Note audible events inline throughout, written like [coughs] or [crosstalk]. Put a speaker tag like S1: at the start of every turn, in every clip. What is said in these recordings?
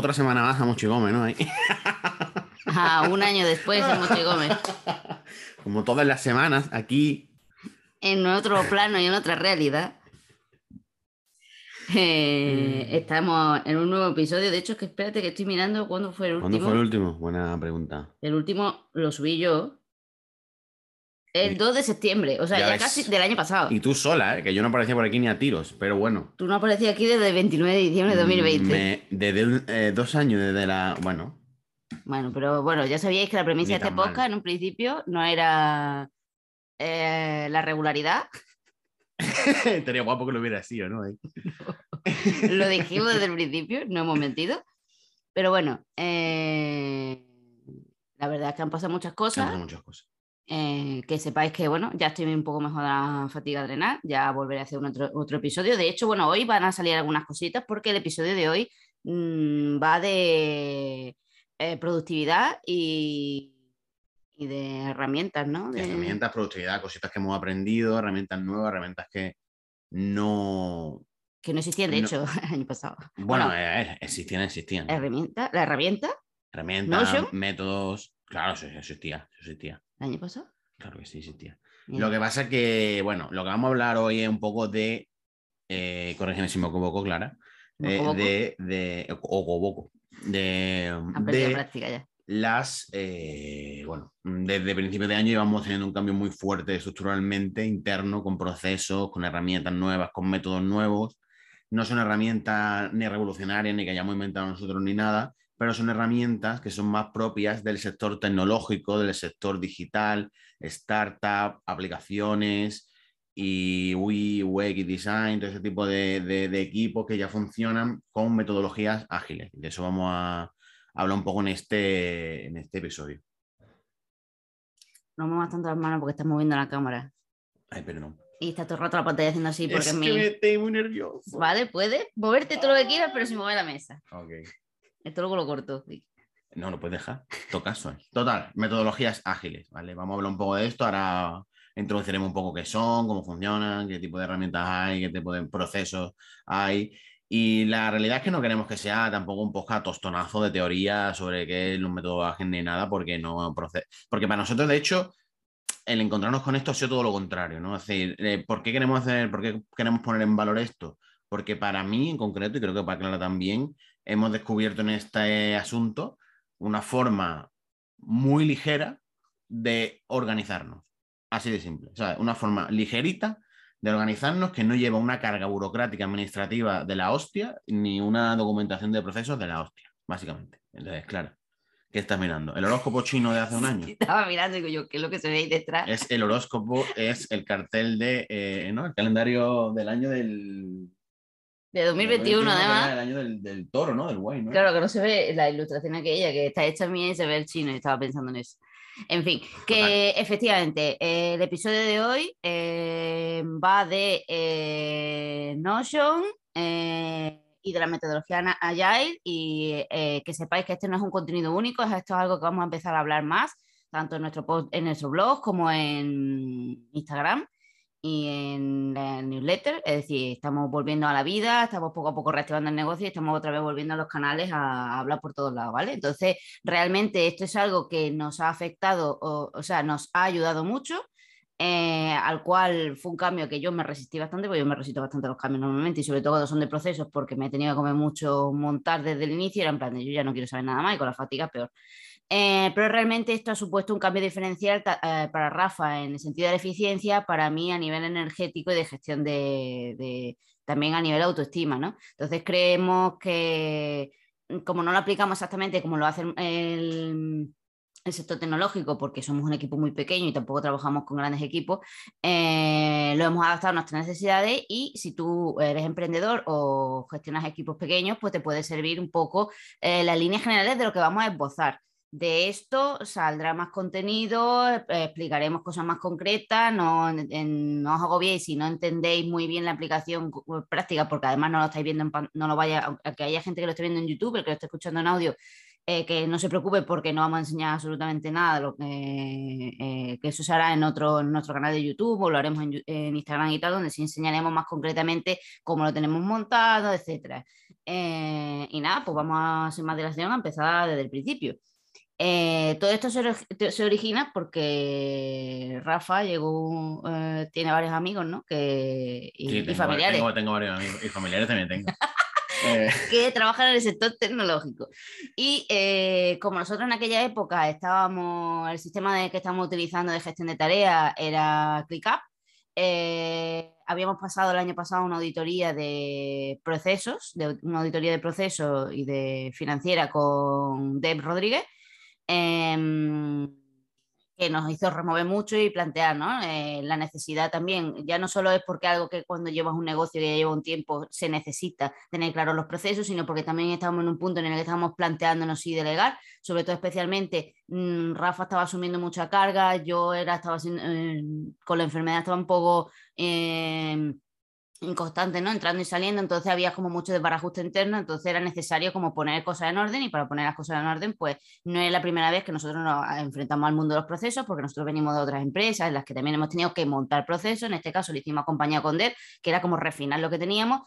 S1: A otra semana más a Mochigome, ¿no?
S2: A [laughs] un año después de Mochigome. [laughs]
S1: Como todas las semanas, aquí.
S2: En otro plano y en otra realidad. Eh,
S1: Mm.
S2: estamos en un nuevo episodio. De hecho, es que espérate que estoy mirando cuándo fue el último.
S1: ¿Cuándo fue el último? Buena pregunta.
S2: El último lo subí yo. El
S1: Y-
S2: 2 de septiembre, o sea,
S1: Ya
S2: casi del año pasado.
S1: Y tú sola, ¿eh? que yo no aparecía por aquí ni a tiros, pero bueno.
S2: Tú no aparecías aquí desde el 29 de diciembre de 2020.
S1: Me- desde eh, dos años desde la. Bueno,
S2: Bueno, pero bueno, ya sabíais que la premisa de este
S1: mal.
S2: podcast en un principio no era eh, la regularidad. [laughs]
S1: estaría guapo que lo hubiera sido, ¿no? Eh, [laughs]
S2: Lo dijimos desde el principio, no hemos mentido. Pero bueno, la verdad es que han pasado muchas
S1: Han
S2: cosas.
S1: pasado muchas cosas.
S2: Eh, que sepáis que, bueno, ya estoy un poco mejor de la fatiga adrenal, ya volveré a hacer un otro, otro episodio. De hecho, bueno, hoy van a salir algunas cositas porque el episodio de hoy mm, va de eh, productividad y, y de herramientas, ¿no? De-
S1: Herramientas, productividad, cositas que hemos aprendido, herramientas nuevas, herramientas que no.
S2: Que no existían, de
S1: No.
S2: hecho, [laughs] el año pasado.
S1: Bueno,
S2: Bueno.
S1: eh, existían, existían.
S2: Herramienta, la herramienta,
S1: Herramientas, métodos. Claro, sí, sí, existía, sí existía.
S2: el año pasado.
S1: Claro que sí existía.
S2: Mira.
S1: Lo que pasa es que, bueno, lo que vamos a hablar hoy es un poco de. Eh, corrígeme si me equivoco, Clara.
S2: ¿Me
S1: eh, de, de. O Goboco. De, de
S2: práctica ya.
S1: las. eh, bueno, desde principios de año llevamos teniendo un cambio muy fuerte estructuralmente interno, con procesos, con herramientas nuevas, con métodos nuevos. No son herramientas ni revolucionarias, ni que hayamos inventado nosotros, ni nada, pero son herramientas que son más propias del sector tecnológico, del sector digital, startup, aplicaciones y UI, UX design, todo ese tipo de, de- de equipos que ya funcionan con metodologías ágiles. De eso vamos a hablar un poco en este, en este episodio.
S2: No muevas tanto las manos porque estás moviendo la cámara.
S1: Ay, perdón.
S2: Y está todo el rato la pantalla haciendo así porque
S1: es
S2: es
S1: que
S2: mi...
S1: me estoy muy nervioso.
S2: Vale, puedes moverte todo lo que quieras, pero sin mover la mesa.
S1: Ok.
S2: Esto luego lo corto.
S1: No, lo puedes dejar. Toca suave. Total, metodologías ágiles, ¿vale? Vamos a hablar un poco de esto. Ahora introduciremos un poco qué son, cómo funcionan, qué tipo de herramientas hay, qué tipo de procesos hay. Y la realidad es que no queremos que sea tampoco un podcast tostonazo de teoría sobre qué es un método ágil ni nada, porque no procede. Porque para nosotros, de hecho, el encontrarnos con esto ha sido todo lo contrario, ¿no? Es decir, eh, ¿por qué queremos hacer, por qué queremos poner en valor esto? Porque para mí en concreto, y creo que para Clara también, hemos descubierto en este asunto una forma muy ligera de organizarnos. Así de simple. O sea, una forma ligerita de organizarnos que no lleva una carga burocrática administrativa de la hostia ni una documentación de procesos de la hostia, básicamente. Entonces, claro, ¿qué estás mirando? ¿El horóscopo chino de hace un año?
S2: Estaba mirando y digo yo, ¿qué es lo que se ve ahí detrás?
S1: Es el horóscopo, es el cartel de, eh, ¿no? El calendario del año del...
S2: De 2021,
S1: del
S2: además.
S1: año del, del toro, ¿no? Del guay, ¿no?
S2: Claro que no se ve la ilustración aquella, que está hecha mía y se ve el chino, y estaba pensando en eso. En fin, que efectivamente eh, el episodio de hoy eh, va de eh, Notion y de la metodología Agile y que sepáis que este no es un contenido único, es esto es algo que vamos a empezar a hablar más, tanto en nuestro, post- en nuestro blog como en Instagram y en la newsletter, es decir, estamos volviendo a la vida, estamos poco a poco reactivando el negocio y estamos otra vez volviendo a los canales a, hablar por todos lados, ¿vale? Entonces, realmente esto es algo que nos ha afectado, o, o sea, nos ha ayudado mucho, eh, al cual fue un cambio que yo me resistí bastante, porque yo me resisto bastante a los cambios normalmente, y sobre todo cuando son de procesos, porque me he tenido que comer mucho montar desde el inicio, era en plan de yo ya no quiero saber nada más y con la fatiga peor. Eh, pero realmente esto ha supuesto un cambio diferencial eh, para Rafa en el sentido de la eficiencia, para mí a nivel energético y de gestión de, de- también a nivel autoestima, ¿no? Entonces creemos que mm, como no lo aplicamos exactamente como lo hace el, sector tecnológico, porque somos un equipo muy pequeño y tampoco trabajamos con grandes equipos, eh, lo hemos adaptado a nuestras necesidades y si tú eres emprendedor o gestionas equipos pequeños, pues te puede servir un poco las líneas generales de lo que vamos a esbozar. De esto saldrá más contenido, eh, explicaremos cosas más concretas, no, en- no os agobiéis si no entendéis muy bien la aplicación práctica, porque además no lo estáis viendo, en no lo vaya, aunque haya gente que lo esté viendo en YouTube, el que lo esté escuchando en audio, eh, que no se preocupe porque no vamos a enseñar absolutamente nada, lo que, eh, eso se hará en, otro, nuestro canal de YouTube o lo haremos en, Instagram y tal, donde sí enseñaremos más concretamente cómo lo tenemos montado. Eh, y nada, pues vamos a, sin más dilación, a empezar desde el principio. Eh, todo esto se, origina porque Rafa llegó, eh, tiene varios amigos, ¿no? Que, y, familiares.
S1: Tengo, varios amigos y familiares también tengo. [laughs]
S2: que trabajan en el sector tecnológico. Y como nosotros en aquella época estábamos, el sistema de, que estábamos utilizando de gestión de tareas era ClickUp, eh, habíamos pasado el año pasado una auditoría de procesos, de, una auditoría de procesos y de financiera con Deb Rodríguez. Em, que nos hizo remover mucho y plantear eh, la necesidad también, ya no solo es porque algo que cuando llevas un negocio que ya lleva un tiempo se necesita tener claros los procesos, sino porque también estábamos en un punto en el que estábamos planteándonos si delegar, sobre todo especialmente mm, Rafa estaba asumiendo mucha carga, yo era, estaba eh, con la enfermedad estaba un poco... Eh, inconstante, ¿no? Entrando y saliendo, entonces había como mucho desbarajuste interno, entonces era necesario como poner cosas en orden y para poner las cosas en orden, pues no es la primera vez que nosotros nos enfrentamos al mundo de los procesos, porque nosotros venimos de otras empresas en las que también hemos tenido que montar procesos, en este caso lo hicimos acompañado con Dev, que era como refinar lo que teníamos,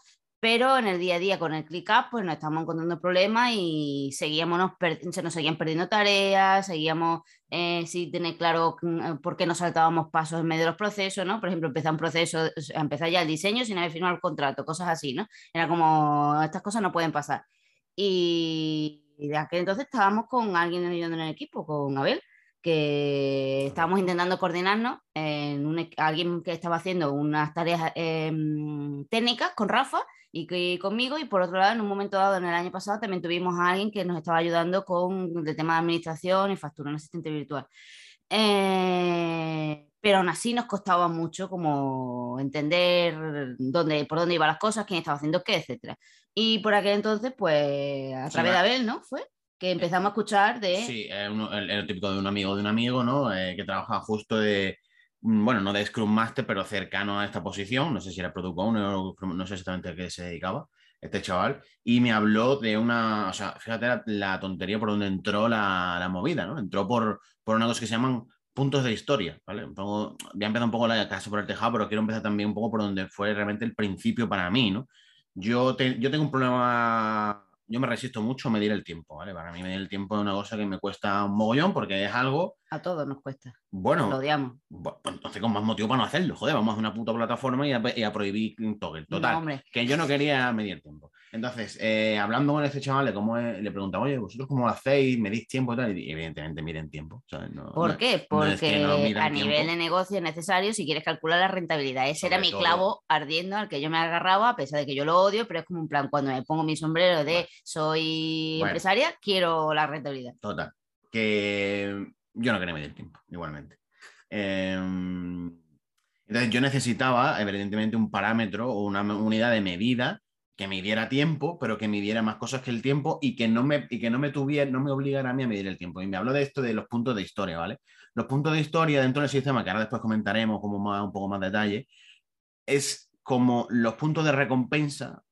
S2: pero en el día a día con el ClickUp pues nos estamos encontrando problemas y seguíamos se nos seguían perdiendo tareas, seguíamos eh, sin tener claro mm, eh, por qué nos saltábamos pasos en medio de los procesos, ¿no? Por ejemplo, empezar un proceso, empezar ya el diseño sin haber firmado el contrato, cosas así, ¿no? Era como, estas cosas no pueden pasar. Y, de aquel entonces estábamos con alguien en el equipo, con Abel, que estábamos intentando coordinarnos en un, alguien que estaba haciendo unas tareas em, técnicas con Rafa y que conmigo. Y por otro lado, en un momento dado, en el año pasado, también tuvimos a alguien que nos estaba ayudando con el tema de administración y factura, un asistente virtual. Eh, pero aún así nos costaba mucho como entender dónde, por dónde iban las cosas, quién estaba haciendo qué, etcétera. Y por aquel entonces, pues a través de Abel, ¿no? Fue que empezamos a escuchar de...
S1: Sí, el, el, típico de un amigo de un amigo, ¿no? Eh, que trabaja justo de, bueno, no de Scrum Master, pero cercano a esta posición, no sé si era Product Owner o no sé exactamente a qué se dedicaba este chaval, y me habló de una, o sea, fíjate la, tontería por donde entró la, movida, ¿no? Entró por, por una cosa que se llaman puntos de historia, ¿vale? Un poco, voy a empezar un poco la casa por el tejado, pero quiero empezar también un poco por donde fue realmente el principio para mí, ¿no? Yo, yo tengo un problema yo me resisto mucho a medir el tiempo, ¿vale? Para mí medir el tiempo es una cosa que me cuesta un mogollón porque es algo...
S2: A todos nos cuesta.
S1: Bueno.
S2: Lo odiamos.
S1: Bueno, pues entonces con más motivo para no hacerlo, joder, vamos a una puta plataforma y a, prohibir toggle. Total, que yo no quería medir tiempo. Entonces, eh, hablando con este chaval, cómo le preguntaba, oye, ¿vosotros cómo lo hacéis? ¿Medís tiempo? Y, tal? y evidentemente miden tiempo.
S2: ¿Por qué? Porque a nivel de negocio es necesario si quieres calcular la rentabilidad. Ese era mi clavo ardiendo al que yo me agarraba, a pesar de que yo lo odio, pero es como un plan, cuando me pongo mi sombrero de soy empresaria, quiero la rentabilidad.
S1: Total. Que yo no quería medir tiempo, igualmente. Em, entonces yo necesitaba, evidentemente, un parámetro o una unidad de medida que me diera tiempo, pero que me diera más cosas que el tiempo y que no me, y que no me tuviera, no me obligara a mí a medir el tiempo. Y me hablo de esto de los puntos de historia, ¿vale? Los puntos de historia dentro del sistema, que ahora después comentaremos como más, un poco más detalle, es como los puntos de recompensa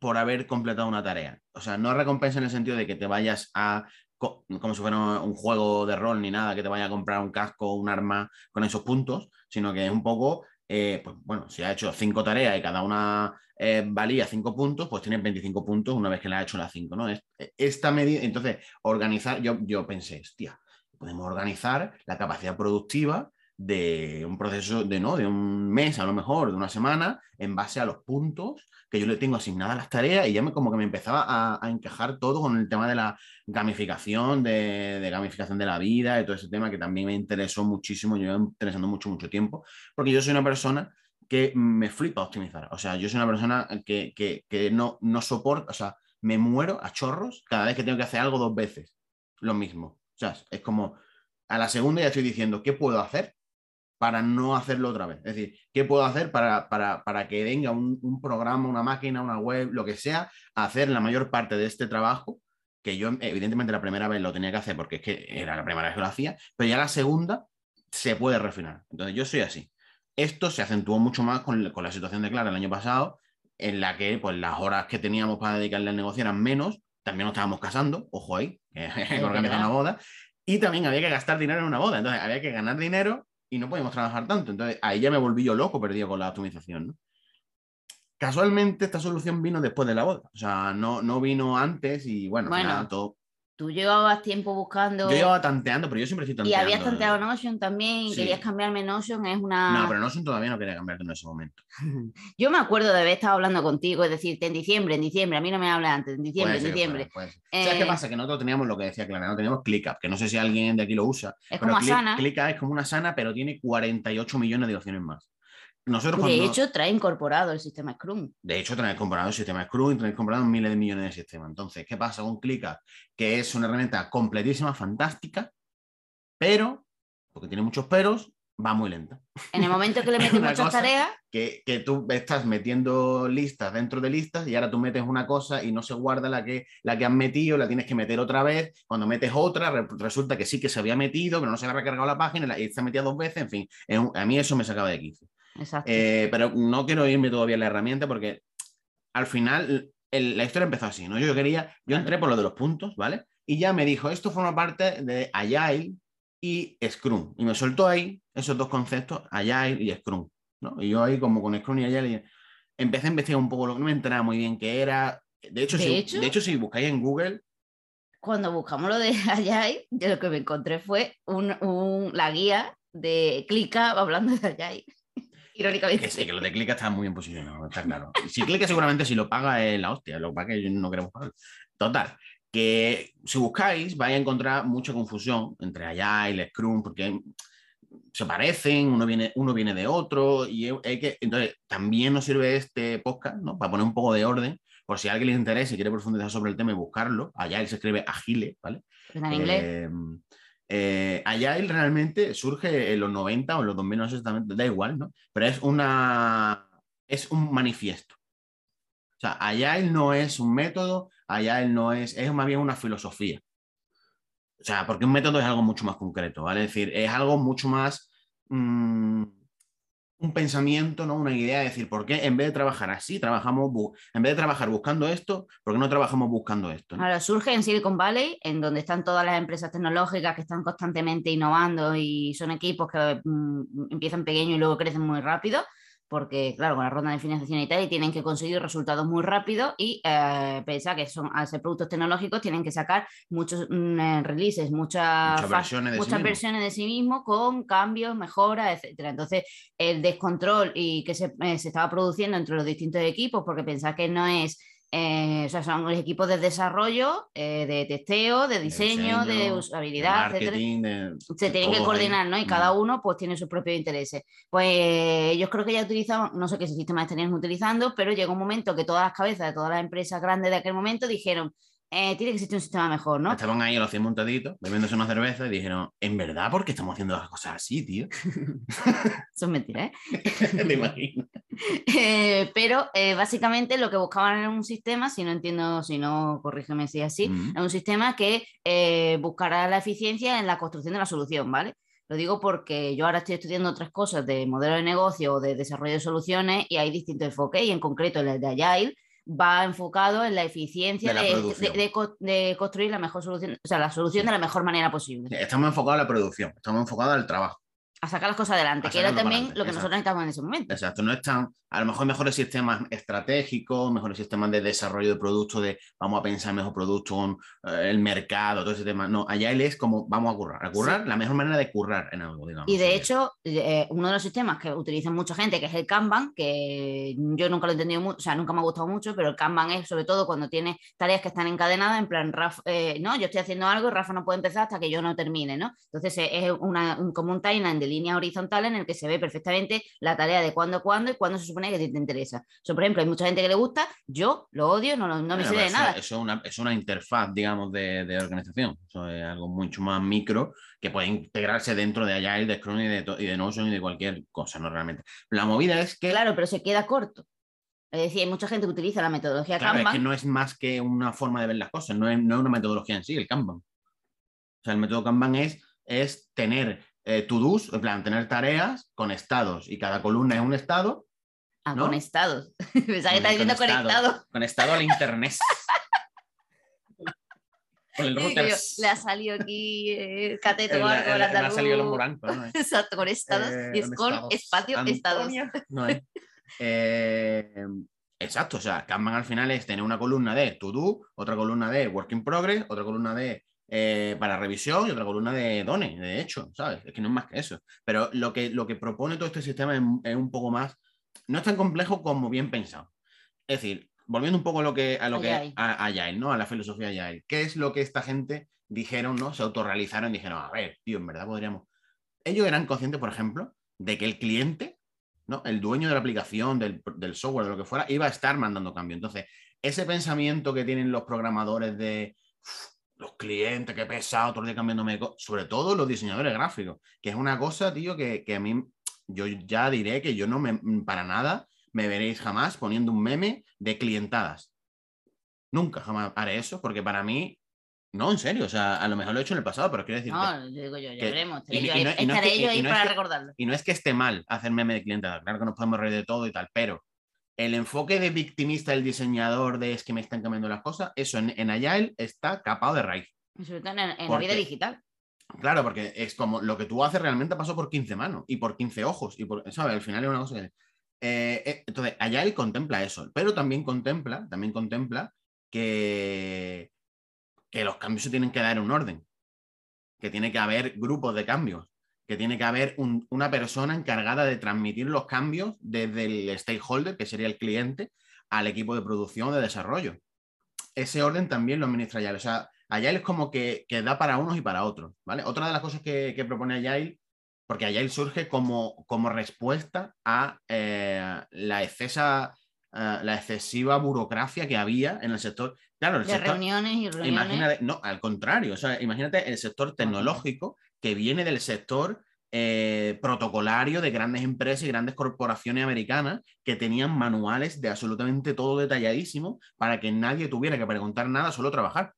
S1: por haber completado una tarea. O sea, no recompensa en el sentido de que te vayas a, como si fuera un juego de rol ni nada, que te vaya a comprar un casco un arma con esos puntos, sino que es un poco, eh, pues bueno, si ha hecho cinco tareas y cada una eh, valía 5 puntos, pues tienes 25 puntos una vez que le ha hecho las 5, ¿no? Esta medida, entonces, organizar, yo, yo pensé, hostia, podemos organizar la capacidad productiva de un proceso de, ¿no? de un mes, a lo mejor, de una semana, en base a los puntos que yo le tengo asignadas las tareas y ya me, como que me empezaba a, encajar todo con el tema de la gamificación, de, de, gamificación de la vida, y todo ese tema que también me interesó muchísimo, yo interesando mucho, mucho tiempo, porque yo soy una persona que me flipa optimizar. O sea, yo soy una persona que, que, no, no soporta, o sea, me muero a chorros cada vez que tengo que hacer algo dos veces. Lo mismo. O sea, es como a la segunda ya estoy diciendo, ¿qué puedo hacer para no hacerlo otra vez? Es decir, ¿qué puedo hacer para, para, para que venga un, un, programa, una máquina, una web, lo que sea, a hacer la mayor parte de este trabajo? Que yo, evidentemente, la primera vez lo tenía que hacer porque es que era la primera vez que lo hacía, pero ya la segunda se puede refinar. Entonces, yo soy así. Esto se acentuó mucho más con, la situación de Clara el año pasado, en la que pues, las horas que teníamos para dedicarle al negocio eran menos, también nos estábamos casando, ojo ahí, que [laughs] organizar una boda, y también había que gastar dinero en una boda, entonces había que ganar dinero y no podíamos trabajar tanto, entonces ahí ya me volví yo loco perdido con la optimización. Casualmente esta solución vino después de la boda, o sea, no, no vino antes y bueno,
S2: Bueno,
S1: nada, todo.
S2: Tú llevabas tiempo buscando.
S1: Yo llevaba tanteando, pero yo siempre estoy
S2: Y
S1: tanteando.
S2: habías tanteado Notion también, y
S1: Sí.
S2: querías cambiarme Notion, es una...
S1: No, pero Notion todavía no quería cambiarte en ese momento. [laughs]
S2: Yo me acuerdo de haber estado hablando contigo, es decirte en diciembre, en diciembre, a mí no me hablas antes, en diciembre, en diciembre.
S1: puede puede. ¿Sabes qué
S2: Eh,
S1: pasa? Que nosotros teníamos lo que decía Clara, no teníamos ClickUp, que no sé si alguien de aquí lo usa.
S2: Es
S1: pero
S2: como
S1: Click-
S2: Asana.
S1: ClickUp es como una sana, pero tiene 48 millones de opciones más. Nosotros
S2: De
S1: cuando-
S2: hecho, trae incorporado el sistema Scrum.
S1: De hecho, tenéis comparado el sistema Scrum y tenéis comparado miles de millones de sistemas. Entonces, ¿qué pasa con ClickUp? Que es una herramienta completísima, fantástica, pero, porque tiene muchos peros, va muy lenta.
S2: En el momento que le [laughs]
S1: Es
S2: metes muchas tareas,
S1: Que, que tú estás metiendo listas dentro de listas y ahora tú metes una cosa y no se guarda la que, la que has metido, la tienes que meter otra vez. Cuando metes otra, re- resulta que sí que se había metido, pero no se había recargado la página y la- y está metida dos veces. En fin, es un- a mí eso me sacaba de quicio.
S2: Exacto.
S1: Eh, pero no quiero irme todavía a la herramienta porque al final el- la historia empezó así, ¿no? Yo quería, yo entré por lo de los puntos, ¿vale? Y ya me dijo, esto forma parte de Agile y Scrum. Y me soltó ahí esos dos conceptos, Agile y Scrum, ¿no? Y yo ahí como con Scrum y Agile empecé a investigar un poco lo que no me enteraba muy bien qué era. De hecho,
S2: De
S1: si,
S2: hecho-
S1: de hecho, si buscáis en Google,
S2: Cuando buscamos lo de [laughs] Agile, yo lo que me encontré fue un, un- la guía de Clica hablando de Agile. Irónicamente.
S1: que sí, que lo de Clica está muy bien posicionado, está claro. Si Clica seguramente si lo paga es la hostia, lo que pasa es que no queremos pagar. Total, que si buscáis vais a encontrar mucha confusión entre Agile, Scrum, porque se parecen, uno viene, uno viene de otro, y hay- que, entonces también nos sirve este podcast, ¿no? Para poner un poco de orden, por si a alguien le interesa y quiere profundizar sobre el tema y buscarlo, Agile se escribe Agile, ¿vale?
S2: en inglés.
S1: Eh, Agile realmente surge en los 90 o en los 2000, no sé exactamente, da igual, ¿no? Pero es una es un manifiesto. O sea, Agile no es un método, Agile no es, es más bien una filosofía. O sea, porque un método es algo mucho más concreto, ¿vale? Es decir, es algo mucho más mm, un pensamiento, ¿no? Una idea de decir, ¿por qué en vez de trabajar así, trabajamos, en vez de trabajar buscando esto, ¿por qué no trabajamos buscando esto?
S2: Ahora surge en Silicon Valley, en donde están todas las empresas tecnológicas que están constantemente innovando y son equipos que mm, empiezan pequeños y luego crecen muy rápido, porque claro, con la ronda de financiación y tal, y tienen que conseguir resultados muy rápido y eh, pensar que son, al ser productos tecnológicos tienen que sacar muchos mm, eh, releases, muchas,
S1: Muchas versiones de sí
S2: muchas
S1: mismo.
S2: versiones de sí mismo con cambios, mejoras, etcétera. Entonces, el descontrol y que se, eh, se estaba produciendo entre los distintos equipos, porque pensar que no es eh, o sea, son los equipos de desarrollo, eh, de testeo, de diseño, de,
S1: diseño,
S2: usabilidad,
S1: de
S2: etcétera.
S1: de-
S2: Se tienen que
S1: ahí.
S2: coordinar, ¿no? Y
S1: Mm.
S2: cada uno pues tiene sus propios intereses. Pues ellos creo que ya utilizaban, no sé qué sistema estarían utilizando, pero llegó un momento que todas las cabezas de todas las empresas grandes de aquel momento dijeron, eh, tiene que existir un sistema mejor, ¿no?
S1: Estaban ahí a los 100 montaditos, bebiéndose una cerveza y dijeron, en verdad, ¿por qué estamos haciendo las cosas así, tío? [laughs]
S2: Eso es mentira, ¿eh? [laughs]
S1: Te imaginas. [laughs]
S2: Eh, pero eh, básicamente lo que buscaban era un sistema, si no entiendo, si no, corrígeme si es así,
S1: Mm.
S2: era un sistema que buscara la eficiencia en la construcción de la solución, ¿vale? Lo digo porque yo ahora estoy estudiando otras cosas de modelo de negocio o de desarrollo de soluciones y hay distintos enfoques y en concreto el de Agile va enfocado en la eficiencia
S1: De la
S2: de,
S1: producción.
S2: de- de co- de construir la mejor solución, o sea, la solución de la mejor manera posible,
S1: Estamos enfocados a la producción, estamos enfocados al trabajo.
S2: A sacar las cosas adelante, que era también lo que
S1: exacto.
S2: nosotros necesitamos en ese momento.
S1: Exacto, no están, a lo mejor mejores sistemas estratégicos, mejores sistemas de desarrollo de productos, de vamos a pensar mejor producto con eh, el mercado, todo ese tema. No, allá él es como vamos a currar, a currar, la mejor manera de currar en algo, digamos.
S2: Y de hecho, eh, uno de los sistemas que utiliza mucha gente, que es el Kanban, que yo nunca lo he entendido mucho, o sea, nunca me ha gustado mucho, pero el Kanban es sobre todo cuando tiene tareas que están encadenadas, en plan, Rafa, eh, no, yo estoy haciendo algo y Rafa no puede empezar hasta que yo no termine, ¿no? Entonces eh, es una, un, como un timeline de líneas horizontales en el que se ve perfectamente la tarea de cuándo cuándo y cuándo se supone que te interesa. Eso, por ejemplo, hay mucha gente que le gusta, yo lo odio, no, no me
S1: Bueno,
S2: sirve de nada.
S1: Eso es una, es una interfaz, digamos, de, de organización. Eso es algo mucho más micro que puede integrarse dentro de Agile, de Scrum y de, y de Notion y de cualquier cosa, ¿no? Realmente. La movida es que,
S2: Claro, pero se queda corto. Es decir, hay mucha gente que utiliza la metodología
S1: claro, es
S2: Kanban.
S1: que no es más que una forma de ver las cosas, no es, no es una metodología en sí, el Kanban. O sea, el método Kanban es, es tener eh, to-dos, en plan, tener tareas con estados y cada columna es un estado.
S2: Ah,
S1: ¿no?
S2: con estados. [laughs] Pensaba que estaba diciendo
S1: Conectado.
S2: conectado.
S1: Al internet. [laughs] con el router.
S2: le ha salido aquí eh, cateto o algo,
S1: le ha salido los morancos, ¿no? [laughs]
S2: Exacto, con estados.
S1: Eh,
S2: y es con
S1: estados.
S2: espacio, estados.
S1: Antonia, no es. Eh, Exacto, o sea, Kanban al final es tener una columna de to do, otra columna de work in progress, otra columna de eh, para revisión y otra columna de done, de hecho, ¿sabes? Es que no es más que eso. Pero lo que, lo que propone todo este sistema es, un poco más, no es tan complejo como bien pensado. Es decir, volviendo un poco a lo que a lo que a, Agile, ¿no? A la filosofía Agile. ¿Qué es lo que esta gente dijeron, ¿no? Se autorrealizaron y dijeron, a ver, tío, en verdad podríamos. Ellos eran conscientes, por ejemplo, de que el cliente, ¿no? El dueño de la aplicación, del, del software, de lo que fuera, iba a estar mandando cambio. Entonces, ese pensamiento que tienen los programadores de los clientes, qué pesado, todo el día cambiándome, sobre todo los diseñadores gráficos, que es una cosa, tío, que, a mí, yo ya diré que yo no me, para nada me veréis jamás poniendo un meme de clientadas. Nunca jamás haré eso, porque para mí, no, en serio, o sea, a lo mejor lo he hecho en el pasado, pero quiero decir.
S2: No, yo digo yo, ya veremos. Estaré yo ahí para recordarlo.
S1: Y no es que esté mal hacer meme de clientadas, claro que nos podemos reír de todo y tal, pero el enfoque de victimista del diseñador de es que me están cambiando las cosas, eso en, en Agile está capado de raíz.
S2: Sobre todo en, la vida digital.
S1: Claro, porque es como lo que tú haces realmente pasó por 15 manos y por 15 ojos. Y por, ¿sabes? Al final es una cosa que. Eh, eh, entonces, Agile contempla eso, pero también contempla, también contempla que, que los cambios se tienen que dar en un orden, que tiene que haber grupos de cambios que tiene que haber una persona encargada de transmitir los cambios desde el stakeholder, que sería el cliente, al equipo de producción de desarrollo. Ese orden también lo administra Agile. O sea, Agile es como que, da para unos y para otros. ¿vale? Otra de las cosas que, propone Agile, porque Agile surge como, como respuesta a eh, la, excesa, eh, la excesiva burocracia que había en el sector. Claro, el
S2: de reuniones y reuniones.
S1: Imagínate, no, al contrario, o sea, imagínate el sector tecnológico que viene del sector eh, protocolario de grandes empresas y grandes corporaciones americanas que tenían manuales de absolutamente todo detalladísimo para que nadie tuviera que preguntar nada, solo trabajar.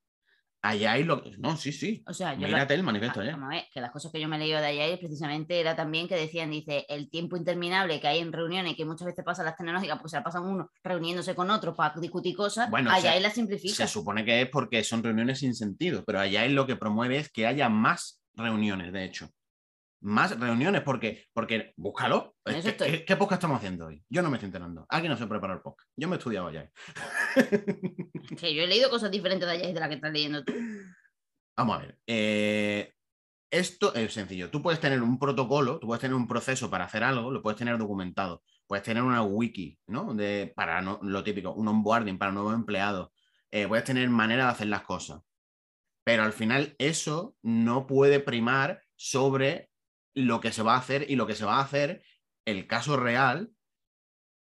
S1: Allá hay lo No, sí, sí.
S2: O sea, yo
S1: Mírate el manifiesto allá.
S2: que las cosas que yo me he leído de allá precisamente era también que decían, dice, el tiempo interminable que hay en reuniones, que muchas veces pasa las tecnológicas, porque se la pasan uno reuniéndose con otro para discutir cosas, bueno, allá la simplifica.
S1: Se supone que es porque son reuniones sin sentido, pero allá lo que promueve es que haya más reuniones, de hecho. Más reuniones, porque, porque búscalo. ¿Qué, ¿Qué, podcast estamos haciendo hoy? Yo no me estoy enterando. Aquí no se prepara el podcast. Yo me he estudiado ya. [laughs]
S2: que yo he leído cosas diferentes de allá y de las que estás leyendo tú.
S1: Vamos a ver. Eh, esto es sencillo. Tú puedes tener un protocolo, tú puedes tener un proceso para hacer algo, lo puedes tener documentado. Puedes tener una wiki, ¿no? De, para lo típico, un onboarding para nuevos empleados. Eh, puedes tener manera de hacer las cosas pero al final eso no puede primar sobre lo que se va a hacer y lo que se va a hacer, el caso real,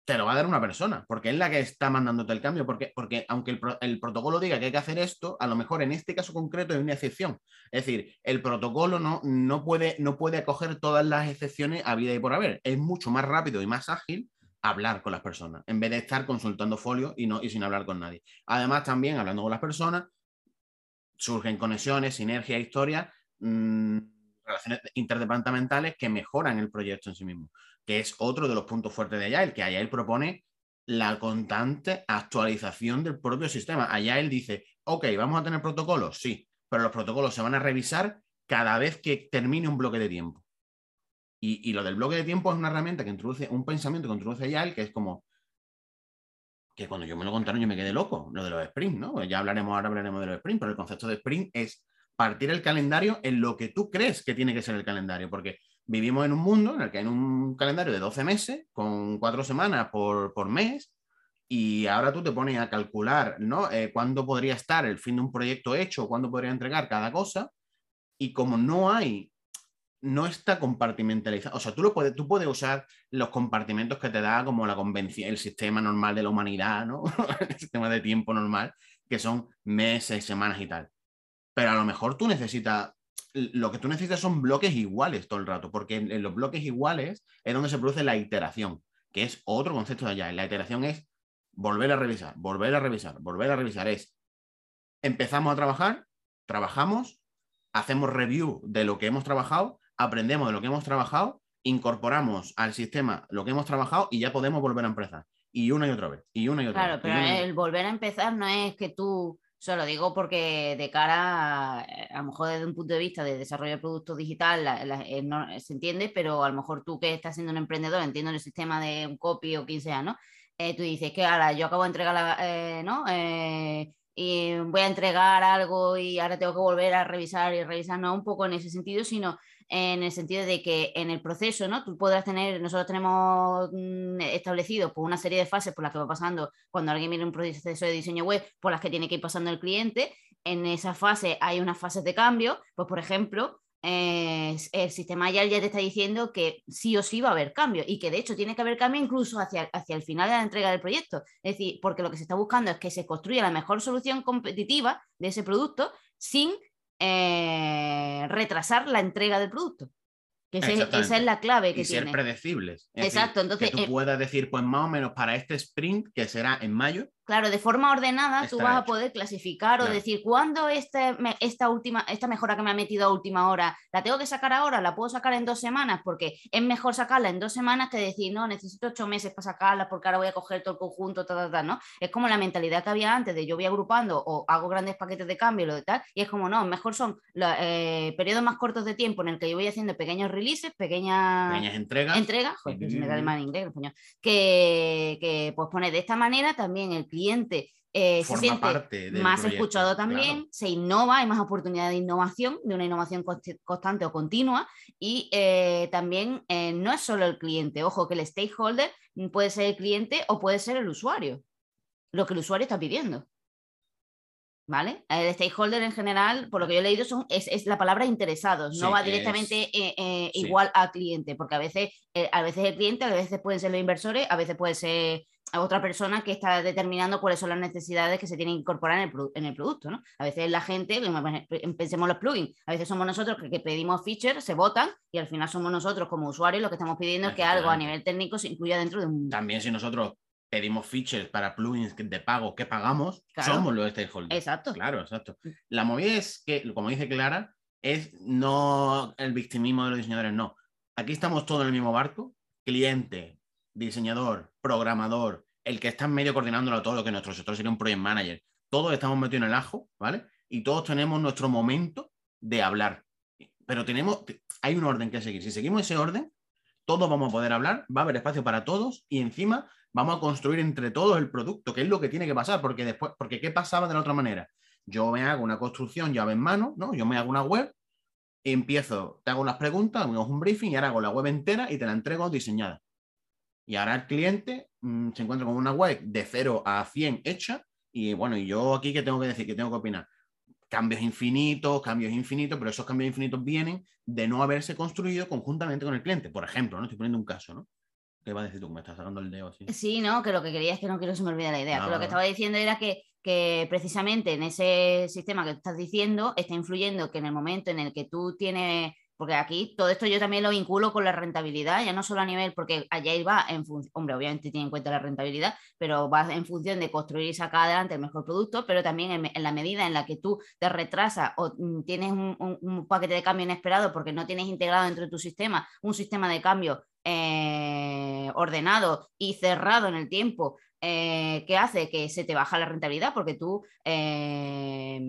S1: te lo va a dar una persona, porque es la que está mandándote el cambio, porque, porque aunque el, protocolo diga que hay que hacer esto, a lo mejor en este caso concreto hay una excepción. Es decir, el protocolo no, no, puede, no puede acoger todas las excepciones a vida y por haber. Es mucho más rápido y más ágil hablar con las personas, en vez de estar consultando folio y, no, y sin hablar con nadie. Además, también hablando con las personas, surgen conexiones, sinergia, historias, mm, relaciones interdepartamentales que mejoran el proyecto en sí mismo, que es otro de los puntos fuertes de Agile, que Agile propone la constante actualización del propio sistema. Agile dice, ok, vamos a tener protocolos, sí, pero los protocolos se van a revisar cada vez que termine un bloque de tiempo. Y, y, lo del bloque de tiempo es una herramienta que introduce un pensamiento que introduce Agile, que es como, que cuando yo me lo contaron yo me quedé loco, lo de los sprints, ¿no? Ya hablaremos, ahora hablaremos de los sprints, pero el concepto de sprint es partir el calendario en lo que tú crees que tiene que ser el calendario, porque vivimos en un mundo en el que hay un calendario de 12 meses, con cuatro semanas por, por mes, y ahora tú te pones a calcular, ¿no? Eh, cuándo podría estar el fin de un proyecto hecho, cuándo podría entregar cada cosa, y como no hay no está compartimentalizado. O sea, tú, lo puedes, tú puedes usar los compartimentos que te da como la convención, el sistema normal de la humanidad, ¿no? [laughs] el sistema de tiempo normal, que son meses, semanas y tal. Pero a lo mejor tú necesitas, lo que tú necesitas son bloques iguales todo el rato, porque en, los bloques iguales es donde se produce la iteración, que es otro concepto de allá. La iteración es volver a revisar, volver a revisar, volver a revisar. Es, empezamos a trabajar, trabajamos, hacemos review de lo que hemos trabajado aprendemos de lo que hemos trabajado, incorporamos al sistema lo que hemos trabajado y ya podemos volver a empezar. Y una y otra vez, y una y otra
S2: vez. Claro, pero el volver a empezar no es que tú, solo digo porque de cara, a, lo mejor desde un punto de vista de desarrollo de productos digital eh, no, se entiende, pero a lo mejor tú que estás siendo un emprendedor, entiendo el sistema de un copy o quien sea, ¿no? eh, tú dices que ahora yo acabo de entregar, la, eh, ¿no? y voy a entregar algo y ahora tengo que volver a revisar y revisar, no un poco en ese sentido, sino en el sentido de que en el proceso, ¿no? Tú podrás tener, nosotros tenemos mm, establecido por una serie de fases por las que va pasando cuando alguien viene un proceso de diseño web, por las que tiene que ir pasando el cliente. En esa fase hay unas fases de cambio, pues por ejemplo, el sistema ya, ya te está diciendo que sí o sí va a haber cambio y que de hecho tiene que haber cambio incluso hacia, hacia el final de la entrega del proyecto. Es decir, porque lo que se está buscando es que se construya la mejor solución competitiva de ese producto sin eh, retrasar la entrega del producto. Que esa es la clave que
S1: y ser predecibles.
S2: Exacto, entonces.
S1: Que tú eh puedas decir, pues más o menos para este sprint, que será en mayo,
S2: Claro, de forma ordenada tú vas a poder clasificar o decir cuándo este, esta, última, esta mejora que me ha metido a última hora, ¿la tengo que sacar ahora? ¿La puedo sacar en dos semanas? Porque es mejor sacarla en dos semanas que decir, no, necesito ocho meses para sacarla porque ahora voy a coger todo el conjunto, tal, tal, ¿no? Es como la mentalidad que había antes de yo voy agrupando o hago grandes paquetes de cambio, lo de tal, y es como, no, mejor son los eh, periodos más cortos de tiempo en el que yo voy haciendo pequeños releases, pequeñas,
S1: pequeñas entregas.
S2: Entregas, joder, me da el mal inglés, que, que pues pone de esta manera también el cliente eh, se siente más escuchado también, se innova, hay más oportunidad de innovación, de una innovación constante o continua, y eh, también eh, no es solo el cliente, ojo que el stakeholder puede ser el cliente o puede ser el usuario, lo que el usuario está pidiendo. ¿Vale? El stakeholder en general, por lo que yo he leído, son, es, la palabra interesados, no va directamente igual al cliente, porque a veces, a veces el cliente, a veces pueden ser los inversores, a veces puede ser a otra persona que está determinando cuáles son las necesidades que se tienen que incorporar en el, en el producto. ¿no? A veces la gente, pensemos los plugins, a veces somos nosotros que, pedimos features, se votan y al final somos nosotros como usuarios lo que estamos pidiendo es que algo a nivel técnico se incluya dentro de un...
S1: También si nosotros pedimos features para plugins de pago que pagamos, somos los stakeholders.
S2: Exacto.
S1: Claro, exacto. La movida es que, como dice Clara, es no el victimismo de los diseñadores, no. Aquí estamos todos en el mismo barco, cliente, diseñador, programador, el que está en medio coordinándolo todo, lo que nuestro sector sería un project manager. Todos estamos metidos en el ajo, ¿vale? Y todos tenemos nuestro momento de hablar. Pero tenemos, hay un orden que seguir. Si seguimos ese orden, todos vamos a poder hablar, va a haber espacio para todos y encima vamos a construir entre todos el producto, que es lo que tiene que pasar, porque después, porque ¿qué pasaba de la otra manera? Yo me hago una construcción llave en mano, ¿no? Yo me hago una web, empiezo, te hago las preguntas, hago un briefing y ahora hago la web entera y te la entrego diseñada. Y ahora el cliente mm, se encuentra con una web de 0 a 100 hecha y bueno, y yo aquí qué tengo que decir, qué tengo que opinar. Cambios infinitos, cambios infinitos, pero esos cambios infinitos vienen de no haberse construido conjuntamente con el cliente. Por ejemplo, ¿no? Estoy poniendo un caso, ¿no? ¿Qué va a decir tú? Me estás sacando el dedo así.
S2: Sí, no, que lo que quería es que no quiero que se me olvide la idea. lo que estaba diciendo era que, que precisamente en ese sistema que estás diciendo está influyendo que en el momento en el que tú tienes porque aquí todo esto yo también lo vinculo con la rentabilidad, ya no solo a nivel, porque allá va en función, hombre, obviamente tiene en cuenta la rentabilidad, pero va en función de construir y sacar adelante el mejor producto, pero también en, la medida en la que tú te retrasas o mm, tienes un, paquete de cambio inesperado porque no tienes integrado dentro de tu sistema un sistema de cambio eh, ordenado y cerrado en el tiempo eh, que hace que se te baja la rentabilidad porque tú eh,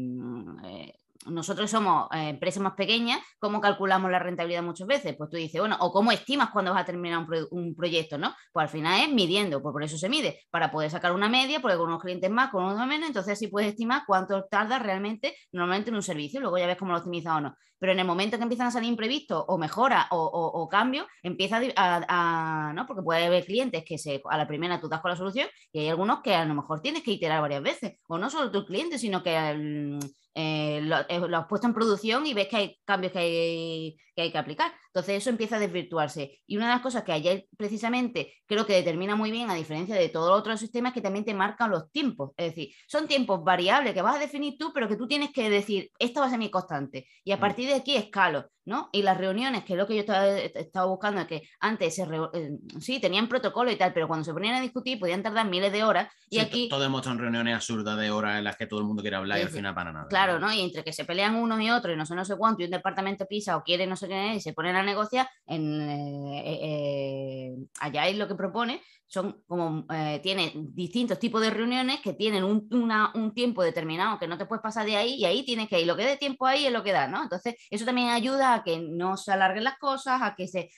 S2: nosotros somos eh, empresas más pequeñas, ¿cómo calculamos la rentabilidad muchas veces? Pues tú dices, bueno, o cómo estimas cuando vas a terminar un, proyecto, ¿no? Pues al final es midiendo, pues por eso se mide, para poder sacar una media, porque con unos clientes más, con unos menos, entonces así puedes estimar cuánto tarda realmente normalmente en un servicio, luego ya ves cómo lo optimiza o no. Pero en el momento que empiezan a salir imprevistos o mejora o, o, cambios, empieza a, ¿no? Porque puede haber clientes que se, a la primera tú das con la solución y hay algunos que a lo mejor tienes que iterar varias veces, o no solo tus clientes, sino que eh, eh, lo, has puesto en producción y ves que hay cambios que hay que, hay que aplicar. Entonces eso empieza a desvirtuarse. Y una de las cosas que ayer precisamente creo que determina muy bien, a diferencia de todos los otros sistemas, que también te marcan los tiempos. Es decir, son tiempos variables que vas a definir tú, pero que tú tienes que decir, esta va a ser mi constante. Y a mm. partir de aquí escalo. ¿no? Y las reuniones, que es lo que yo estaba, buscando, es que antes se eh, sí, tenían protocolo y tal, pero cuando se ponían a discutir podían tardar miles de horas. Y aquí.
S1: Todos hemos estado en reuniones absurdas de horas en las que todo el mundo quiere hablar y al final para nada.
S2: Claro, ¿no? Y entre que se pelean unos y otros y no sé, no sé cuánto, y un departamento pisa o quiere no sé qué, y se ponen a negociar, en, eh, eh, allá es lo que propone son como, eh, tiene distintos tipos de reuniones que tienen un, un, tiempo determinado que no te puedes pasar de ahí y ahí tienes que ir. Lo que dé tiempo ahí es lo que da, ¿no? Entonces, eso también ayuda a que no se alarguen las cosas, a que se,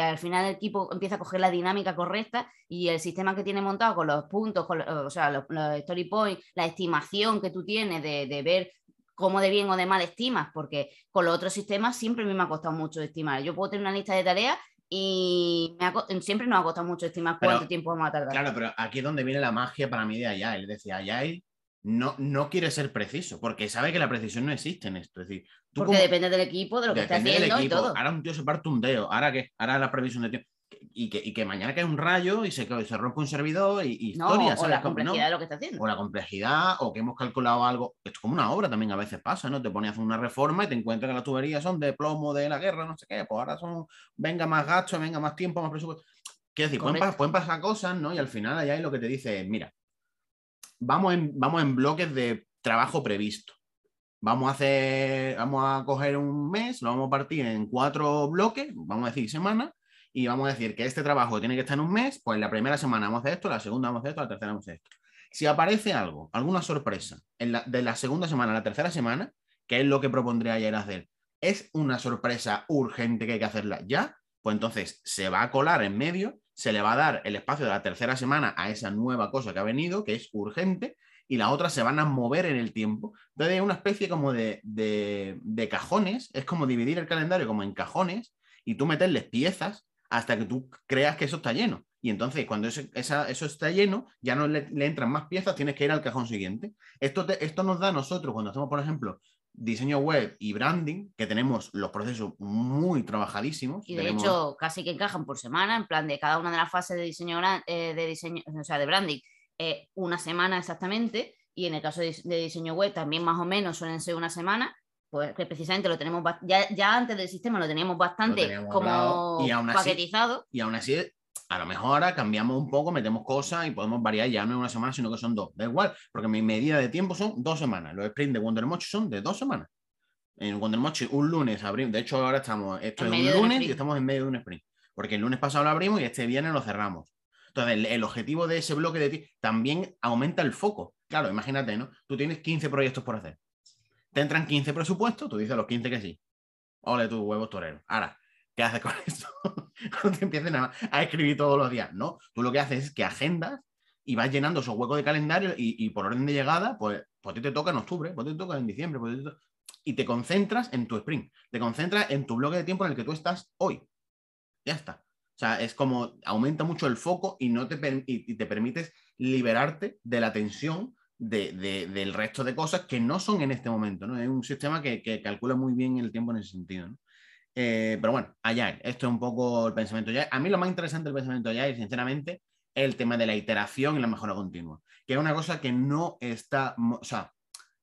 S2: al final el equipo empieza a coger la dinámica correcta y el sistema que tiene montado con los puntos, con o sea, los, story points, la estimación que tú tienes de ver cómo de bien o de mal estimas, porque con los otros sistemas siempre me ha costado mucho estimar. Yo puedo tener una lista de tareas y siempre nos ha costado mucho estimar cuánto tiempo vamos a tardar.
S1: Claro, pero aquí es donde viene la magia para mí de Agile. Es decir, Agile no, no quiere ser preciso, porque sabe que la precisión no existe en esto. Es decir,
S2: porque depende del equipo, de lo que esté haciendo y todo.
S1: Ahora un tío se parte un dedo, ahora qué, ahora la previsión de tiempo y que, y que mañana cae un rayo y se, se rompe un servidor y, historia.
S2: o la complejidad de lo que está haciendo.
S1: O la complejidad, o que hemos calculado algo. Es como una obra también a veces pasa, ¿no? Te pones a hacer una reforma y te encuentras que las tuberías son de plomo de la guerra, no sé qué. Pues ahora son, venga más gasto, venga más tiempo, más presupuesto. Quiero decir, pueden, pueden, pasar cosas, ¿no? Y al final allá hay lo que te dice mira, vamos en, vamos en bloques de trabajo previsto. Vamos a hacer, vamos a coger un mes, lo vamos a partir en cuatro bloques, vamos a decir semanas, y vamos a decir que este trabajo tiene que estar en un mes, pues la primera semana vamos a hacer esto, la segunda vamos a hacer esto, la tercera vamos a hacer esto. Si aparece algo, alguna sorpresa, en la, de la segunda semana a la tercera semana, que es lo que propondría ayer hacer, es una sorpresa urgente que hay que hacerla ya, pues entonces se va a colar en medio, se le va a dar el espacio de la tercera semana a esa nueva cosa que ha venido, que es urgente, y las otras se van a mover en el tiempo. Entonces es una especie como de, de, de cajones, es como dividir el calendario como en cajones y tú meterles piezas hasta que tú creas que eso está lleno. Y entonces, cuando eso, está lleno, ya no le, entran más piezas, tienes que ir al cajón siguiente. Esto, esto nos da a nosotros, cuando hacemos, por ejemplo, diseño web y branding, que tenemos los procesos muy trabajadísimos.
S2: Y de hecho, casi que encajan por semana, en plan de cada una de las fases de diseño, eh, de diseño o sea, de branding, eh, una semana exactamente. Y en el caso de, de diseño web también más o menos suelen ser una semana pues que precisamente lo tenemos ya, ya antes del sistema lo teníamos bastante como y paquetizado.
S1: y aún así, a lo mejor ahora cambiamos un poco, metemos cosas y podemos variar ya no es una semana, sino que son dos. Da igual, porque mi medida de tiempo son dos semanas. Los sprints de Wondermochi son de dos semanas. En Wondermochi un lunes abrimos, de hecho ahora estamos, esto es un lunes y estamos en medio de un sprint. Porque el lunes pasado lo abrimos y este viernes lo cerramos. Entonces, el, el objetivo de ese bloque de ti también aumenta el foco. Claro, imagínate, ¿no? Tú tienes 15 proyectos por hacer te entran 15 presupuestos, tú dices los 15 que sí. Ole tus huevos toreros. Ahora, ¿qué haces con [laughs] esto? no te empieces a, a, escribir todos los días. No, tú lo que haces es que agendas y vas llenando esos huecos de calendario y, por orden de llegada, pues, pues te toca en octubre, pues te toca en diciembre, pues y te concentras en tu sprint, te concentras en tu bloque de tiempo en el que tú estás hoy. Ya está. O sea, es como aumenta mucho el foco y, no te, y te permites liberarte de la tensión del resto de cosas que no son en este momento. ¿no? Es un sistema que, calcula muy bien el tiempo en ese sentido. Eh, pero bueno, allá, esto es un poco el pensamiento ya. A mí lo más interesante del pensamiento allá es, sinceramente, el tema de la iteración y la mejora continua, que es una cosa que no está, o sea,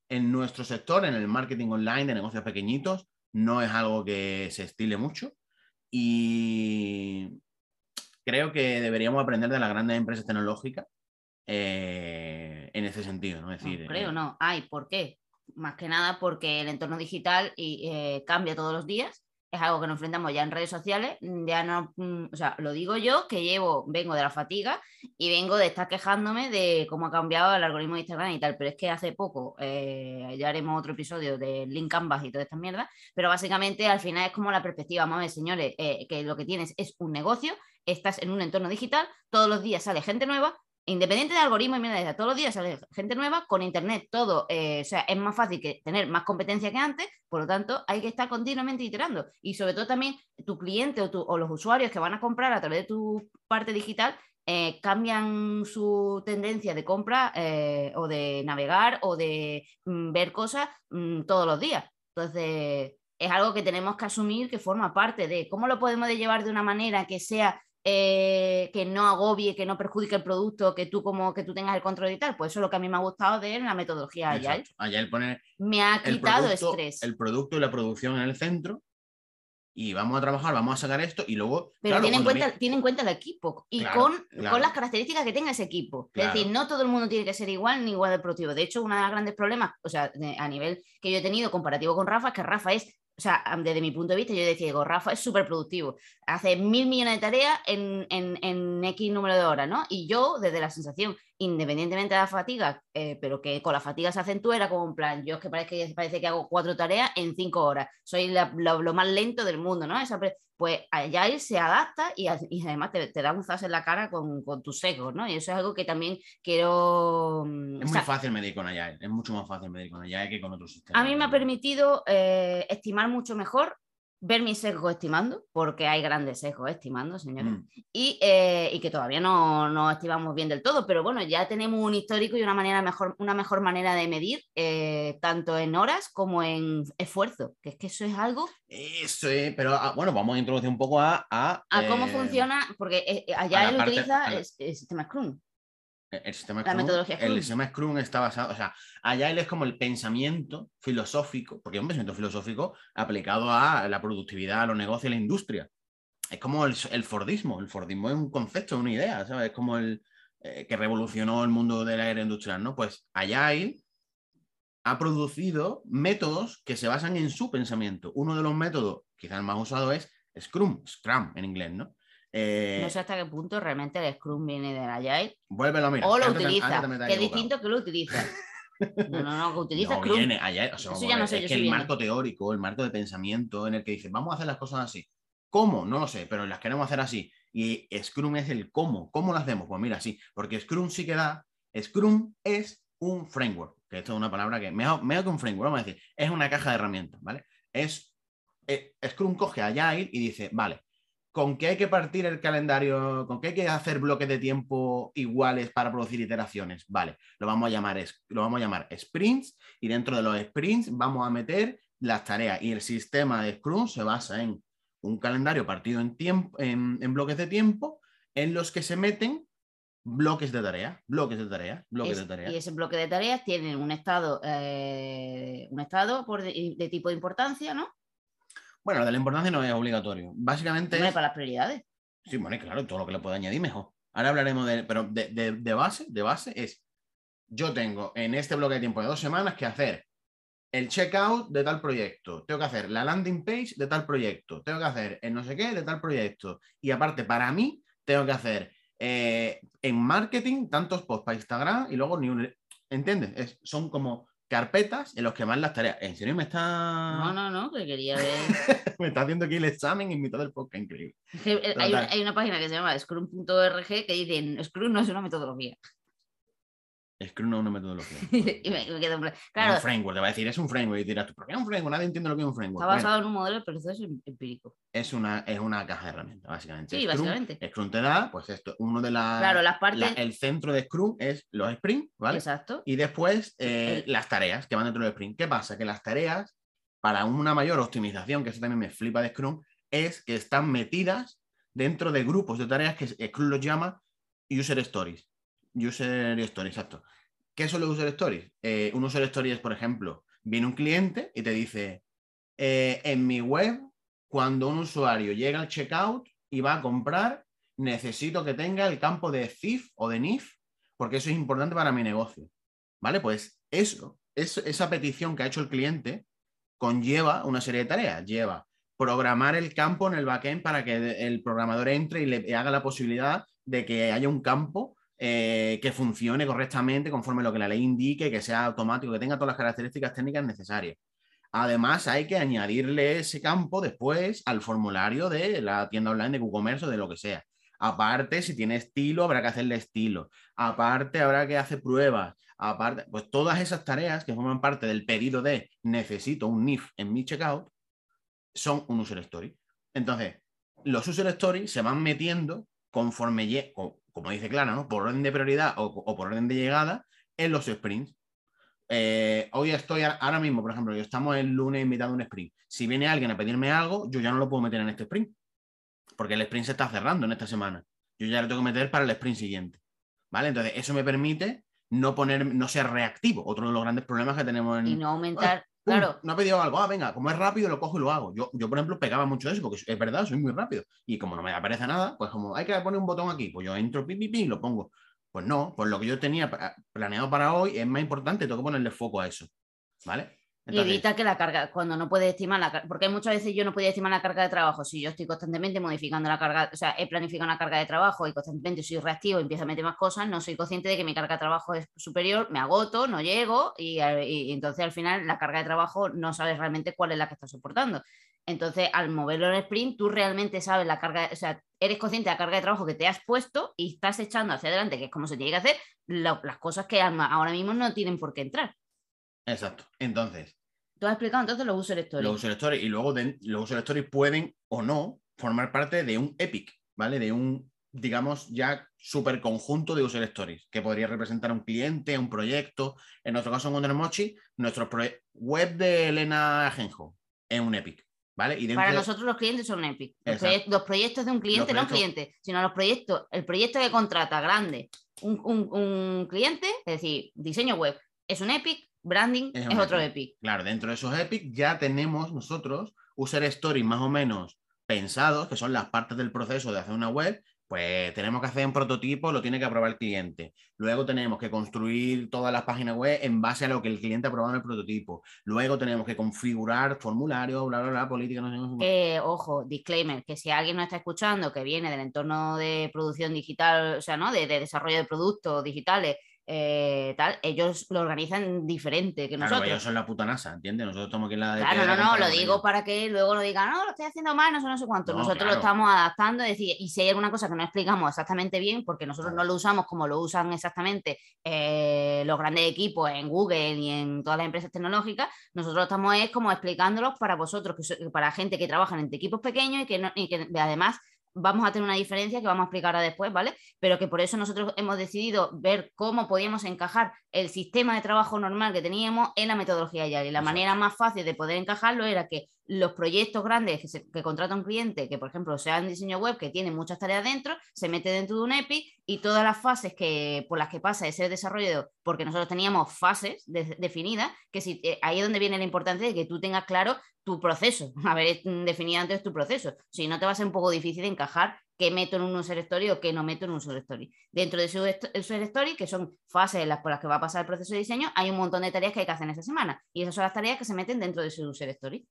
S1: en nuestro sector, en el marketing online de negocios pequeñitos, no es algo que se estile mucho y creo que deberíamos aprender de las grandes empresas tecnológicas eh, en ese sentido, ¿no? Es decir,
S2: creo, eh, no, hay, ¿por qué? Más que nada porque el entorno digital y, eh, cambia todos los días, es algo que nos enfrentamos ya en redes sociales, mm, ya no, mm, o sea, lo digo yo que llevo, vengo de la fatiga y vengo de estar quejándome de cómo ha cambiado el algoritmo de Instagram y tal, pero es que hace poco, ya haremos otro episodio de Link Canvas y toda esta mierda, pero básicamente al final es como la perspectiva, ver, señores, que lo que tienes es un negocio, estás en un entorno digital, todos los días sale gente nueva, independiente de algoritmo y mira, todos los días sale gente nueva, con internet todo, eh, o sea, es más fácil que tener más competencia que antes, por lo tanto, hay que estar continuamente iterando. Y sobre todo también tu cliente o, los usuarios que van a comprar a través de tu parte digital eh, cambian su tendencia de compra eh, o de navegar o de mm, ver cosas mm, todos los días. Entonces, es algo que tenemos que asumir que forma parte de cómo lo podemos llevar de una manera que sea eh, que no agobie, que no perjudique el producto, que tú como que tú tengas el control y tal. Pues eso es lo que a mí me ha gustado de la metodología Agile.
S1: Agile pone
S2: me ha quitado estrés.
S1: El producto y la producción en el centro y vamos a trabajar, vamos a sacar esto y luego...
S2: Pero tiene, en cuenta, tiene en cuenta el equipo y con, con, las características que tenga ese equipo. Es decir, no todo el mundo tiene que ser igual ni igual de productivo. De hecho, uno de los grandes problemas, o sea, a nivel que yo he tenido comparativo con Rafa, es que Rafa es o sea, desde mi punto de vista, yo decía, digo, Rafa es súper productivo, hace mil millones de tareas en, en, en, X número de horas, ¿no? Y yo, desde la sensación, independientemente de la fatiga, eh, pero que con la fatiga se acentúa, era como un plan, yo es que parece, parece que hago cuatro tareas en cinco horas, soy lo, más lento del mundo, ¿no? Esa, pues allá se adapta y, y además te, te, da un zas en la cara con, con tus secos, ¿no? Y eso es algo que también quiero...
S1: Mm, es muy fácil medir con Agile, es mucho más fácil medir con Agile que con otros sistemas.
S2: A mí me ha permitido eh, estimar mucho mejor ver mis sesgos estimando, porque hay grandes sesgos estimando, señores, mm. y, eh, y, que todavía no, no, estimamos bien del todo, pero bueno, ya tenemos un histórico y una, manera mejor, una mejor manera de medir, eh, tanto en horas como en esfuerzo, que es que eso es algo...
S1: Eso es, pero ah, bueno, vamos a introducir un poco a... A,
S2: a cómo eh, funciona, porque allá él utiliza el, el sistema Scrum.
S1: El sistema, el sistema Scrum está basado, o sea, Agile es como el pensamiento filosófico, porque es un pensamiento filosófico aplicado a la productividad, a los negocios, a la industria. Es como el, Fordismo. El Fordismo es un concepto, una idea, ¿sabes? Es como el eh, que revolucionó el mundo de la era industrial, ¿no? Pues Agile ha producido métodos que se basan en su pensamiento. Uno de los métodos, quizás el más usado, es Scrum, Scrum en inglés, ¿no?
S2: Eh, no sé hasta qué punto realmente el Scrum viene del Agile.
S1: Vuélvelo a mirar.
S2: O lo utiliza. que es distinto que lo utiliza. [laughs] No, no, no, que utiliza Scrum.
S1: Viene Eso ya no sé, es que el marco teórico, el marco de pensamiento en el que dice, vamos a hacer las cosas así. ¿Cómo? No lo sé, pero las queremos hacer así. Y Scrum es el cómo. ¿Cómo lo hacemos? Pues mira, sí, porque Scrum sí que da. Scrum es un framework, que esto es una palabra que, mejor, que un framework, vamos a decir, es una caja de herramientas, ¿vale? Es, eh, Scrum coge a Agile y dice, vale, ¿con qué hay que partir el calendario? ¿Con qué hay que hacer bloques de tiempo iguales para producir iteraciones? Vale, lo vamos a llamar, lo vamos a llamar sprints y dentro de los sprints vamos a meter las tareas y el sistema de Scrum se basa en un calendario partido en, tiempo, en, bloques de tiempo en los que se meten bloques de tareas, bloques de tareas, bloques de tareas.
S2: Y ese bloque de tareas tiene un estado, eh, un estado por de tipo de importancia, ¿no?
S1: Bueno, lo de la importancia no es obligatorio. Básicamente.
S2: es... para las prioridades.
S1: Sí, bueno, claro, todo lo que le puedo añadir mejor. Ahora hablaremos de. Pero de, base, de base es. Yo tengo en este bloque de tiempo de dos semanas que hacer el checkout de tal proyecto, tengo que hacer la landing page de tal proyecto, tengo que hacer el no sé qué de tal proyecto. Y aparte, para mí, tengo que hacer eh, en marketing tantos posts para Instagram y luego ni un. ¿Entiendes? son como carpetas en los que van las tareas. ¿En serio me está.?
S2: No, no, no, que quería ver. [laughs]
S1: me está haciendo aquí el examen en mitad del podcast, increíble.
S2: Eh, hay, hay, una página que se llama scrum.org que dice: Scrum no es una metodología.
S1: Scrum no es una metodología. [laughs]
S2: y me, claro.
S1: un framework, te va a decir, es un framework. Y dirás, ¿por qué es un framework? Nadie entiende lo que es un framework.
S2: Está basado en un modelo de proceso empírico.
S1: Es una, es una caja de herramientas, básicamente.
S2: Sí, básicamente.
S1: Scrum te da, pues esto, uno de las.
S2: Claro, las partes.
S1: el centro de Scrum es los sprints, ¿vale?
S2: Exacto.
S1: Y después eh, las tareas que van dentro del sprint. ¿Qué pasa? Que las tareas, para una mayor optimización, que eso también me flipa de Scrum, es que están metidas dentro de grupos de tareas que Scrum los llama User Stories. User Stories, exacto. ¿Qué son los user stories? Eh, un user story es, por ejemplo, viene un cliente y te dice, eh, en mi web, cuando un usuario llega al checkout y va a comprar, necesito que tenga el campo de CIF o de NIF, porque eso es importante para mi negocio. ¿Vale? Pues eso, esa petición que ha hecho el cliente conlleva una serie de tareas. Lleva programar el campo en el backend para que el programador entre y le haga la posibilidad de que haya un campo eh, que funcione correctamente conforme lo que la ley indique, que sea automático, que tenga todas las características técnicas necesarias. Además, hay que añadirle ese campo después al formulario de la tienda online de WooCommerce o de lo que sea. Aparte, si tiene estilo, habrá que hacerle estilo. Aparte, habrá que hacer pruebas. Aparte, pues todas esas tareas que forman parte del pedido de necesito un NIF en mi checkout son un user story. Entonces, los user stories se van metiendo conforme, como dice Clara, ¿no? por orden de prioridad o, por orden de llegada en los sprints. Eh, hoy estoy ahora mismo, por ejemplo, yo estamos el lunes en mitad de un sprint. Si viene alguien a pedirme algo, yo ya no lo puedo meter en este sprint, porque el sprint se está cerrando en esta semana. Yo ya lo tengo que meter para el sprint siguiente. ¿Vale? Entonces, eso me permite no poner, no ser reactivo. Otro de los grandes problemas que tenemos en.
S2: Y no aumentar. Claro.
S1: No ha pedido algo, ah, venga, como es rápido, lo cojo y lo hago. Yo, yo, por ejemplo, pegaba mucho eso, porque es verdad, soy muy rápido. Y como no me aparece nada, pues como hay que poner un botón aquí, pues yo entro, pi, pi, pi, y lo pongo. Pues no, pues lo que yo tenía planeado para hoy es más importante, tengo que ponerle foco a eso. ¿Vale?
S2: Y evita que la carga, cuando no puedes estimar la carga, porque muchas veces yo no podía estimar la carga de trabajo, si yo estoy constantemente modificando la carga, o sea, he planificado una carga de trabajo y constantemente soy reactivo y empiezo a meter más cosas, no soy consciente de que mi carga de trabajo es superior, me agoto, no llego y, entonces al final la carga de trabajo no sabes realmente cuál es la que estás soportando. Entonces, al moverlo en sprint, tú realmente sabes la carga, o sea, eres consciente de la carga de trabajo que te has puesto y estás echando hacia adelante, que es como se tiene que hacer, las cosas que ahora mismo no tienen por qué entrar.
S1: Exacto. Entonces,
S2: Tú has explicado entonces los user stories.
S1: Los user stories. Y luego los user stories pueden o no formar parte de un epic, ¿vale? De un, digamos, ya super conjunto de user stories, que podría representar a un cliente, a un proyecto. En nuestro caso, en Wondermochi, nuestro web de Elena Ajenjo es un epic. ¿Vale?
S2: Y Para nosotros los clientes son un epic. Los, proyectos de un cliente, no un cliente, sino los proyectos, el proyecto que contrata grande un, un cliente, es decir, diseño web, es un epic, branding es, otro epic.
S1: Claro, dentro de esos epic ya tenemos nosotros user stories más o menos pensados, que son las partes del proceso de hacer una web, pues tenemos que hacer un prototipo, lo tiene que aprobar el cliente. Luego tenemos que construir todas las páginas web en base a lo que el cliente ha aprobado en el prototipo. Luego tenemos que configurar formularios, bla, bla, bla, política, no
S2: sé. ojo, disclaimer, que si alguien no está escuchando que viene del entorno de producción digital, o sea, ¿no? de desarrollo de productos digitales, eh, tal, ellos lo organizan diferente que nosotros.
S1: ellos son la puta NASA, ¿entiendes? Nosotros estamos aquí en la
S2: de Claro, no, no, lo digo para que luego no digan, no, lo estoy haciendo mal, no sé, no sé cuánto. nosotros lo estamos adaptando, decir, y si hay alguna cosa que no explicamos exactamente bien, porque nosotros no lo usamos como lo usan exactamente eh, los grandes equipos en Google y en todas las empresas tecnológicas, nosotros estamos es como explicándolos para vosotros, que, para gente que trabaja en equipos pequeños y que, y que además vamos a tener una diferencia que vamos a explicar ahora después, ¿vale? Pero que por eso nosotros hemos decidido ver cómo podíamos encajar el sistema de trabajo normal que teníamos en la metodología ya. Y la manera más fácil de poder encajarlo era que los proyectos grandes que, que contrata un cliente, que por ejemplo sea en diseño web, que tiene muchas tareas dentro, se mete dentro de un EPI y todas las fases que, por las que pasa ese desarrollo, porque nosotros teníamos fases definidas, que si, eh, ahí es donde viene la importancia de que tú tengas claro tu proceso, [laughs] haber definido antes tu proceso. Si no, te va a ser un poco difícil encajar qué meto en un user story o qué no meto en un user story. Dentro de user story, que son fases las por las que va a pasar el proceso de diseño, hay un montón de tareas que hay que hacer en esa semana. Y esas son las tareas que se meten dentro de ese user story.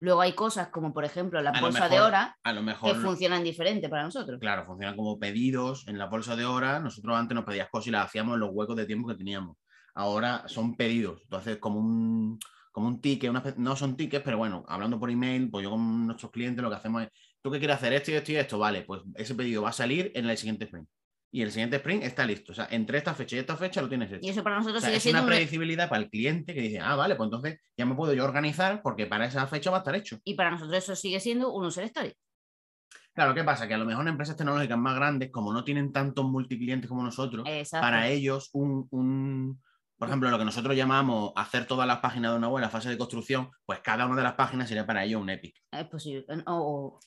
S2: Luego hay cosas como, por ejemplo, la bolsa de hora que funcionan diferente para nosotros.
S1: Claro, funcionan como pedidos en la bolsa de hora. Nosotros antes nos pedías cosas y las hacíamos en los huecos de tiempo que teníamos. Ahora son pedidos. Entonces, como un, como un ticket, no son tickets, pero bueno, hablando por email, pues yo con nuestros clientes lo que hacemos es, ¿tú qué quieres hacer? Esto y esto y esto, vale, pues ese pedido va a salir en el siguiente sprint. Y el siguiente sprint está listo. O sea, entre esta fecha y esta fecha lo tienes hecho.
S2: Y eso para nosotros
S1: es una predecibilidad para el cliente que dice, ah, vale, pues entonces ya me puedo yo organizar porque para esa fecha va a estar hecho.
S2: Y para nosotros eso sigue siendo un user story.
S1: Claro, ¿qué pasa? Que a lo mejor en empresas tecnológicas más grandes, como no tienen tantos multiclientes como nosotros, para ellos un, por ejemplo, lo que nosotros llamamos hacer todas las páginas de una web, la fase de construcción, pues cada una de las páginas sería para ellos un epic.
S2: Es posible.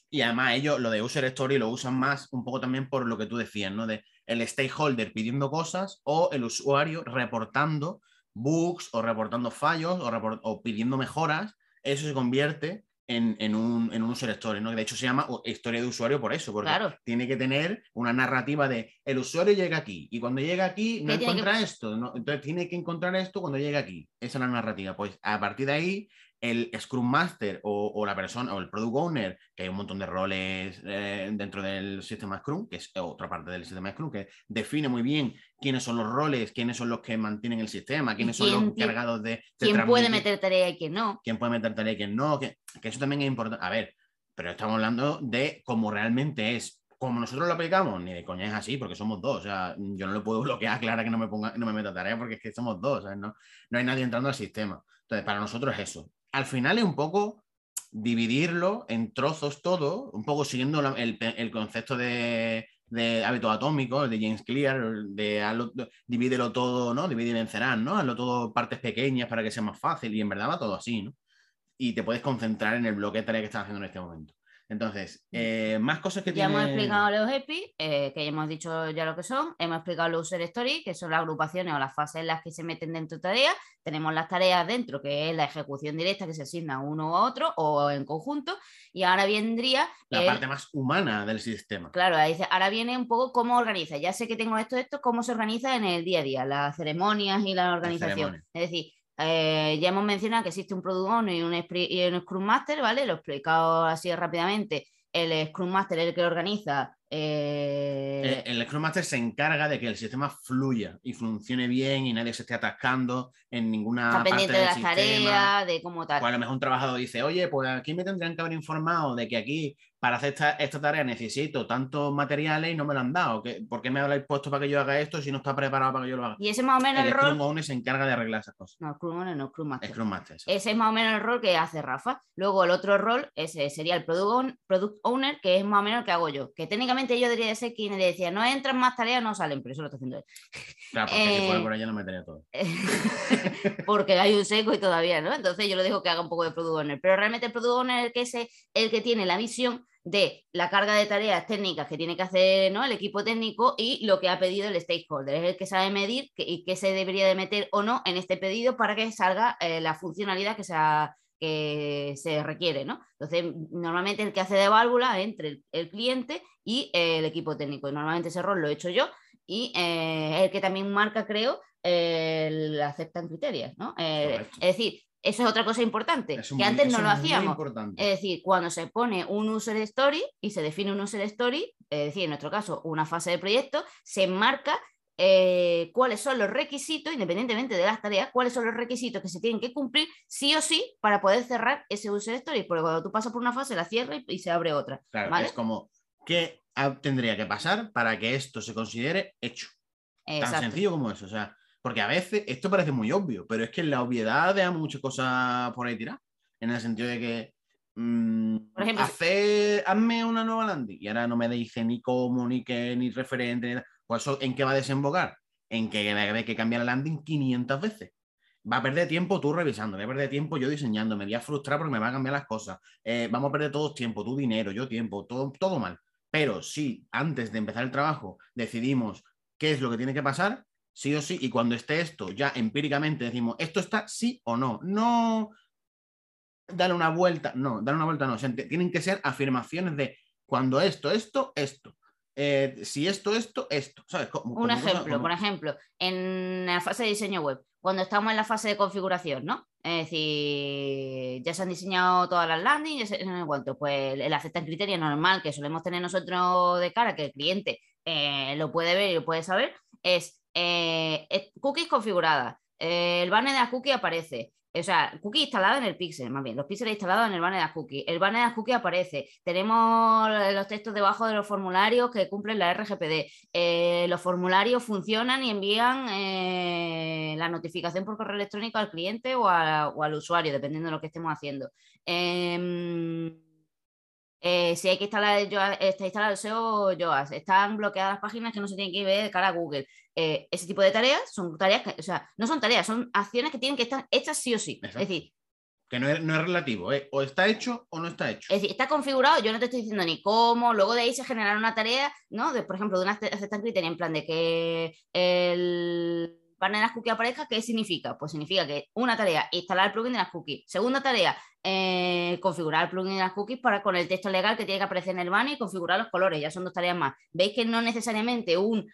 S1: Y además ellos lo de user story lo usan más un poco también por lo que tú decías, ¿no? De el stakeholder pidiendo cosas o el usuario reportando bugs o reportando fallos o, o pidiendo mejoras. Eso se convierte en, un, en un user story, ¿no? De hecho se llama historia de usuario por eso, porque tiene que tener una narrativa de el usuario llega aquí y cuando llega aquí no encuentra esto, entonces tiene que encontrar esto cuando llega aquí. Esa es la narrativa. Pues a partir de ahí el Scrum Master o, la persona o el Product Owner, que hay un montón de roles eh, dentro del sistema Scrum, que es otra parte del sistema Scrum, que define muy bien quiénes son los roles, quiénes son los que mantienen el sistema, quiénes son los encargados de...
S2: ¿Quién puede meter tarea y quién no?
S1: ¿Quién puede meter tarea y quién no? Que, eso también es importante. A ver, pero estamos hablando de cómo realmente es. Como nosotros lo aplicamos, ni de coña es así, porque somos dos. O sea, yo no lo puedo [laughs] bloquear, Clara, que no me ponga, no me meta tarea, porque es que somos dos, No, no hay nadie entrando al sistema. Entonces, para nosotros es eso al final es un poco dividirlo en trozos todo, un poco siguiendo el, concepto de, de hábitos atómicos, de James Clear, de, divídelo todo, ¿no? Divide y vencerás, ¿no? Hazlo todo partes pequeñas para que sea más fácil y en verdad va todo así, ¿no? Y te puedes concentrar en el bloque de tarea que estás haciendo en este momento. Entonces, mm. eh, más cosas que
S2: Ya hemos explicado los EPI, eh, que ya hemos dicho ya lo que son. Hemos explicado los user stories, que son las agrupaciones o las fases en las que se meten dentro de tareas. Tenemos las tareas dentro, que es la ejecución directa que se asigna uno a otro o en conjunto. Y ahora vendría...
S1: La parte más humana del sistema.
S2: Claro, ahí dice, ahora viene un poco cómo organiza. Ya sé que tengo esto, esto, cómo se organiza en el día a día, las ceremonias y la organización. Es decir, eh, ya hemos mencionado que existe un Product Owner y un, y un Scrum Master, ¿vale? Lo he explicado así rápidamente. El Scrum Master es el que organiza
S1: eh, el, Scrum Master se encarga de que el sistema fluya y funcione bien y nadie se esté atascando en ninguna
S2: Está pendiente
S1: de
S2: las tareas, de cómo tal.
S1: O a lo mejor un trabajador dice, oye, pues aquí me tendrían que haber informado de que aquí para hacer esta, tarea necesito tantos materiales y no me lo han dado. ¿Por qué me habéis puesto para que yo haga esto si no está preparado para que yo lo haga?
S2: Y ese es más o menos el,
S1: el
S2: rol.
S1: Scrum Owner se encarga de arreglar esas cosas.
S2: No, Scrum Owner no, Scrum Master.
S1: Scrum Master
S2: ese es más o menos el rol que hace Rafa. Luego el otro rol ese sería el Product, Product Owner, que es más o menos el que hago yo. Que técnicamente yo debería ser quien le decía, no entran más tareas, no salen, pero eso lo está haciendo él.
S1: Claro, porque si fuera eh, por allá no metería todo. [laughs]
S2: porque hay un seco y todavía, ¿no? Entonces yo lo dejo que haga un poco de Product Owner. Pero realmente el Product Owner es el que, es el que tiene la visión de la carga de tareas técnicas que tiene que hacer ¿no? el equipo técnico y lo que ha pedido el stakeholder. Es el que sabe medir y qué se debería de meter o no en este pedido para que salga eh, la funcionalidad que, sea, que se requiere. ¿no? Entonces, normalmente el que hace de válvula entre el, cliente y el equipo técnico. Y normalmente ese rol lo he hecho yo y eh, el que también marca, creo, el aceptan criterios. ¿no? Eh, es decir, eso es otra cosa importante, que antes no lo hacíamos. Es decir, cuando se pone un user story y se define un user story, es decir, en nuestro caso, una fase de proyecto, se marca eh, cuáles son los requisitos, independientemente de las tareas, cuáles son los requisitos que se tienen que cumplir sí o sí para poder cerrar ese user story. Porque cuando tú pasas por una fase, la cierras y, se abre otra.
S1: Claro, es como, ¿qué tendría que pasar para que esto se considere hecho? Tan sencillo como eso. O sea, porque a veces esto parece muy obvio, pero es que la obviedad deja muchas cosas por ahí tirar. En el sentido de que. Mm, por ejemplo, hazme una nueva landing y ahora no me dice ni cómo, ni qué, ni referente, ni nada. Pues eso, ¿en qué va a desembocar? En que hay que cambiar la landing 500 veces. Va a perder tiempo tú revisando, voy a perder tiempo yo diseñando, me voy a frustrar porque me van a cambiar las cosas. Eh, vamos a perder todo tiempo, tu dinero, yo tiempo, todo, todo mal. Pero si antes de empezar el trabajo decidimos qué es lo que tiene que pasar, sí o sí, y cuando esté esto, ya empíricamente decimos, esto está sí o no, no darle una vuelta, no, dar una vuelta no, tienen que ser afirmaciones de cuando esto, esto, esto. Eh, si esto, esto, esto. ¿sabes?
S2: Un ejemplo, por ejemplo, en la fase de diseño web, cuando estamos en la fase de configuración, ¿no? Es decir, ya se han diseñado todas las landings, ya en cuanto, pues el aceptar criterio normal que solemos tener nosotros de cara, que el cliente eh, lo puede ver y lo puede saber, es eh, cookies configuradas, eh, el banner de la cookie aparece, o sea, cookie instalada en el pixel, más bien, los píxeles instalados en el banner de las. El banner de las cookies aparece. Tenemos los textos debajo de los formularios que cumplen la RGPD. Eh, los formularios funcionan y envían la notificación por correo electrónico al cliente o, o, al usuario, dependiendo de lo que estemos haciendo. Em, eh, si hay que instalar está instalado el SEO Yoast, están bloqueadas las páginas que no se tienen que ver de cara a Google. Eh, ese tipo de tareas son tareas que, o sea, no son tareas, son acciones que tienen que estar hechas sí o sí. Es decir,
S1: que no es, no es relativo, ¿eh? o está hecho o no está hecho.
S2: Es decir, está configurado, yo no te estoy diciendo ni cómo, luego de ahí se generará una tarea, ¿no? De, por ejemplo, de una aceptación criteria en plan de que el las cookies aparezca, ¿qué significa? Pues significa que una tarea, instalar el plugin de las cookies. Segunda tarea, eh, configurar el plugin de las cookies para con el texto legal que tiene que aparecer en el banner y configurar los colores. Ya son dos tareas más. Veis que no necesariamente un,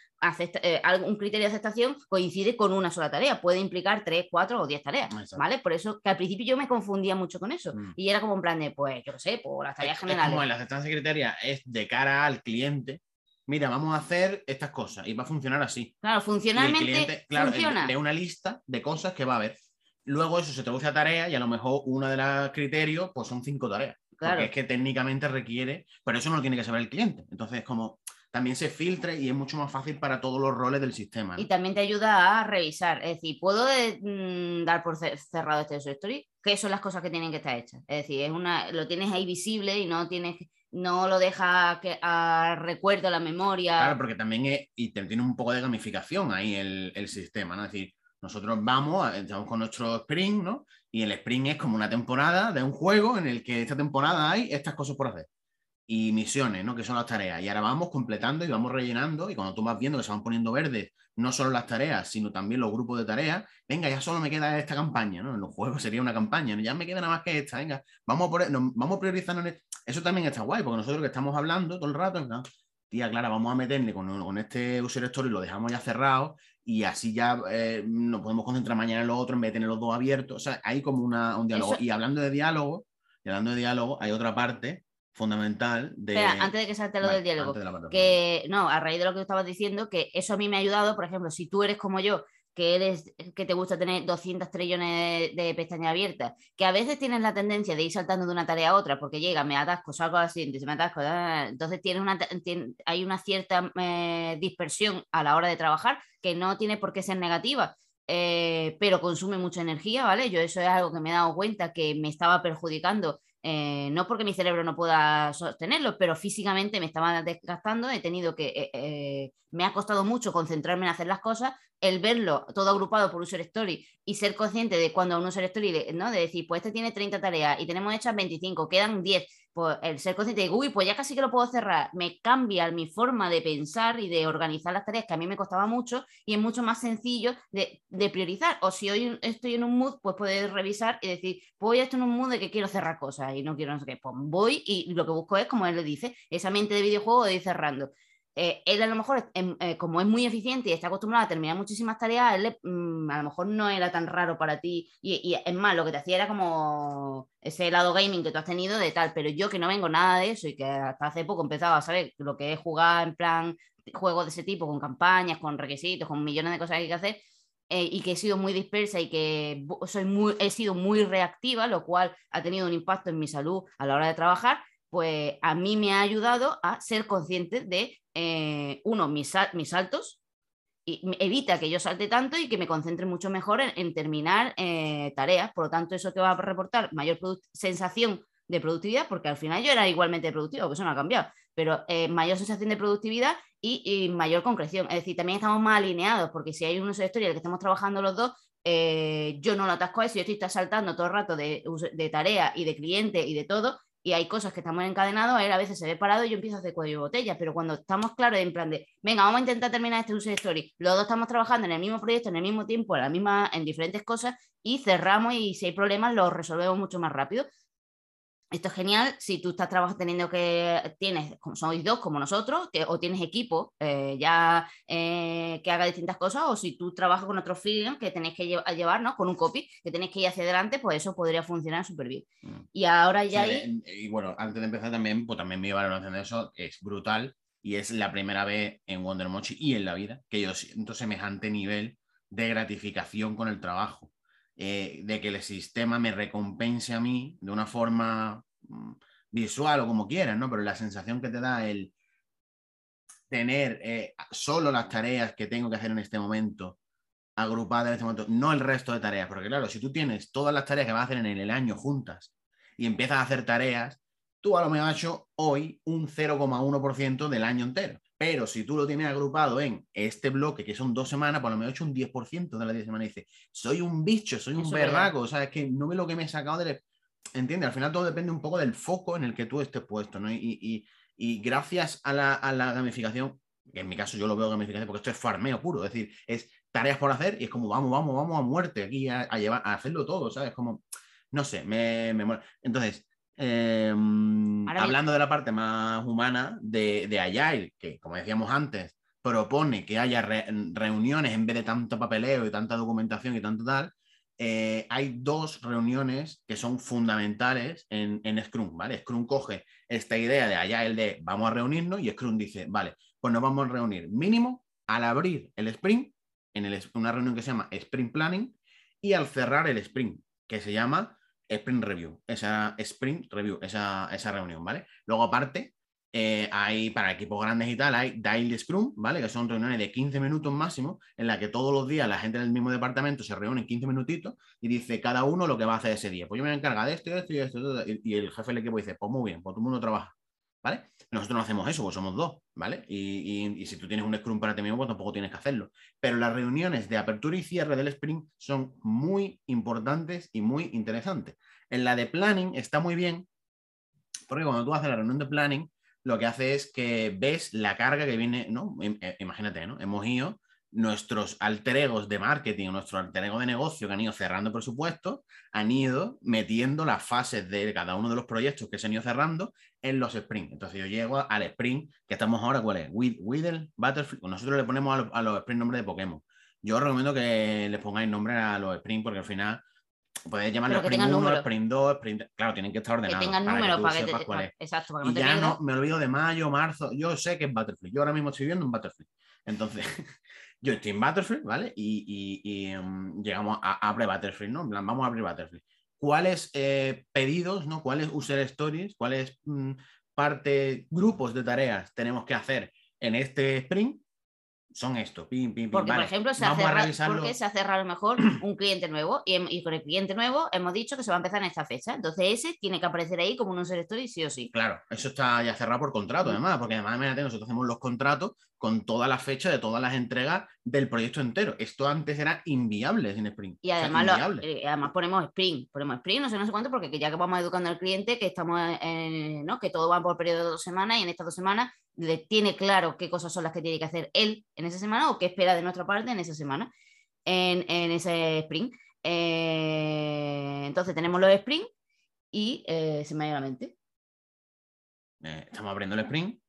S2: eh, un criterio de aceptación coincide con una sola tarea. Puede implicar tres, cuatro o diez tareas. ¿Vale? Por eso que al principio yo me confundía mucho con eso. Mm. Y era como un plan de, pues, yo no sé, por las tareas generales.
S1: como la aceptancia criteria es de cara al cliente mira, vamos a hacer estas cosas y va a funcionar así.
S2: Claro, funcionalmente
S1: claro, funciona. De una lista de cosas que va a haber. Luego eso se traduce a tareas y a lo mejor una de las criterios pues son cinco tareas. Claro. Porque es que técnicamente requiere, pero eso no lo tiene que saber el cliente. Entonces, como también se filtre y es mucho más fácil para todos los roles del sistema.
S2: Y también te ayuda a revisar. Es decir, ¿puedo mm, dar por cerrado este story? ¿Qué son las cosas que tienen que estar hechas? Es decir, es una, lo tienes ahí visible y no tienes no lo deja que, a recuerdo, la memoria.
S1: Claro, porque también es, y tiene un poco de gamificación ahí el, el sistema, ¿no? Es decir, nosotros vamos, estamos con nuestro sprint, ¿no? Y el sprint es como una temporada de un juego en el que esta temporada hay estas cosas por hacer. Y misiones, ¿no? Que son las tareas. Y ahora vamos completando y vamos rellenando. Y cuando tú vas viendo que se van poniendo verdes no solo las tareas, sino también los grupos de tareas, venga, ya solo me queda esta campaña, ¿no? En los juegos sería una campaña, ¿no? ya me queda nada más que esta, venga, vamos a, por, vamos a priorizar. Eso también está guay, porque nosotros que estamos hablando todo el rato, tía Clara, vamos a meterle con, este user story, lo dejamos ya cerrado y así ya eh, nos podemos concentrar mañana en lo otro en vez de tener los dos abiertos. O sea, hay como una, un diálogo. Y hablando de diálogo, y hablando de diálogo, hay otra parte fundamental de...
S2: Espera, antes de que salte lo del diálogo, que no, a raíz de lo que estabas diciendo, que eso a mí me ha ayudado, por ejemplo, si tú eres como yo, que eres que te gusta tener 200 trillones de, pestañas abiertas, que a veces tienes la tendencia de ir saltando de una tarea a otra porque llega, me atasco, salgo al siguiente, me atasco, ah, entonces tienes una, hay una cierta eh, dispersión a la hora de trabajar que no tiene por qué ser negativa. Eh, pero consume mucha energía, ¿vale? Yo eso es algo que me he dado cuenta que me estaba perjudicando eh, no porque mi cerebro no pueda sostenerlo, pero físicamente me estaba desgastando, he tenido que, me ha costado mucho concentrarme en hacer las cosas, el verlo todo agrupado por user story y ser consciente de cuando un user story, ¿no? de decir, pues este tiene 30 tareas y tenemos hechas 25, quedan 10, pues, el ser consciente de, uy, pues ya casi que lo puedo cerrar, me cambia mi forma de pensar y de organizar las tareas, que a mí me costaba mucho y es mucho más sencillo de, priorizar. O si hoy estoy en un mood, pues puedes revisar y decir, pues hoy estoy en un mood de que quiero cerrar cosas y no quiero no sé qué. Pues voy y lo que busco es, como él le dice, esa mente de videojuego de ir cerrando. Eh, él a lo mejor, em, eh, como es muy eficiente y está acostumbrado a terminar muchísimas tareas, él, mm, a lo mejor no era tan raro para ti. Y, es más, lo que te hacía era como ese lado gaming que tú has tenido de tal, pero yo que no vengo nada de eso y que hasta hace poco empezaba a saber lo que es jugar en plan juegos de ese tipo, con campañas, con requisitos, con millones de cosas que hay que hacer, eh, y que he sido muy dispersa y que soy muy, he sido muy reactiva, lo cual ha tenido un impacto en mi salud a la hora de trabajar, pues a mí me ha ayudado a ser consciente de eh, uno, mis, mis saltos, y evita que yo salte tanto y que me concentre mucho mejor en, terminar eh, tareas. Por lo tanto, eso te va a reportar mayor sensación de productividad, porque al final yo era igualmente productivo, porque eso no ha cambiado, pero eh, mayor sensación de productividad y, mayor concreción. Es decir, también estamos más alineados, porque si hay un uso de historia en el que estamos trabajando los dos, yo no lo atasco a eso, yo estoy saltando todo el rato de, de tarea y de cliente y de todo, y hay cosas que estamos encadenados, él a veces se ve parado y yo empiezo a hacer cuello de botella, pero cuando estamos claros en plan de, venga, vamos a intentar terminar este user story, los dos estamos trabajando en el mismo proyecto, en el mismo tiempo, en, la misma, en diferentes cosas y cerramos y si hay problemas los resolvemos mucho más rápido. Esto es genial si tú estás trabajando teniendo que tienes, como sois dos como nosotros, o tienes equipo eh, ya eh, que haga distintas cosas, o si tú trabajas con otro freelance que tenéis que llevar, ¿no? Con un copy, que tenéis que ir hacia adelante, pues eso podría funcionar súper bien. Mm. Y ahora ya
S1: Y bueno, antes de empezar también, pues también mi valoración de eso es brutal y es la primera vez en Wonder Mochi y en la vida que yo siento semejante nivel de gratificación con el trabajo. Eh, de que el sistema me recompense a mí de una forma mm, visual o como quieras, ¿no? Pero la sensación que te da el tener eh, solo las tareas que tengo que hacer en este momento agrupadas en este momento, no el resto de tareas, porque claro, si tú tienes todas las tareas que vas a hacer en el año juntas y empiezas a hacer tareas, tú a lo mejor has hecho hoy un 0,1% del año entero. Pero si tú lo tienes agrupado en este bloque, que son dos semanas, por lo menos he hecho un 10% de las 10 semanas. Y dice, soy un bicho, soy un berraco, o sea, es que no ve lo que me he sacado del... ¿Entiendes? Al final todo depende un poco del foco en el que tú estés puesto, ¿no? Y, gracias a la, gamificación, que en mi caso yo lo veo gamificación porque esto es farmeo puro, es decir, es tareas por hacer y es como vamos, vamos, vamos a muerte aquí a, llevar, a hacerlo todo, ¿sabes? Como, no sé, me, me... Entonces, Em, hablando de la parte más humana de, de Agile, que como decíamos antes, propone que haya reuniones en vez de tanto papeleo y tanta documentación y tanto tal, eh, hay dos reuniones que son fundamentales en, en, Scrum, ¿vale? Scrum coge esta idea de Agile de vamos a reunirnos y Scrum dice, vale, pues nos vamos a reunir mínimo al abrir el sprint, en el, una reunión que se llama Sprint Planning, y al cerrar el sprint, que se llama Sprint Review, esa Sprint Review, esa, esa reunión, ¿vale? Luego, aparte, eh, hay para equipos grandes y tal, hay Daily Scrum, ¿vale? Que son reuniones de 15 minutos máximo, en la que todos los días la gente del mismo departamento se reúne en 15 minutitos y dice cada uno lo que va a hacer ese día. Pues yo me encargar de esto, y esto y esto. Y, el jefe del equipo dice, pues muy bien, pues todo el mundo trabaja, ¿vale? Nosotros no hacemos eso, pues somos dos, ¿vale? Y, si tú tienes un Scrum para ti mismo, pues tampoco tienes que hacerlo. Pero las reuniones de apertura y cierre del sprint son muy importantes y muy interesantes. En la de planning está muy bien, porque cuando tú haces la reunión de planning, lo que hace es que ves la carga que viene, ¿no? Eh, imagínate, ¿no? Hemos ido nuestros alter egos de marketing, nuestro alter ego de negocio que han ido cerrando presupuestos, han ido metiendo las fases de cada uno de los proyectos que se han ido cerrando en los sprints. Entonces yo llego al sprint, que estamos ahora, ¿cuál es? Whittle, Butterfly. Nosotros le ponemos a los, a los sprint nombre de Pokémon. Yo recomiendo que les pongáis nombre a los sprints porque al final Puedes llamarlo Sprint 1, Sprint 2, Sprint. Claro, tienen que estar ordenados.
S2: Que tengan números para que, cuál es. Exacto, para
S1: ya no me olvido de mayo, marzo. Yo sé que es Battlefield. Yo ahora mismo estoy viendo un Battlefield. Entonces, [laughs] yo estoy en Battlefield, ¿vale? Y, y, um, llegamos a, abre Battlefield, ¿no? En plan, vamos a abrir Battlefield. ¿Cuáles eh, pedidos, ¿no? ¿Cuáles user stories? ¿Cuáles mm, parte, grupos de tareas tenemos que hacer en este sprint? son esto, pim, pim, pim.
S2: Porque, por ejemplo, se ha, cerrado, porque se ha cerrado a lo mejor [clears throat] un cliente nuevo y, con el cliente nuevo hemos dicho que se va a empezar en esta fecha. Entonces, ese tiene que aparecer ahí como un user story sí o sí.
S1: Claro, eso está ya cerrado por contrato, además, porque además, nosotros hacemos los contratos con toda la fecha de todas las entregas del proyecto entero. Esto antes era inviable sin Spring.
S2: Y además, eh, además ponemos Spring, ponemos Spring, no sé, no sé cuánto, porque ya que vamos educando al cliente, que estamos en, ¿no? que todo va por periodo de dos semanas y en estas dos semanas le tiene claro qué cosas son las que tiene que hacer él en esa semana o qué espera de nuestra parte en esa semana, en, ese sprint. Eh, entonces tenemos los sprint y eh, se me ha ido la mente.
S1: Eh, estamos abriendo el sprint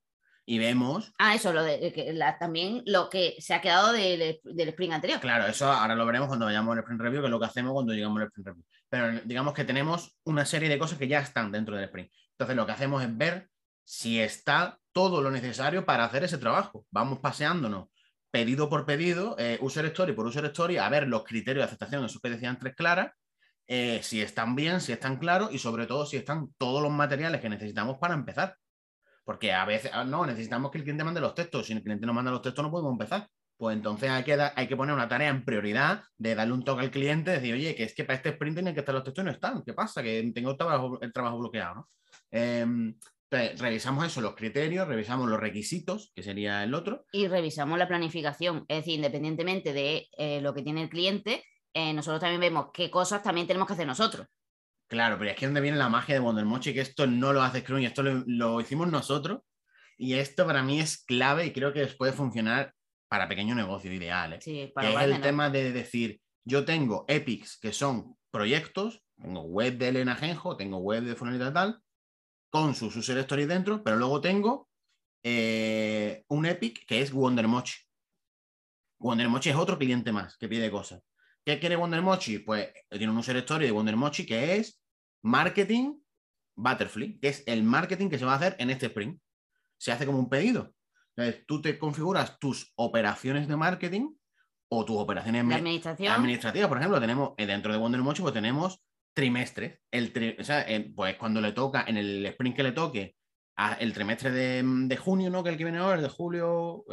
S1: y vemos.
S2: Ah, eso, lo de, también lo que se ha quedado del, del, sprint anterior.
S1: Claro, eso ahora lo veremos cuando vayamos al sprint review, que es lo que hacemos cuando llegamos al sprint review. Pero digamos que tenemos una serie de cosas que ya están dentro del sprint. Entonces lo que hacemos es ver si está todo lo necesario para hacer ese trabajo. Vamos paseándonos pedido por pedido, eh, user story por user story, a ver los criterios de aceptación, esos que decían tres claras, eh, si están bien, si están claros y sobre todo si están todos los materiales que necesitamos para empezar. Porque a veces, ah, no, necesitamos que el cliente mande los textos. Si el cliente no manda los textos, no podemos empezar. Pues entonces hay que, hay que poner una tarea en prioridad de darle un toque al cliente, decir, oye, que es que para este sprint tienen que estar los textos y no están. ¿Qué pasa? Que tengo el trabajo, bloqueado, ¿no? Em, revisamos eso, los criterios, revisamos los requisitos, que sería el otro.
S2: Y revisamos la planificación, es decir, independientemente de eh, lo que tiene el cliente, eh, nosotros también vemos qué cosas también tenemos que hacer nosotros.
S1: Claro, pero es que donde viene la magia de Wondermochi, que esto no lo hace Scrum, esto lo, hicimos nosotros. Y esto para mí es clave y creo que puede funcionar para pequeño negocio ideal. ¿eh?
S2: Sí, para
S1: es el tema de decir, yo tengo epics que son proyectos, tengo web de Elena Genjo, tengo web de Funelita tal, con sus user stories dentro, pero luego tengo eh, un Epic que es WonderMochi. WonderMochi es otro cliente más que pide cosas. ¿Qué quiere WonderMochi? Pues tiene un user story de WonderMochi que es marketing Butterfly, que es el marketing que se va a hacer en este sprint. Se hace como un pedido. Entonces, tú te configuras tus operaciones de marketing o tus operaciones administrativas. Por ejemplo, tenemos eh, dentro de WonderMochi, pues tenemos trimestre. El o sea, pues cuando le toca, en el sprint que le toque, el trimestre de, junio, ¿no? Que el que viene ahora, el de julio.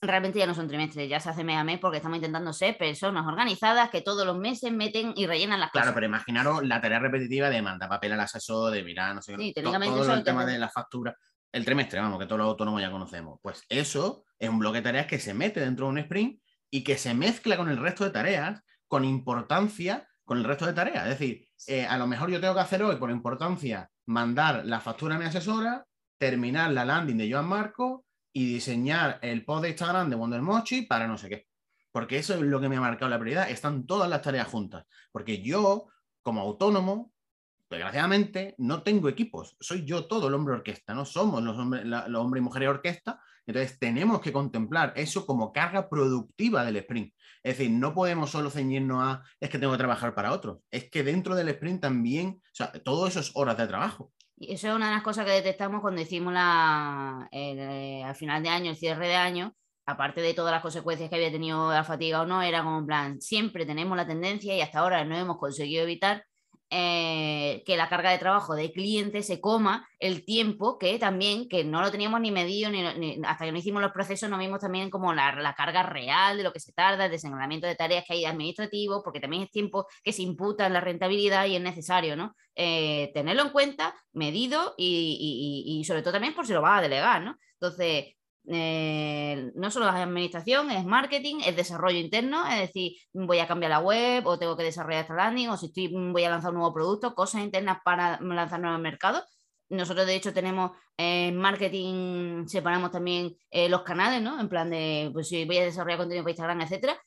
S2: Realmente ya no son trimestres, ya se hace mes a mes porque estamos intentando ser personas organizadas que todos los meses meten y rellenan las
S1: cosas. Claro, pero imaginaros la tarea repetitiva de mandar papel al asesor, de mirar, no sé
S2: sí,
S1: todo, el tema de la factura. El trimestre, vamos, que todos los autónomos ya conocemos. Pues eso es un bloque de tareas que se mete dentro de un sprint y que se mezcla con el resto de tareas con importancia con el resto de tareas. Es decir, eh, a lo mejor yo tengo que hacer hoy, por importancia, mandar la factura a mi asesora, terminar la landing de Joan Marco y diseñar el post de Instagram de Wonder Mochi para no sé qué. Porque eso es lo que me ha marcado la prioridad. Están todas las tareas juntas. Porque yo, como autónomo, desgraciadamente, no tengo equipos. Soy yo todo el hombre orquesta. No somos los hombres, los hombres y mujeres orquesta entonces, tenemos que contemplar eso como carga productiva del sprint. Es decir, no podemos solo ceñirnos a, es que tengo que trabajar para otros. Es que dentro del sprint también, o sea, todo eso es horas de trabajo.
S2: Y eso es una de las cosas que detectamos cuando hicimos la, eh, al final de año, el cierre de año, aparte de todas las consecuencias que había tenido la fatiga o no, era como en plan, siempre tenemos la tendencia y hasta ahora no hemos conseguido evitar eh, que la carga de trabajo de cliente se coma el tiempo que también, que no lo teníamos ni medido, ni, hasta que no hicimos los procesos, no vimos también como la, carga real de lo que se tarda, el desengranaamiento de tareas que hay administrativos, porque también es tiempo que se imputa en la rentabilidad y es necesario, ¿no? Eh, tenerlo en cuenta, medido y, y, sobre todo también por si lo vas a delegar, ¿no? Entonces, eh, no solo es administración, es marketing, es desarrollo interno, es decir, voy a cambiar la web o tengo que desarrollar esta landing o si estoy, voy a lanzar un nuevo producto, cosas internas para lanzar nuevos mercados. Nosotros, de hecho, tenemos en marketing, separamos también eh, los canales, ¿no? En plan de, pues si voy a desarrollar contenido para Instagram, etcétera.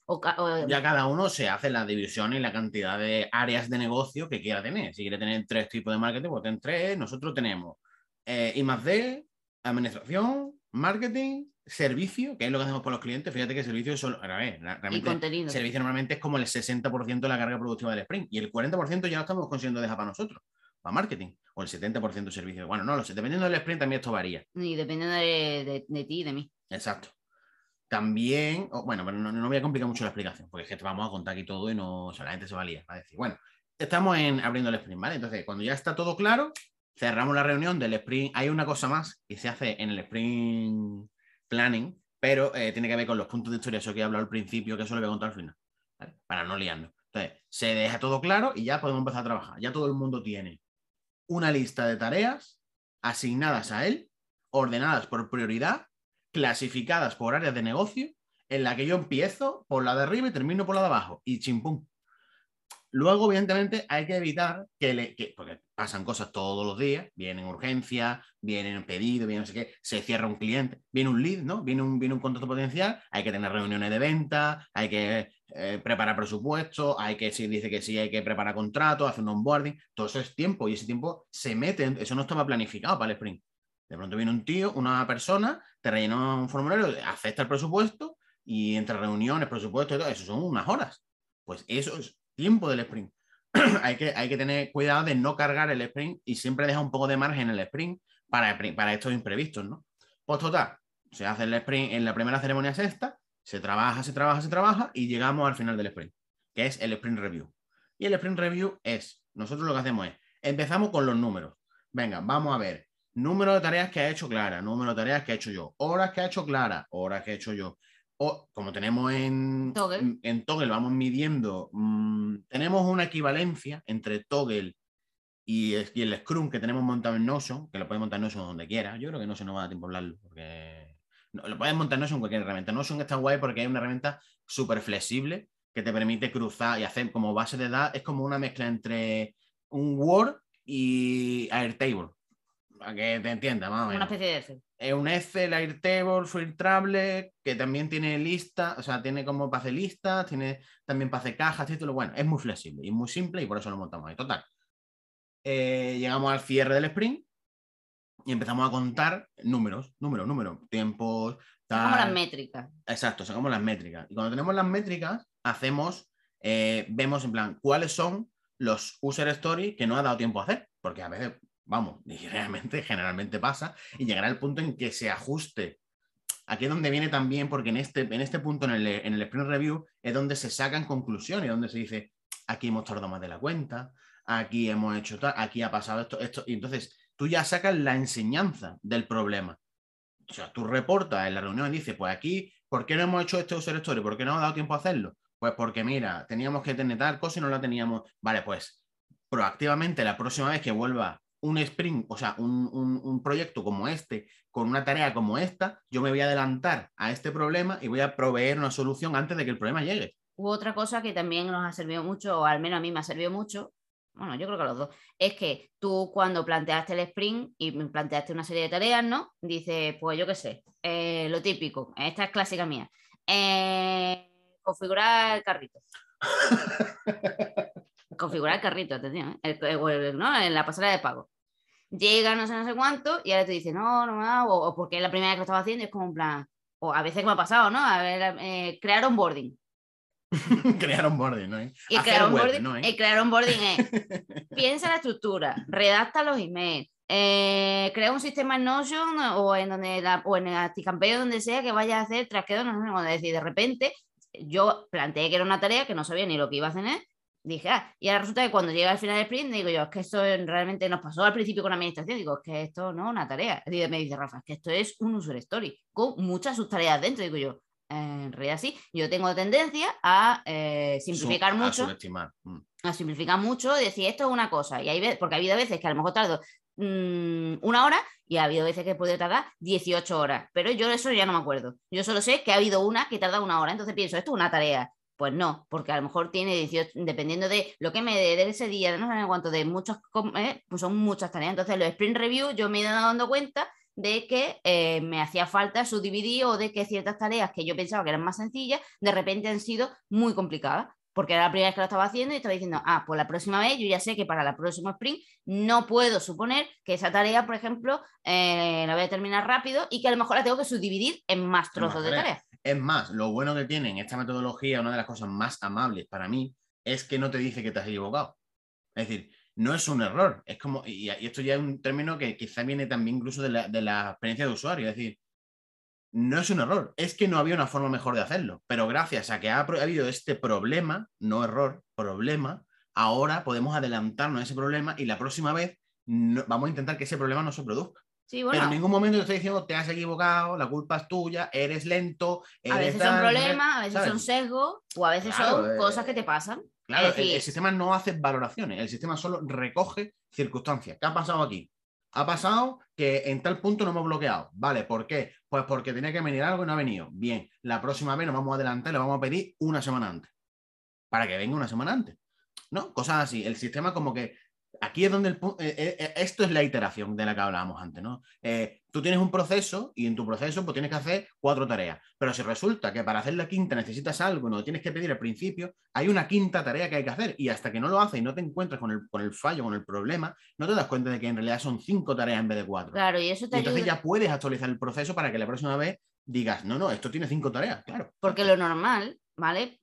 S1: Ya cada uno se hace la división y la cantidad de áreas de negocio que quiera tener. Si quiere tener tres tipos de marketing, pues ten tres. Nosotros tenemos eh, I más D, administración, marketing, servicio, que es lo que hacemos por los clientes. Fíjate que servicio es solo. A ver,
S2: Y
S1: realmente,
S2: contenido.
S1: servicio normalmente es como el 60% de la carga productiva del sprint y el 40% ya lo estamos consiguiendo dejar para nosotros, para marketing, o el 70% servicio. Bueno, no lo sé, dependiendo del sprint también esto varía.
S2: Y dependiendo de, de- de ti y de mí.
S1: Exacto. También, bueno, pero no, no voy a complicar mucho la explicación, porque es que te vamos a contar aquí todo y no, o sea, la gente se va a liar. Va a decir, bueno, estamos en abriendo el sprint, ¿vale? Entonces, cuando ya está todo claro, cerramos la reunión del sprint. Hay una cosa más que se hace en el sprint planning, pero eh, tiene que ver con los puntos de historia, eso que he hablado al principio, que eso lo voy a contar al final, ¿vale? Para no liarnos. Entonces, se deja todo claro y ya podemos empezar a trabajar. Ya todo el mundo tiene una lista de tareas asignadas a él, ordenadas por prioridad, clasificadas por áreas de negocio, en la que yo empiezo por la de arriba y termino por la de abajo. Y chimpum. Luego, evidentemente, hay que evitar que le. que- porque pasan cosas todos los días, vienen urgencias, vienen pedidos, viene no sé qué, se cierra un cliente, viene un lead, ¿no? Viene un, viene un contrato potencial, hay que tener reuniones de venta, hay que eh, preparar presupuestos, hay que, si dice que sí, hay que preparar contratos, hacer un onboarding, todo eso es tiempo y ese tiempo se mete, eso no estaba planificado para el sprint. De pronto viene un tío, una persona, te rellena un formulario, acepta el presupuesto y entre reuniones, presupuesto y todo, eso son unas horas. Pues eso es tiempo del sprint. [clears throat] hay, que, hay que tener cuidado de no cargar el sprint y siempre dejar un poco de margen en el sprint para, para estos imprevistos, ¿no? Pues total, se hace el sprint en la primera ceremonia sexta, se trabaja, se trabaja, se trabaja y llegamos al final del sprint, que es el sprint review. Y el sprint review es, nosotros lo que hacemos es, empezamos con los números. Venga, vamos a ver. Número de tareas que ha hecho Clara, número de tareas que ha hecho yo, horas que ha hecho Clara, horas que he hecho yo. O, como tenemos en
S2: Toggle.
S1: en Toggle, vamos midiendo, mm, tenemos una equivalencia entre Toggle y, el Scrum que tenemos montado en Notion, que lo puedes montar en Notion donde quieras. Yo creo que Notion no va a dar tiempo a hablarlo, porque lo puedes montar Notion en cualquier herramienta. Notion está guay porque es una herramienta súper flexible que te permite cruzar y hacer como base de datos. Es como una mezcla entre un Word y Airtable. Para que te entiendas, más o
S2: Una
S1: menos
S2: especie de Excel.
S1: es un Excel, Airtable, filtrable, que también tiene lista, o sea, tiene como para hacer listas, tiene también para hacer cajas, títulos. Bueno, es muy flexible y muy simple y por eso lo montamos ahí. Total. Eh, llegamos al cierre del sprint y empezamos a contar números, números, números, tiempos,
S2: Como las
S1: tal.
S2: métricas.
S1: Exacto, sacamos las métricas. Y cuando tenemos las métricas, hacemos, eh, vemos en plan cuáles son los user stories que no ha dado tiempo a hacer. Porque a veces, vamos, [laughs] y realmente, generalmente pasa, y llegará el punto en que se ajuste. Aquí es donde viene también, porque en este, en este punto, en el, en el sprint review, es donde se sacan conclusiones, donde se dice, aquí hemos tardado más de la cuenta, aquí hemos hecho tal, aquí ha pasado esto, esto. Y entonces tú ya sacas la enseñanza del problema. O sea, tú reportas en la reunión y dices, pues aquí, ¿por qué no hemos hecho este user story? ¿Por qué no hemos dado tiempo a hacerlo? Pues porque, mira, teníamos que tener tal cosa y no la teníamos. Vale, pues proactivamente la próxima vez que vuelva un sprint, o sea, un, un- proyecto como este, con una tarea como esta, yo me voy a adelantar a este problema y voy a proveer una solución antes de que el problema llegue.
S2: U otra cosa que también nos ha servido mucho, o al menos a mí me ha servido mucho, bueno, yo creo que a los dos, es que tú cuando planteaste el sprint y planteaste una serie de tareas, ¿no? Dices, pues yo qué sé, eh, lo típico, esta es clásica mía, eh, configurar el carrito. [laughs] configurar el carrito, atención, ¿eh? El- o el- ¿no? en la pasarela de pago. Llega no sé, no sé cuánto y ahora te dice, no, no dado", o, o porque es la primera vez que lo estaba haciendo y es como en plan, o a veces me ha pasado, ¿no? A ver, crear onboarding. [laughs]
S1: Crear un borde, ¿no?
S2: Y
S1: Hacer
S2: crear
S1: web,
S2: onboarding,
S1: ¿no?
S2: el crear onboarding es piensa la estructura, redacta los emails, eh, crea un sistema en Notion o en donde la, o en Acticampeo, donde sea que vaya a hacer trasqueo, no sé cuando decir, de repente yo planteé que era una tarea que no sabía ni lo que iba a hacer, dije, ah, y ahora resulta que cuando llega al final del sprint, digo yo, es que esto realmente nos pasó al principio con la administración, digo, es que esto no es una tarea. Y me dice Rafa, es que esto es un user story con muchas subtareas dentro, digo yo. "Eh, En realidad sí, yo tengo tendencia a eh, simplificar mucho.
S1: Mm.
S2: a simplificar mucho, decir esto es una cosa. Y hay porque ha habido veces que a lo mejor tardo mm, una hora y ha habido veces que he podido tardar 18 horas. Pero yo eso ya no me acuerdo. Yo solo sé que ha habido una que tarda una hora. Entonces pienso, esto es una tarea. Pues no, porque a lo mejor tiene 18, dependiendo de lo que me dé de ese día, de no sé en cuánto, de muchos, eh, pues son muchas tareas. Entonces los sprint review yo me he ido dando cuenta de que eh, me hacía falta subdividir o de que ciertas tareas que yo pensaba que eran más sencillas, de repente han sido muy complicadas. porque era la primera vez que lo estaba haciendo y estaba diciendo, ah, pues la próxima vez yo ya sé que para la próxima sprint no puedo suponer que esa tarea, por ejemplo, eh, la voy a terminar rápido y que a lo mejor la tengo que subdividir en más trozos de tareas.
S1: Es más, lo bueno que tiene en esta metodología, una de las cosas más amables para mí, es que no te dice que te has equivocado. Es decir, no es un error, es como, y, esto ya es un término que quizá viene también incluso de la, de la experiencia de usuario, es decir, no es un error, es que no había una forma mejor de hacerlo. Pero gracias a que ha, habido este problema, no error, problema, ahora podemos adelantarnos a ese problema y la próxima vez vamos a intentar que ese problema no se produzca. Pero en ningún momento te estoy diciendo te has equivocado, la culpa es tuya, eres lento.
S2: a veces son problemas, a veces son sesgos o a veces son cosas que te pasan.
S1: Claro, el, sistema no hace valoraciones, el sistema solo recoge circunstancias. ¿Qué ha pasado aquí? Ha pasado que en tal punto no hemos bloqueado. Vale, ¿por qué? Pues porque tenía que venir algo y no ha venido. Bien, la próxima vez nos vamos a adelantar y le vamos a pedir una semana antes. Para que venga una semana antes. ¿No? Cosas así. El sistema como que aquí es donde el, eh, eh, eh, esto es la iteración de la que hablábamos antes, ¿no? tú tienes un proceso y en tu proceso pues tienes que hacer cuatro tareas, pero si resulta que para hacer la quinta necesitas algo y no lo tienes que pedir al principio, hay una quinta tarea que hay que hacer y hasta que no lo haces y no te encuentras con el, con el fallo, con el problema, no te das cuenta de que en realidad son cinco tareas en vez de cuatro.
S2: Claro, y eso te
S1: entonces ya puedes actualizar el proceso para que la próxima vez digas, no, no, esto tiene cinco tareas, claro.
S2: Porque lo normal ¿vale?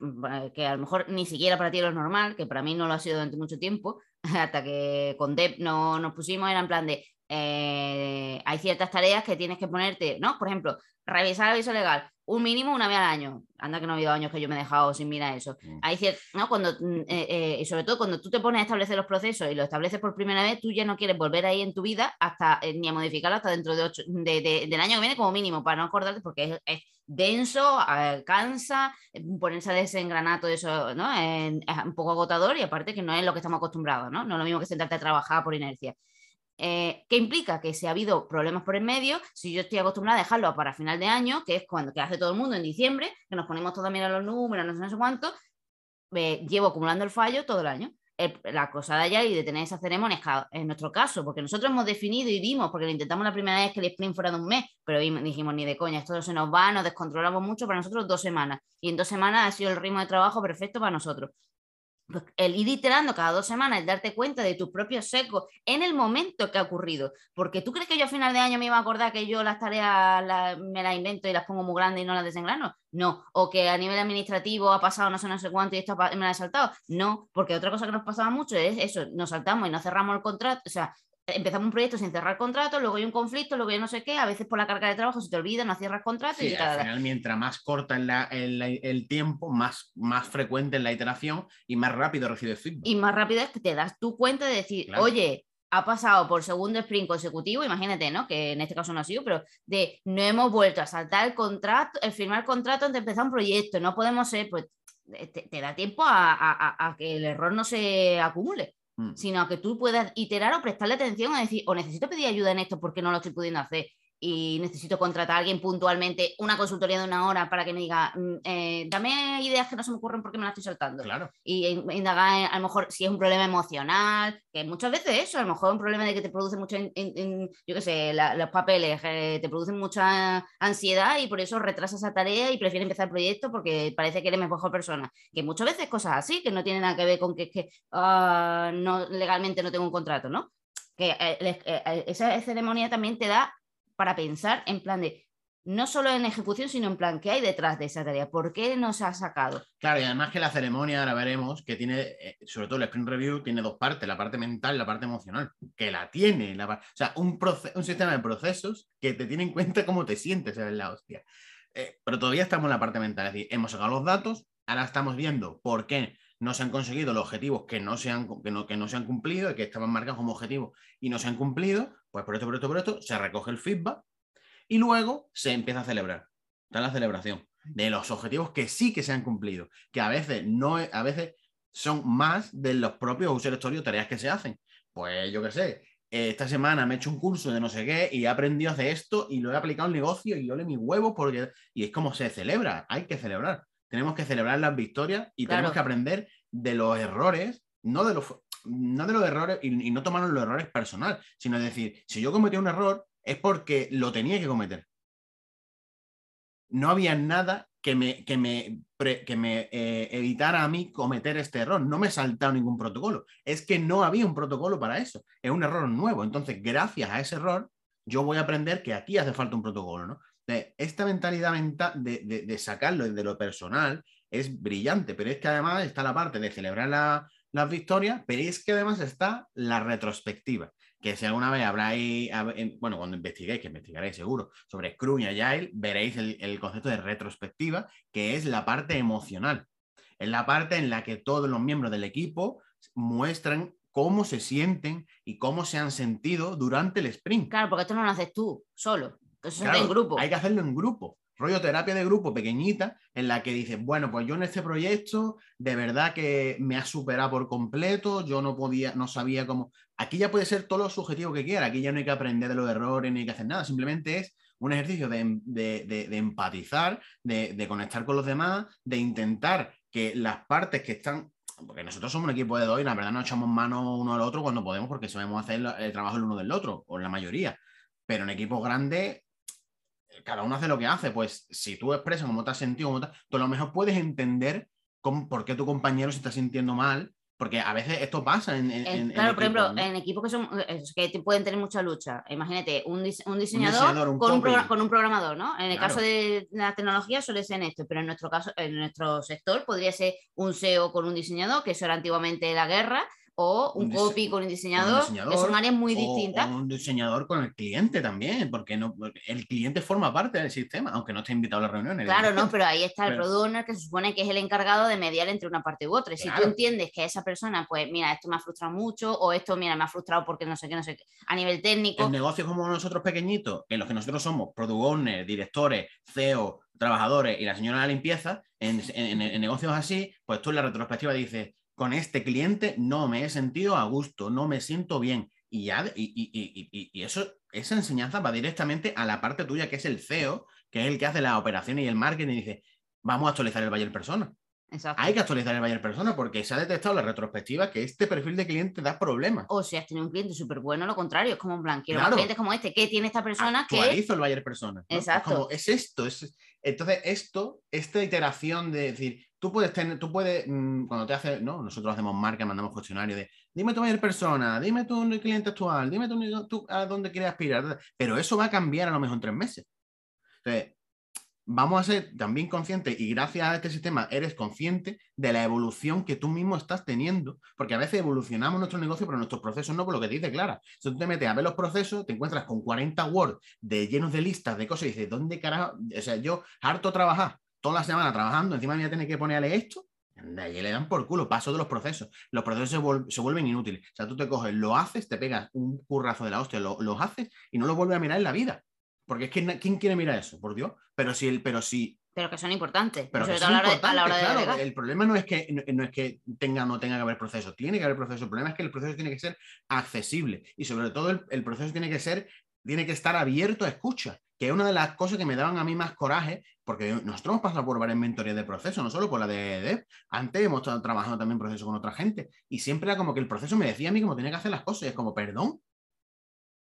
S2: Que a lo mejor ni siquiera para ti lo normal, que para mí no lo ha sido durante mucho tiempo, [laughs] hasta que con Deb no nos pusimos, era en plan de, eh, hay ciertas tareas que tienes que ponerte, ¿no? Por ejemplo, revisar el aviso legal, un mínimo una vez al año. Anda que no ha habido años que yo me he dejado sin mirar eso. Mm. Hay ¿no? Cuando, mm, eh, eh, y sobre todo cuando tú te pones a establecer los procesos y los estableces por primera vez, tú ya no quieres volver ahí en tu vida hasta ni a modificarlo hasta dentro de ocho, del año que viene como mínimo, para no acordarte, porque es, denso, cansa, ponerse a desengranar todo eso, ¿no? Es, un poco agotador y aparte que no es lo que estamos acostumbrados, ¿no? No es lo mismo que sentarte a trabajar por inercia. Eh, ¿Qué implica? Que si ha habido problemas por el medio, si yo estoy acostumbrada a dejarlo para final de año, que es cuando que hace todo el mundo en diciembre, que nos ponemos todos a los números, no sé, no sé cuánto, llevo acumulando el fallo todo el año. La cosa de allá y de tener esas ceremonias, en nuestro caso, porque nosotros hemos definido y vimos, porque lo intentamos la primera vez que el sprint fuera de un mes, pero dijimos ni de coña, esto se nos va, nos descontrolamos mucho, para nosotros dos semanas. Y en dos semanas ha sido el ritmo de trabajo perfecto para nosotros. El ir iterando cada dos semanas, el darte cuenta de tus propios secos en el momento que ha ocurrido. Porque tú crees que yo a final de año me iba a acordar que yo las tareas me las invento y las pongo muy grandes y no las desengrano. No. O que a nivel administrativo ha pasado no sé, no sé cuánto y esto me la he saltado. No. Porque otra cosa que nos pasaba mucho es eso, nos saltamos y no cerramos el contrato. O sea, empezamos un proyecto sin cerrar contrato, luego hay un conflicto, luego hay no sé qué, a veces por la carga de trabajo se te olvida, no cierras contrato y
S1: al final, mientras más corta el tiempo, más, más frecuente es la iteración y más rápido recibes feedback.
S2: Y más rápido es que te das tu cuenta de decir, oye, ha pasado por segundo sprint consecutivo, imagínate, ¿no? Que en este caso no ha sido, pero de no hemos vuelto a saltar el contrato, el firmar el contrato antes de empezar un proyecto, no podemos ser, pues te, da tiempo a que el error no se acumule. Mm. sino que tú puedas iterar o prestarle atención a decir, o necesito pedir ayuda en esto porque no lo estoy pudiendo hacer y necesito contratar a alguien puntualmente, una consultoría de una hora para que me diga, mm, eh, dame ideas que no se me ocurren porque me las estoy saltando.
S1: Claro.
S2: Y indagar a lo mejor si es un problema emocional, que muchas veces eso, a lo mejor es un problema de que te produce mucho, yo qué sé, los papeles, eh, te producen mucha ansiedad y por eso retrasas esa tarea y prefieres empezar el proyecto porque parece que eres mejor persona. Que muchas veces cosas así, que no tienen nada que ver con que, que ah, no, legalmente no tengo un contrato, ¿no? que eh, esa ceremonia también te da para pensar en plan de no solo en ejecución, sino en plan, ¿qué hay detrás de esa tarea? ¿Por qué no se ha sacado?
S1: Claro, y además que la ceremonia, ahora veremos, que tiene, eh, sobre todo el sprint review, tiene dos partes, la parte mental y la parte emocional, que la tiene. La, o sea, un, un, sistema de procesos que te tiene en cuenta cómo te sientes, es la hostia. Eh, pero todavía estamos en la parte mental, es decir, hemos sacado los datos, ahora estamos viendo por qué no se han conseguido los objetivos que no se han, que no, que no se han cumplido que estaban marcados como objetivos y no se han cumplido, pues por esto, por esto, por esto, se recoge el feedback y luego se empieza a celebrar. Está la celebración de los objetivos que sí que se han cumplido, que a veces no a veces son más de los propios usuarios o tareas que se hacen. Pues yo qué sé, esta semana me he hecho un curso de no sé qué y he aprendido a hacer esto y lo he aplicado al negocio y yo le mi huevo porque y es como se celebra, hay que celebrar. Tenemos que celebrar las victorias y tenemos que aprender de los errores, no de los no de los errores y, no tomar los errores personal, sino decir, si yo cometí un error, es porque lo tenía que cometer. No había nada que me, que me, que me eh, evitara a mí cometer este error. No me he saltado ningún protocolo. Es que no había un protocolo para eso. Es un error nuevo. Entonces, gracias a ese error, yo voy a aprender que aquí hace falta un protocolo, ¿no? esta mentalidad de, de, sacarlo de lo personal es brillante, pero es que además está la parte de celebrar las victorias, pero es que además está la retrospectiva que si alguna vez habráis, bueno, cuando investiguéis, que investigaréis seguro, sobre Scrum y Agile, veréis el, concepto de retrospectiva, que es la parte emocional. Es la parte en la que todos los miembros del equipo muestran cómo se sienten y cómo se han sentido durante el sprint.
S2: Claro, porque esto no lo haces tú solo, eso es en grupo.
S1: Hay que hacerlo en grupo rollo terapia de grupo pequeñita, en la que dices, bueno, pues yo en este proyecto de verdad que me ha superado por completo, yo no podía, no sabía cómo. Aquí ya puede ser todo lo subjetivo que quiera, aquí ya no hay que aprender de los errores ni hay que hacer nada, simplemente es un ejercicio de, empatizar, de, conectar con los demás, de intentar que las partes que están porque nosotros somos un equipo de dos y la verdad no echamos mano uno al otro cuando podemos porque sabemos hacer el trabajo el uno del otro, o la mayoría. Pero en equipos grandes cada uno hace lo que hace, pues si tú expresas cómo te has sentido, cómo tú a lo mejor puedes entender por qué tu compañero se está sintiendo mal, porque a veces esto pasa en... en
S2: claro, por ejemplo, en equipos que, son, que pueden tener mucha lucha. Imagínate, un, diseñador, con, un con, un programador, ¿no? En el caso de la tecnología suele ser en esto, pero en nuestro caso, en nuestro sector podría ser un SEO con un diseñador, que eso era antiguamente la guerra, o un, copy con un diseñador, que son áreas muy distintas.
S1: O un diseñador con el cliente también, porque no, el cliente forma parte del sistema, aunque no esté invitado a las reuniones.
S2: Claro, no, pero ahí está el product que se supone que es el encargado de mediar entre una parte u otra. Y si tú entiendes que esa persona, pues mira, esto me ha frustrado mucho, o esto, mira, me ha frustrado porque no sé qué, no sé qué, a nivel técnico.
S1: En negocios como nosotros pequeñitos, en los que nosotros somos product owners, directores, CEO, trabajadores y la señora de la limpieza, en, en negocios así, pues tú en la retrospectiva dices, con este cliente no me he sentido a gusto, no me siento bien. Y, ya, y, eso, esa enseñanza va directamente a la parte tuya, que es el CEO, que es el que hace la operación y el marketing, y dice, vamos a actualizar el Bayer Persona. Hay que actualizar el Bayer Persona porque se ha detectado la retrospectiva que este perfil de cliente da problemas.
S2: O si has tenido un cliente súper bueno, lo contrario, es como un plan, quiero clientes como este, ¿qué tiene esta persona?
S1: Actualizo el Bayer Persona. Exacto. Es, esto, es, entonces esto, esta iteración de decir, tú puedes tener, tú puedes, mm, cuando te haces, ¿no? Nosotros hacemos marca, mandamos cuestionario de, dime tu mayor persona, dime tu cliente actual, dime tu, a dónde quieres aspirar, pero eso va a cambiar a lo mejor en tres meses. Entonces, vamos a ser también conscientes y gracias a este sistema eres consciente de la evolución que tú mismo estás teniendo, porque a veces evolucionamos nuestro negocio, pero nuestros procesos no, por lo que te dice Clara. Si tú te metes a ver los procesos, te encuentras con 40 Word de, llenos de listas de cosas y dices, ¿dónde carajo? O sea, yo harto trabajar toda la semana trabajando, encima me voy a tener que ponerle esto. De allí le dan por culo, paso de los procesos. Los procesos se, vuelven inútiles. O sea, tú te coges, lo haces, te pegas un currazo de la hostia, lo, los haces y no lo vuelves a mirar en la vida. Porque es que ¿quién quiere mirar eso? Por Dios. Pero si, el, pero si
S2: pero que son importantes.
S1: Pero que son claro, el problema no es que no, es que tenga o no tenga que haber proceso, tiene que haber proceso. El problema es que el proceso tiene que ser accesible y sobre todo el, el, proceso tiene que ser, tiene que estar abierto a escucha que es una de las cosas que me daban a mí más coraje, porque nosotros hemos pasado por varias mentorías de proceso, no solo por la de Dev, antes hemos estado trabajando también proceso con otra gente, y siempre era como que el proceso me decía a mí cómo tenía que hacer las cosas, y es como, perdón.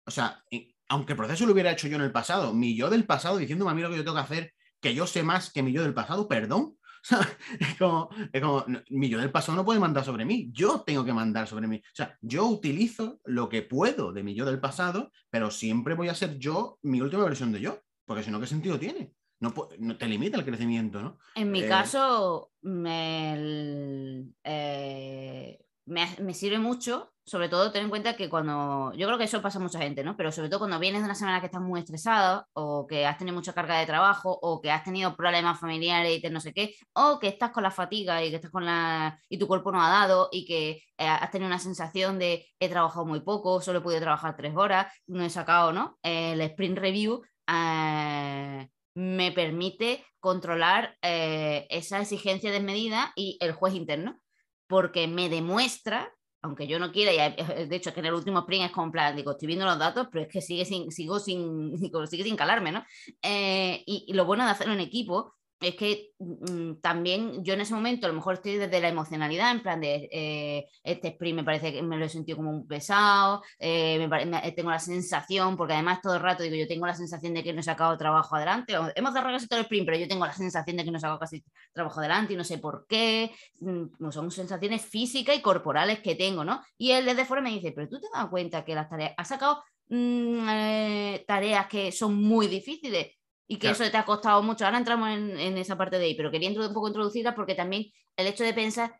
S1: O sea, aunque el proceso lo hubiera hecho yo en el pasado, mi yo del pasado diciéndome a mí lo que yo tengo que hacer, que yo sé más que mi yo del pasado, perdón. [laughs] es como, es como, mi yo del pasado no puede mandar sobre mí, yo tengo que mandar sobre mí. O sea, yo utilizo lo que puedo de mi yo del pasado, pero siempre voy a ser yo mi última versión de yo, porque si no, ¿qué sentido tiene? No, no, te limita el crecimiento, ¿no?
S2: En mi eh, caso, me, eh, me, sirve mucho, sobre todo ten en cuenta que cuando, yo creo que eso pasa a mucha gente, ¿no? Pero sobre todo cuando vienes de una semana que estás muy estresada o que has tenido mucha carga de trabajo o que has tenido problemas familiares y no sé qué, o que estás con la fatiga y que estás con la y tu cuerpo no ha dado y que eh, has tenido una sensación de he trabajado muy poco, solo he podido trabajar tres horas, no he sacado, ¿no? El sprint review eh, me permite controlar eh, esa exigencia desmedida y el juez interno porque me demuestra, aunque yo no quiera, y de hecho que en el último sprint es como plan, digo, estoy viendo los datos, pero es que sigue sin, sigo sin, [laughs] sigue sin calarme, ¿no? Eh, y, lo bueno de hacerlo en equipo es que mm, también yo en ese momento a lo mejor estoy desde la emocionalidad, en plan de eh, este sprint me parece que me lo he sentido como un pesado, eh, tengo la sensación, porque además todo el rato digo, yo tengo la sensación de que no he sacado trabajo adelante, hemos cerrado casi todo el sprint, pero yo tengo la sensación de que no he sacado casi trabajo adelante y no sé por qué, mm, son sensaciones físicas y corporales que tengo, ¿no? Y él desde fuera me dice, pero tú te das cuenta que las tareas, has sacado mm, eh, tareas que son muy difíciles y que eso te ha costado mucho. Ahora entramos en, esa parte de ahí, pero quería un poco introducirla porque también el hecho de pensar,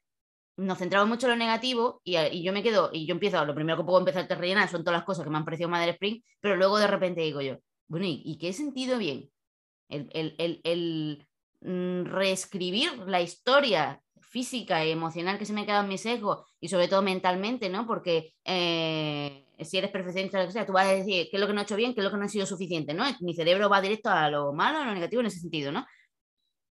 S2: nos centramos mucho en lo negativo y, yo me quedo, y yo empiezo, lo primero que puedo empezar a rellenar son todas las cosas que me han parecido Madre Spring, pero luego de repente digo yo, bueno, ¿y, qué sentido bien? El, el, el, mm, reescribir la historia física y emocional que se me ha quedado en mi sesgo y sobre todo mentalmente, ¿no? Porque eh, si eres perfeccionista, lo que sea, tú vas a decir qué es lo que no he hecho bien, qué es lo que no ha sido suficiente, ¿no? Mi cerebro va directo a lo malo, a lo negativo en ese sentido, ¿no?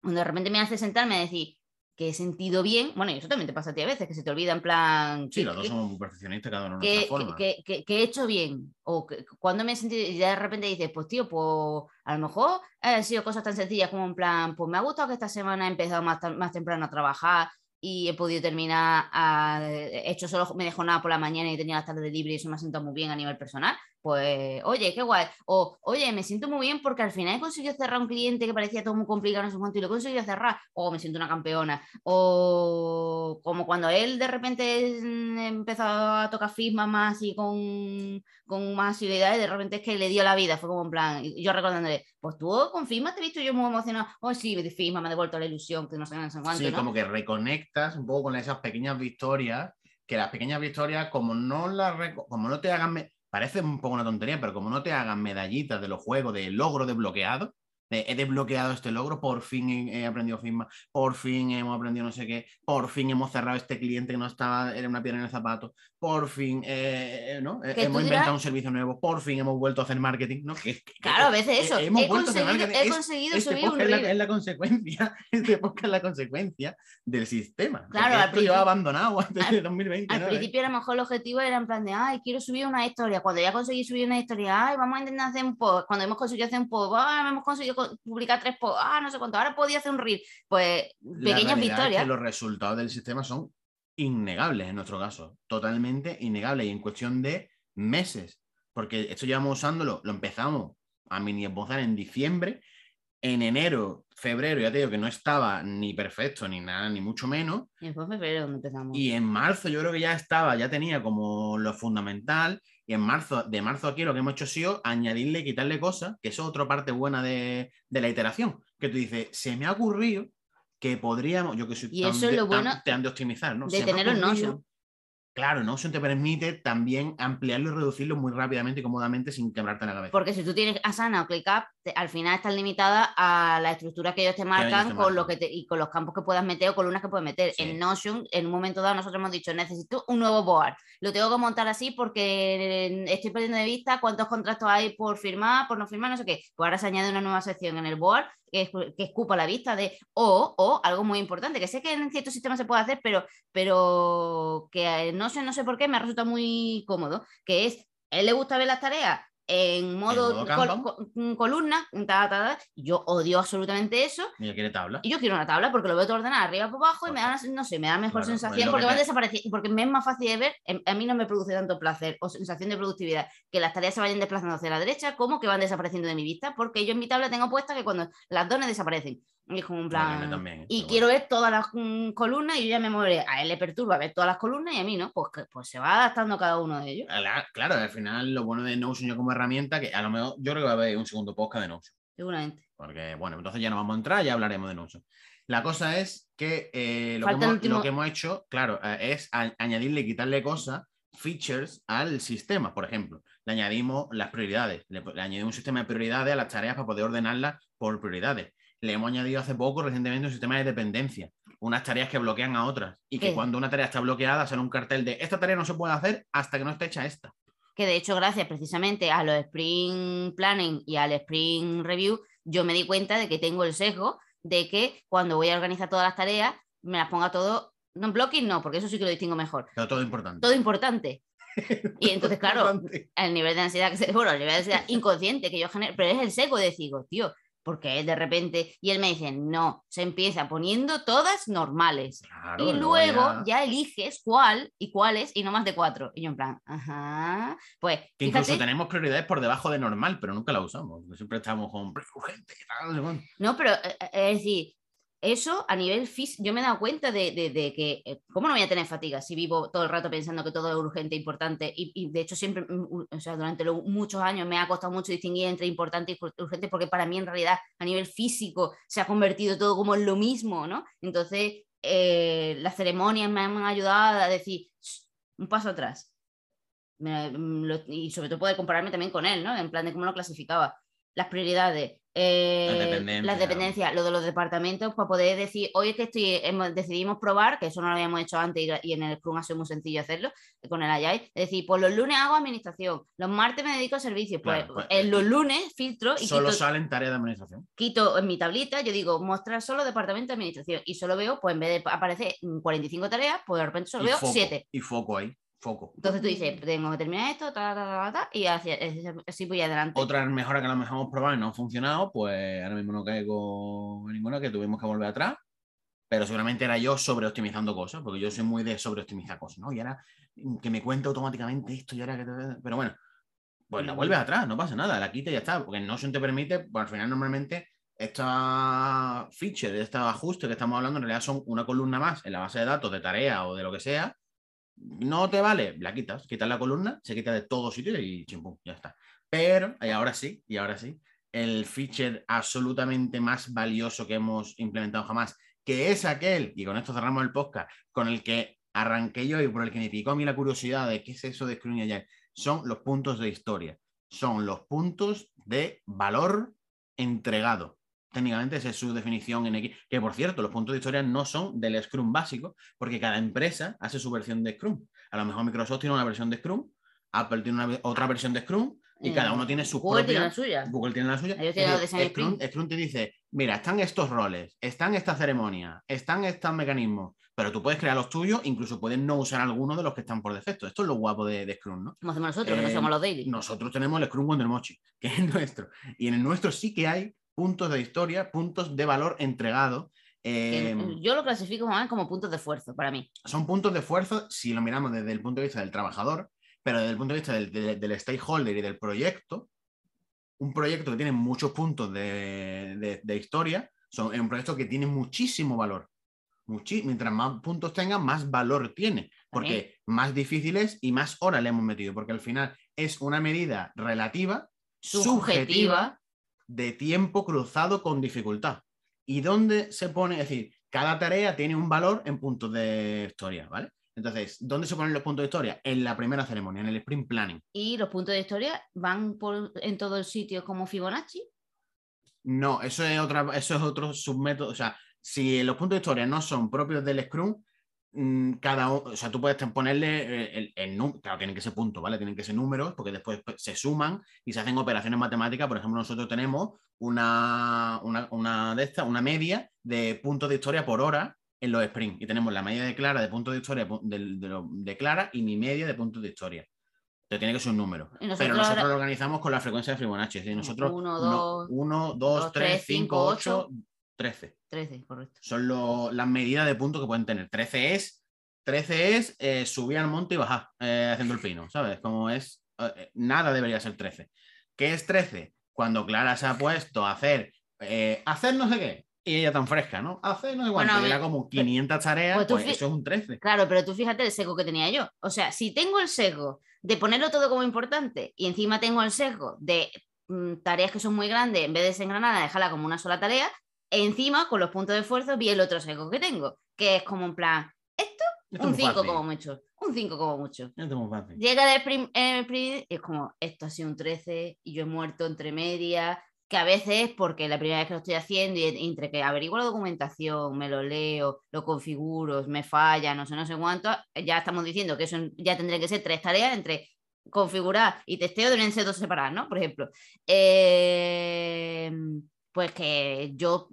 S2: Cuando de repente me hace sentarme a decir que he sentido bien, bueno, y eso también te pasa a ti a veces, que se te olvida en plan...
S1: Sí, los dos somos muy perfeccionistas cada uno
S2: que,
S1: forma.
S2: Que, he hecho bien, o cuando me he sentido, y ya de repente dices, pues tío, pues a lo mejor han sido cosas tan sencillas como en plan, pues me ha gustado que esta semana he empezado más, más temprano a trabajar, y he podido terminar, a, he hecho solo, me dejó nada por la mañana y tenía la tarde libre y eso me ha sentado muy bien a nivel personal, pues oye, qué guay. O oye, me siento muy bien porque al final he conseguido cerrar un cliente que parecía todo muy complicado, no sé cuánto, y lo he conseguido cerrar. O me siento una campeona. O como cuando él de repente mm, empezó a tocar FISMA más y con, con más asiduidad y de repente es que le dio la vida. Fue como en plan, yo recordándole, pues tú con FISMA te he visto yo muy emocionado. Oh, sí, FISMA me ha devuelto la ilusión, que no sé, no sé cuánto.
S1: Sí, como que reconectas un poco con esas pequeñas victorias que las pequeñas victorias, como no, las como no te hagan parece un poco una tontería, pero como no te hagan medallitas de los juegos de logro desbloqueado, he desbloqueado este logro, por fin he, aprendido firma, por fin hemos aprendido no sé qué, por fin hemos cerrado este cliente que no estaba, era una piedra en el zapato, por fin eh, eh, ¿no? hemos inventado un servicio nuevo, por fin hemos vuelto a hacer marketing. ¿no?
S2: claro, a veces eso. Hemos he conseguido, he conseguido
S1: este
S2: subir un
S1: es la, es la, consecuencia, [laughs] este podcast es la consecuencia del sistema. Claro, al principio, abandonado antes de 2020.
S2: Al principio a lo mejor el objetivo era en plan de, ay, quiero subir una historia. Cuando ya conseguí subir una historia, ay, vamos a intentar hacer un post. Cuando hemos conseguido hacer un post, ay, hemos conseguido publicar tres posts, ah, no sé cuánto, ahora podía hacer un reel. Pues pequeñas victorias.
S1: los resultados del sistema son innegables en nuestro caso, totalmente innegables y en cuestión de meses, porque esto llevamos usándolo, lo empezamos a mini esbozar en diciembre, en enero, febrero, ya te digo que no estaba ni perfecto ni nada, ni mucho menos.
S2: Y febrero empezamos.
S1: Y en marzo yo creo que ya estaba, ya tenía como lo fundamental y en marzo, de marzo aquí lo que hemos hecho ha sido añadirle, quitarle cosas, que eso es otra parte buena de, la iteración. Que tú dices, se me ha ocurrido que podríamos, yo que soy
S2: y eso es lo bueno
S1: te han de optimizar, ¿no?
S2: De tener un Notion.
S1: Claro, Notion te permite también ampliarlo y reducirlo muy rápidamente y cómodamente sin quebrarte la cabeza.
S2: Porque si tú tienes Asana o ClickUp, al final estás limitada a la estructura que ellos te marcan con lo que y con los campos que puedas meter o columnas que puedes meter. En Notion, en un momento dado, nosotros hemos dicho, necesito un nuevo board. Lo tengo que montar así porque estoy perdiendo de vista cuántos contratos hay por firmar, por no firmar, no sé qué. Pues ahora se añade una nueva sección en el board que, escupa la vista de o, o algo muy importante, que sé que en ciertos sistemas se puede hacer, pero, pero que no sé, no sé por qué me resulta muy cómodo, que es, a él le gusta ver las tareas en modo, columna, yo odio absolutamente eso.
S1: Y yo quiero tabla.
S2: Y yo quiero una tabla porque lo veo todo ordenado arriba por abajo y me da, no sé, me da mejor sensación porque van desapareciendo, porque me es más fácil de ver, em, a mí no me produce tanto placer o sensación de productividad que las tareas se vayan desplazando hacia la derecha como que van desapareciendo de mi vista, porque yo en mi tabla tengo puesta que cuando las dones desaparecen. Y como un plan. y quiero ver todas las columnas y yo ya me moveré. A él le perturba ver todas las columnas y a mí no. Pues, pues se va adaptando cada uno de ellos.
S1: Claro, al final lo bueno de Notion yo como herramienta, que a lo mejor yo creo que va a haber un segundo podcast de Notion.
S2: Seguramente.
S1: Porque, bueno, entonces ya no vamos a entrar, ya hablaremos de Notion. La cosa es que, eh, lo, que hemos, hecho, claro, eh, es añadirle y quitarle cosas, features al sistema. Por ejemplo, le añadimos las prioridades, le añadimos un sistema de prioridades a las tareas para poder ordenarlas por prioridades le hemos añadido hace poco, recientemente, un sistema de dependencia. Unas tareas que bloquean a otras. Y que cuando una tarea está bloqueada, sale un cartel de esta tarea no se puede hacer hasta que no esté hecha esta.
S2: Que de hecho, gracias precisamente a los Spring Planning y al Spring Review, yo me di cuenta de que tengo el sesgo de que cuando voy a organizar todas las tareas, me las ponga todo. No blocking, no, porque eso sí que lo distingo mejor.
S1: Pero todo importante.
S2: Todo importante. [laughs] y entonces, claro, el nivel de ansiedad que se, bueno, el nivel de ansiedad inconsciente que yo genero, pero es el sesgo de decir, tío, porque de repente, y él me dice, no, se empieza poniendo todas normales.
S1: Claro,
S2: y
S1: luego
S2: ya... eliges cuál y cuáles y no más de cuatro. Y yo en plan, ajá, pues
S1: Que incluso tenemos prioridades por debajo de normal, pero nunca la usamos. Siempre estamos con urgente, no,
S2: pero eh, eh, es decir, eso a nivel físico, yo me he dado cuenta de, de- que, eh, ¿cómo no voy a tener fatiga si vivo todo el rato pensando que todo es urgente importante? Y, de hecho siempre, mm, durante muchos años me ha costado mucho distinguir entre importante y ur- urgente porque para mí en realidad a nivel físico se ha convertido todo como en lo mismo, ¿no? Entonces, eh, las ceremonias me han ayudado a decir, "Shh, un paso atrás. Mm, y sobre todo poder compararme también con él, ¿no? En plan de cómo lo clasificaba. Las prioridades, eh,
S1: Las
S2: las
S1: dependencias.
S2: lo de los departamentos, para poder decir, hoy es que estoy, hemos- decidimos probar, que eso no lo habíamos hecho antes y, y en el Scrum ha sido muy sencillo hacerlo, eh, con el Agile, es decir, pues los lunes hago administración, los martes me dedico a servicios, pues,
S1: Claro, pues,
S2: en los lunes filtro y
S1: Solo
S2: quito,
S1: salen tareas de administración.
S2: quito en mi tablita, yo digo, mostrar solo departamento de administración y solo veo, pues en vez de aparecer mm, 45 tareas, pues de repente solo
S1: y
S2: veo
S1: foco,
S2: 7.
S1: Y foco ahí, foco.
S2: Entonces tú dices, tengo que terminar esto, ta, ta, ta, ta, ta, y hacia- así voy adelante.
S1: Otra mejora que a lo mejor hemos probado y no ha funcionado, pues ahora mismo no caigo en ninguna, que tuvimos que volver atrás. Pero seguramente era yo sobreoptimizando cosas, porque yo soy muy de sobreoptimizar cosas, ¿no? Y ahora mm, que me cuente automáticamente esto y ahora que... te- Pero bueno, pues la vuelves atrás, no pasa nada, la quita y ya está, porque no se te permite, pues al final normalmente esta feature, estos ajustes que estamos hablando, en realidad son una columna más en la base de datos de tarea o de lo que sea. No te vale, la quitas, quitas la columna, se quita de todo sitio y chimpum, ya está. Pero, y ahora sí, y ahora sí, el feature absolutamente más valioso que hemos implementado jamás, que es aquel, y con esto cerramos el podcast, con el que arranqué yo y por el que me picó a mí la curiosidad de qué es eso de Screen Agile, son los puntos de historia. Son los puntos de valor entregado. Técnicamente esa es su definición en X. Que por cierto, los puntos de historia no son del Scrum básico, porque cada empresa hace su versión de Scrum. A lo mejor Microsoft tiene una versión de Scrum, Apple tiene una otra versión de Scrum, y cada uno tiene su
S2: Eh, Google tiene
S1: propia-
S2: la suya.
S1: Google tiene la suya.
S2: Ellos
S1: Es
S2: tienen los
S1: decir,
S2: design
S1: Scrum. Scrum te dice, mira, están estos roles, están estas ceremonias, están estos mecanismos, pero tú puedes crear los tuyos, incluso puedes no usar alguno de los que están por defecto. Esto es lo guapo de, de Scrum, ¿no?
S2: Como hacemos nosotros, que no
S1: Eh,
S2: somos los daily.
S1: Nosotros tenemos el Scrum Wonder Mochi, que es [laughs] nuestro. Y en el nuestro sí que hay puntos de historia, puntos de valor entregado. Eh,
S2: Yo lo clasifico más como puntos de esfuerzo para mí.
S1: son puntos de esfuerzo si lo miramos desde el punto de vista del trabajador, pero desde el punto de vista del, del- del stakeholder y del proyecto, un proyecto que tiene muchos puntos de, de- de historia, son, es un proyecto que tiene muchísimo valor. Muchi- mientras más puntos tenga, más valor tiene, porque más difícil es y más horas le hemos metido, porque al final es una medida relativa, subjetiva, de tiempo cruzado con dificultad. ¿Y dónde se pone? Es decir, cada tarea tiene un valor en puntos de historia, ¿vale? Entonces, ¿dónde se ponen los puntos de historia? En la primera ceremonia, en el sprint planning.
S2: Y los puntos de historia van por, en todo el sitio como Fibonacci.
S1: No, eso es, otra, eso es otro submétodo. O sea, si los puntos de historia no son propios del Scrum, cada uno, o sea, tú puedes ponerle eh, el, el número, claro, tienen que ser puntos, ¿vale? Tienen que ser números, porque después pues, se suman y se hacen operaciones matemáticas. Por ejemplo, nosotros tenemos una, una, una de estas, una media de puntos de historia por hora en los sprints. Y tenemos la media de Clara de puntos de historia de, de Clara y mi media de puntos de historia. Entonces tiene que ser un número.
S2: Nosotros
S1: Pero nosotros
S2: ahora-
S1: lo organizamos con la frecuencia de Fibonacci. Es decir, nosotros
S2: Uno,
S1: no-
S2: dos,
S1: uno, dos,
S2: dos,
S1: tres,
S2: tres,
S1: cinco,
S2: cinco,
S1: ocho, trece.
S2: 13, correcto.
S1: Son lo- las medidas de puntos que pueden tener. 13 es, 13 es eh, subir al monte y bajar eh, haciendo el pino, ¿sabes? Como es, eh, nada debería ser 13. ¿Qué es 13? Cuando Clara se ha puesto a hacer, hacer no sé qué, y ella tan fresca, ¿no? Hacer no sé cuánto,
S2: Bueno,
S1: era como 500 tareas,
S2: pues tú
S1: pues
S2: fi-
S1: eso es un 13.
S2: Claro, pero tú fíjate el sesgo que tenía yo. O sea, si tengo el sesgo de ponerlo todo como importante y encima tengo el sesgo de mm, tareas que son muy grandes, en vez de desengranada, dejarla como una sola tarea, encima con los puntos de esfuerzo vi el otro sesgo que tengo, que es como en plan,
S1: Esto es
S2: un
S1: muy
S2: 5
S1: fácil.
S2: como mucho, un 5 como mucho.
S1: Esto es muy fácil.
S2: Llega del prim- el prim- es como, esto ha sido un 13 y yo he muerto entre medias, que a veces es porque la primera vez que lo estoy haciendo y entre que averiguo la documentación, me lo leo, lo configuro, me falla, no sé, no sé cuánto, ya estamos diciendo que eso ya tendría que ser tres tareas entre configurar y testeo deben ser dos separadas, ¿no? Por ejemplo, eh, pues que yo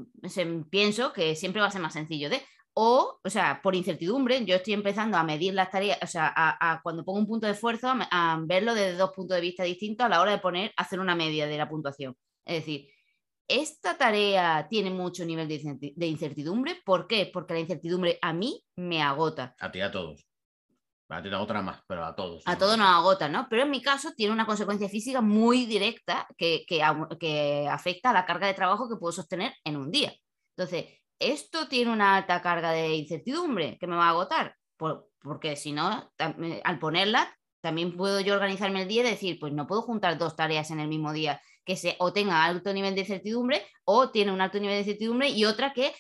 S2: pienso que siempre va a ser más sencillo de, o, o sea, por incertidumbre, yo estoy empezando a medir las tareas, o sea, a, cuando pongo un punto de esfuerzo, a, a verlo desde dos puntos de vista distintos a la hora de poner, hacer una media de la puntuación. Es decir, esta tarea tiene mucho nivel de incertidumbre. ¿Por qué? Porque la incertidumbre a mí me agota.
S1: A ti a todos. A ti otra más, pero a todos.
S2: A todos nos agota, ¿no? Pero en mi caso tiene una consecuencia física muy directa que, que, afecta a la carga de trabajo que puedo sostener en un día. Entonces, ¿esto tiene una alta carga de incertidumbre que me va a agotar? porque si no, al ponerla, también puedo yo organizarme el día y decir, pues no puedo juntar dos tareas en el mismo día que se, o tenga alto nivel de incertidumbre o tiene un alto nivel de incertidumbre y otra que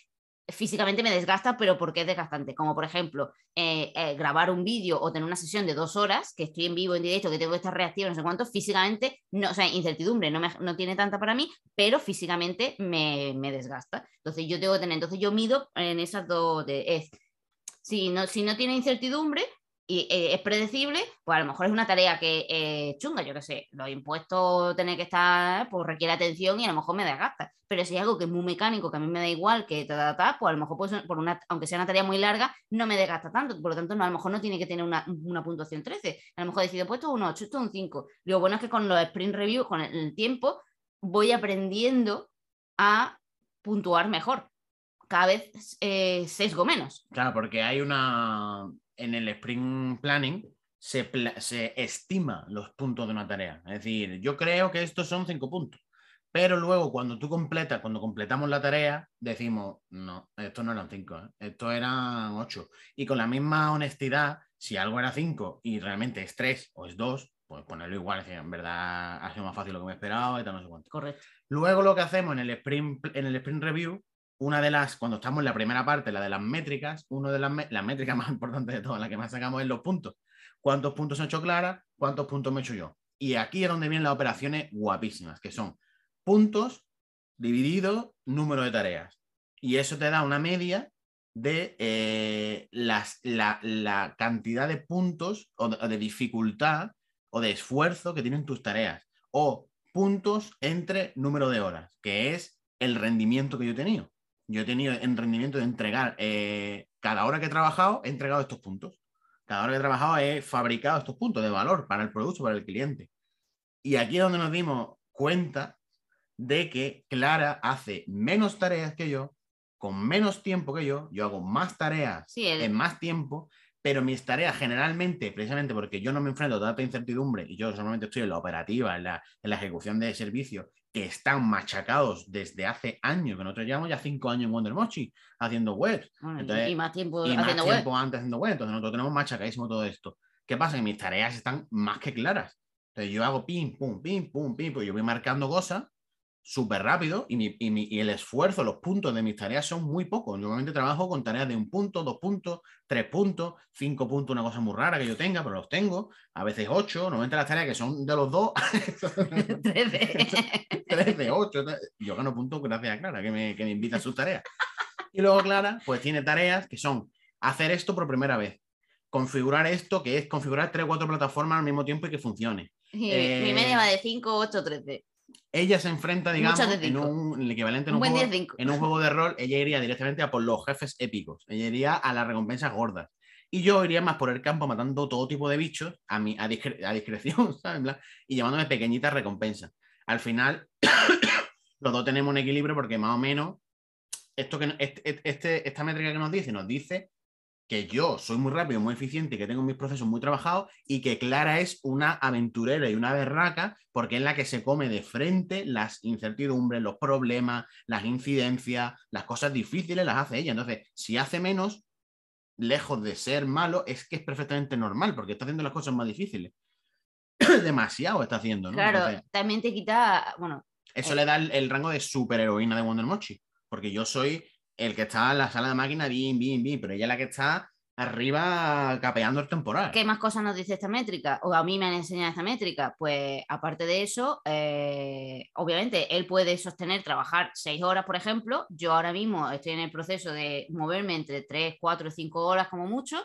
S2: físicamente me desgasta, pero porque es desgastante. Como por ejemplo, eh, eh, grabar un vídeo o tener una sesión de dos horas, que estoy en vivo, en directo, que tengo estas reacciones, no sé cuánto, físicamente, no, o sea, incertidumbre no, no tiene tanta para mí, pero físicamente me, me, desgasta. Entonces yo tengo que tener, entonces yo mido en esas dos, de, es, si no, si no tiene incertidumbre, y eh, es predecible, pues a lo mejor es una tarea que eh, chunga, yo qué sé, los impuestos tener que estar, pues requiere atención y a lo mejor me desgasta. Pero si es algo que es muy mecánico, que a mí me da igual, que ta, ta, pues a lo mejor, pues, por una, aunque sea una tarea muy larga, no me desgasta tanto. Por lo tanto, no, a lo mejor no tiene que tener una, puntuación 13. A lo mejor decido, pues esto es un 8, esto es un 5. Lo bueno es que con los sprint reviews, con el, tiempo, voy aprendiendo a puntuar mejor cada vez eh, sesgo menos.
S1: Claro, porque hay una, en el sprint planning se, estima los puntos de una tarea. Es decir, yo creo que estos son cinco puntos. Pero luego cuando tú completas, cuando completamos la tarea, decimos, no, estos no eran cinco, ¿eh? estos eran ocho. Y con la misma honestidad, si algo era cinco y realmente es tres o es dos, pues ponerlo igual, es decir, en verdad ha sido más fácil lo que me esperaba y tal, no sé cuánto.
S2: Correcto.
S1: Luego lo que hacemos en el sprint, en el sprint review una de las, cuando estamos en la primera parte, la de las métricas, una de las, las métricas [laughs] más importantes de todas, la que más sacamos es los puntos. ¿Cuántos puntos he hecho Clara? ¿Cuántos puntos me he hecho yo? Y aquí es donde vienen las operaciones guapísimas, que son puntos dividido número de tareas. Y eso te da una media de eh, las, la, cantidad de puntos o de, dificultad o de esfuerzo que tienen tus tareas. O puntos entre número de horas, que es el rendimiento que yo he tenido yo he tenido en rendimiento de entregar, eh, cada hora que he trabajado, he entregado estos puntos. Cada hora que he trabajado, he fabricado estos puntos de valor para el producto, para el cliente. Y aquí es donde nos dimos cuenta de que Clara hace menos tareas que yo, con menos tiempo que yo, yo hago más tareas en más tiempo, pero mis tareas generalmente, precisamente porque yo no me enfrento a tanta incertidumbre y yo solamente estoy en la operativa, en la, en la ejecución de servicios, que están machacados desde hace años, que nosotros llevamos ya cinco años en WonderMochi haciendo web.
S2: y más tiempo,
S1: y más tiempo antes haciendo web. Entonces nosotros tenemos machacadísimo todo esto. ¿Qué pasa? Que mis tareas están más que claras. Entonces yo hago pim, pum, pim, pum, pim, pues yo voy marcando cosas súper rápido y, el esfuerzo, los puntos de mis tareas son muy pocos. Yo normalmente trabajo con tareas de un punto, dos puntos, tres puntos, cinco puntos, una cosa muy rara que yo tenga, pero los tengo. A veces ocho, normalmente las tareas que son de los dos. [laughs] [laughs] Trece. ocho. Yo gano puntos gracias a Clara, que me, que me invita a sus tareas. Y luego Clara, pues tiene tareas que son hacer esto por primera vez, configurar esto, que es configurar tres o cuatro plataformas al mismo tiempo y que funcione.
S2: mi media va de 5, 8, 13
S1: ella se enfrenta, digamos, en un equivalente en un, juego, en un, juego, de rol, ella iría directamente a por los jefes épicos, ella iría a las recompensas gordas. Y yo iría más por el campo matando todo tipo de bichos a, mi, a, discreción, [laughs] ¿sabes? Y llamándome pequeñitas recompensas. Al final, [coughs] los dos tenemos un equilibrio porque más o menos esto que, este, este, esta métrica que nos dice, nos dice que yo soy muy rápido, muy eficiente, que tengo mis procesos muy trabajados y que Clara es una aventurera y una berraca porque es la que se come de frente las incertidumbres, los problemas, las incidencias, las cosas difíciles las hace ella. Entonces, si hace menos, lejos de ser malo, es que es perfectamente normal porque está haciendo las cosas más difíciles. [clears throat] Demasiado está haciendo, ¿no?
S2: Claro, también te quita, bueno.
S1: Eso eh, le da el, rango de superheroína de Wonder Mochi, porque yo soy el que está en la sala de máquina, bien, bien, bien, pero ella es la que está arriba capeando el temporal.
S2: ¿Qué más cosas nos dice esta métrica? O a mí me han enseñado esta métrica. Pues aparte de eso, eh, obviamente él puede sostener trabajar seis horas, por ejemplo. Yo ahora mismo estoy en el proceso de moverme entre tres, cuatro, cinco horas como mucho.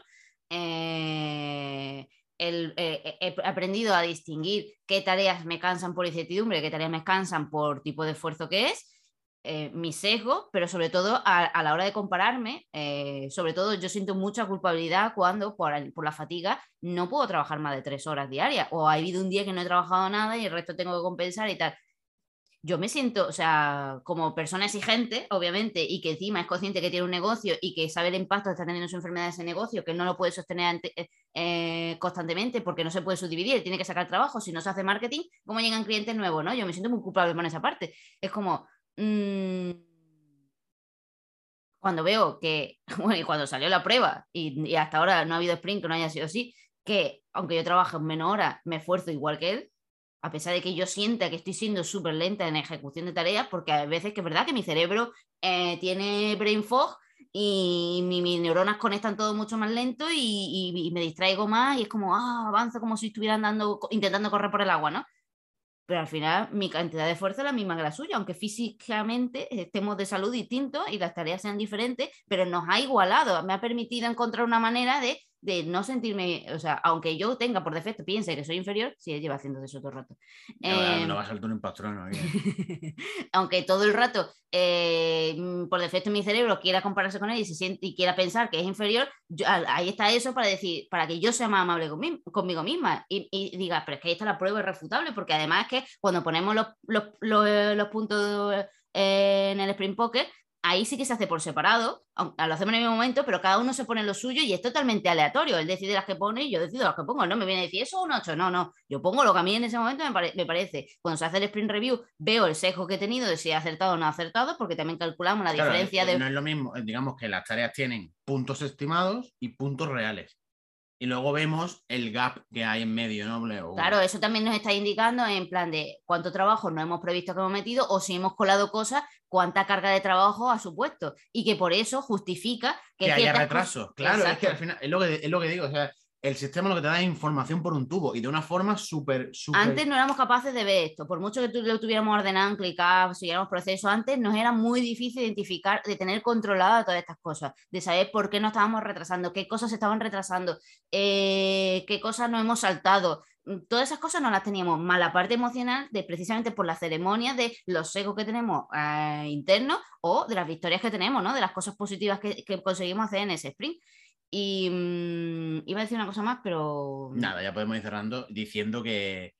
S2: Eh, eh, he aprendido a distinguir qué tareas me cansan por incertidumbre, qué tareas me cansan por tipo de esfuerzo que es eh, mi sesgo, pero sobre todo a, la hora de compararme, eh, sobre todo yo siento mucha culpabilidad cuando por, la fatiga no puedo trabajar más de tres horas diarias o ha habido un día que no he trabajado nada y el resto tengo que compensar y tal. yo me siento, o sea, como persona exigente, obviamente, y que encima es consciente que tiene un negocio y que sabe el impacto que está teniendo su enfermedad ese negocio, que no lo puede sostener eh, constantemente porque no se puede subdividir, tiene que sacar trabajo, si no se hace marketing, ¿cómo llegan clientes nuevos? ¿no? Yo me siento muy culpable con esa parte. Es como... Mm, cuando veo que, [laughs] bueno, y cuando salió la prueba y, hasta ahora no ha habido sprint que no haya sido así, que aunque yo trabajo en menos horas, me esfuerzo igual que él, a pesar de que yo sienta que estoy siendo súper lenta en ejecución de tareas, porque a veces que es verdad que mi cerebro eh, tiene brain fog y mis neuronas conectan todo mucho más lento y, me distraigo más y es como, ah, avanzo como si estuviera andando, intentando correr por el agua, ¿no? Pero al final mi cantidad de fuerza es la misma que la suya, aunque físicamente estemos de salud distintos y las tareas sean diferentes, pero nos ha igualado, me ha permitido encontrar una manera de de no sentirme, o sea, aunque yo tenga por defecto, piense que soy inferior, si él lleva haciendo eso todo el rato.
S1: no va a saltar un patrón. [laughs]
S2: aunque todo el rato, eh, mm, por defecto, mi cerebro quiera compararse con él y, se siente, y quiera pensar que es inferior, ahí está eso para decir, para que yo sea más amable conmigo, misma y, diga, pero es que ahí está la prueba irrefutable, porque además es que cuando ponemos los, los, los puntos eh, en el Sprint Poker, ahí sí que se hace por separado, lo hacemos en el mismo momento, pero cada uno se pone lo suyo y es totalmente aleatorio. Él decide las que pone y yo decido las que pongo. No me viene a decir eso o un 8. No, no. Yo pongo lo que a mí en ese momento me, parece. Cuando se hace el sprint review, veo el sesgo que he tenido de si he acertado o no acertado, porque también calculamos la diferencia de.
S1: No es lo mismo, digamos que las tareas tienen puntos estimados y puntos reales y luego vemos el gap que hay en medio, ¿no?
S2: Claro, eso también nos está indicando en plan de cuánto trabajo no hemos previsto que hemos metido o si hemos colado cosas, cuánta carga de trabajo ha supuesto y que por eso justifica que,
S1: que haya retrasos. Claro, es que al final es lo que, es lo que digo, o sea, el sistema lo que te da es información por un tubo y de una forma súper,
S2: Antes no éramos capaces de ver esto, por mucho que lo tuviéramos ordenado en ClickUp, siguiéramos proceso, antes nos era muy difícil identificar, de tener controlada todas estas cosas, de saber por qué nos estábamos retrasando, qué cosas se estaban retrasando, eh, qué cosas no hemos saltado. Todas esas cosas no las teníamos, más la parte emocional de precisamente por la ceremonia de los egos que tenemos eh, internos o de las victorias que tenemos, ¿no? de las cosas positivas que, que conseguimos hacer en ese sprint. Y mm, iba a decir una cosa más, pero.
S1: Nada, ya podemos ir cerrando diciendo que,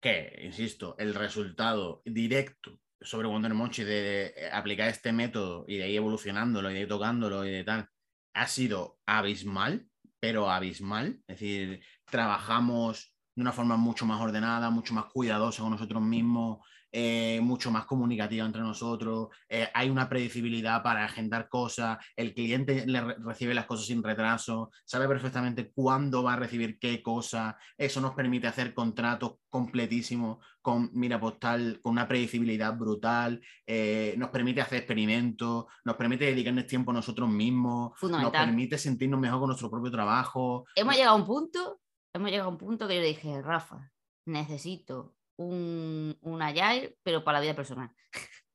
S1: que insisto, el resultado directo sobre Wonder Mochi de, aplicar este método y de ir evolucionándolo y de ir tocándolo y de tal, ha sido abismal, pero abismal. Es decir, trabajamos de una forma mucho más ordenada, mucho más cuidadosa con nosotros mismos, eh, mucho más comunicativa entre nosotros, eh, hay una predecibilidad para agendar cosas, el cliente le recibe las cosas sin retraso, sabe perfectamente cuándo va a recibir qué cosa, eso nos permite hacer contratos completísimos con mira postal, con una predecibilidad brutal, eh, nos permite hacer experimentos, nos permite dedicarnos tiempo a nosotros mismos, nos permite sentirnos mejor con nuestro propio trabajo.
S2: Hemos llegado a un punto, hemos llegado a un punto que yo le dije, Rafa, necesito un, un agile, pero para la vida personal.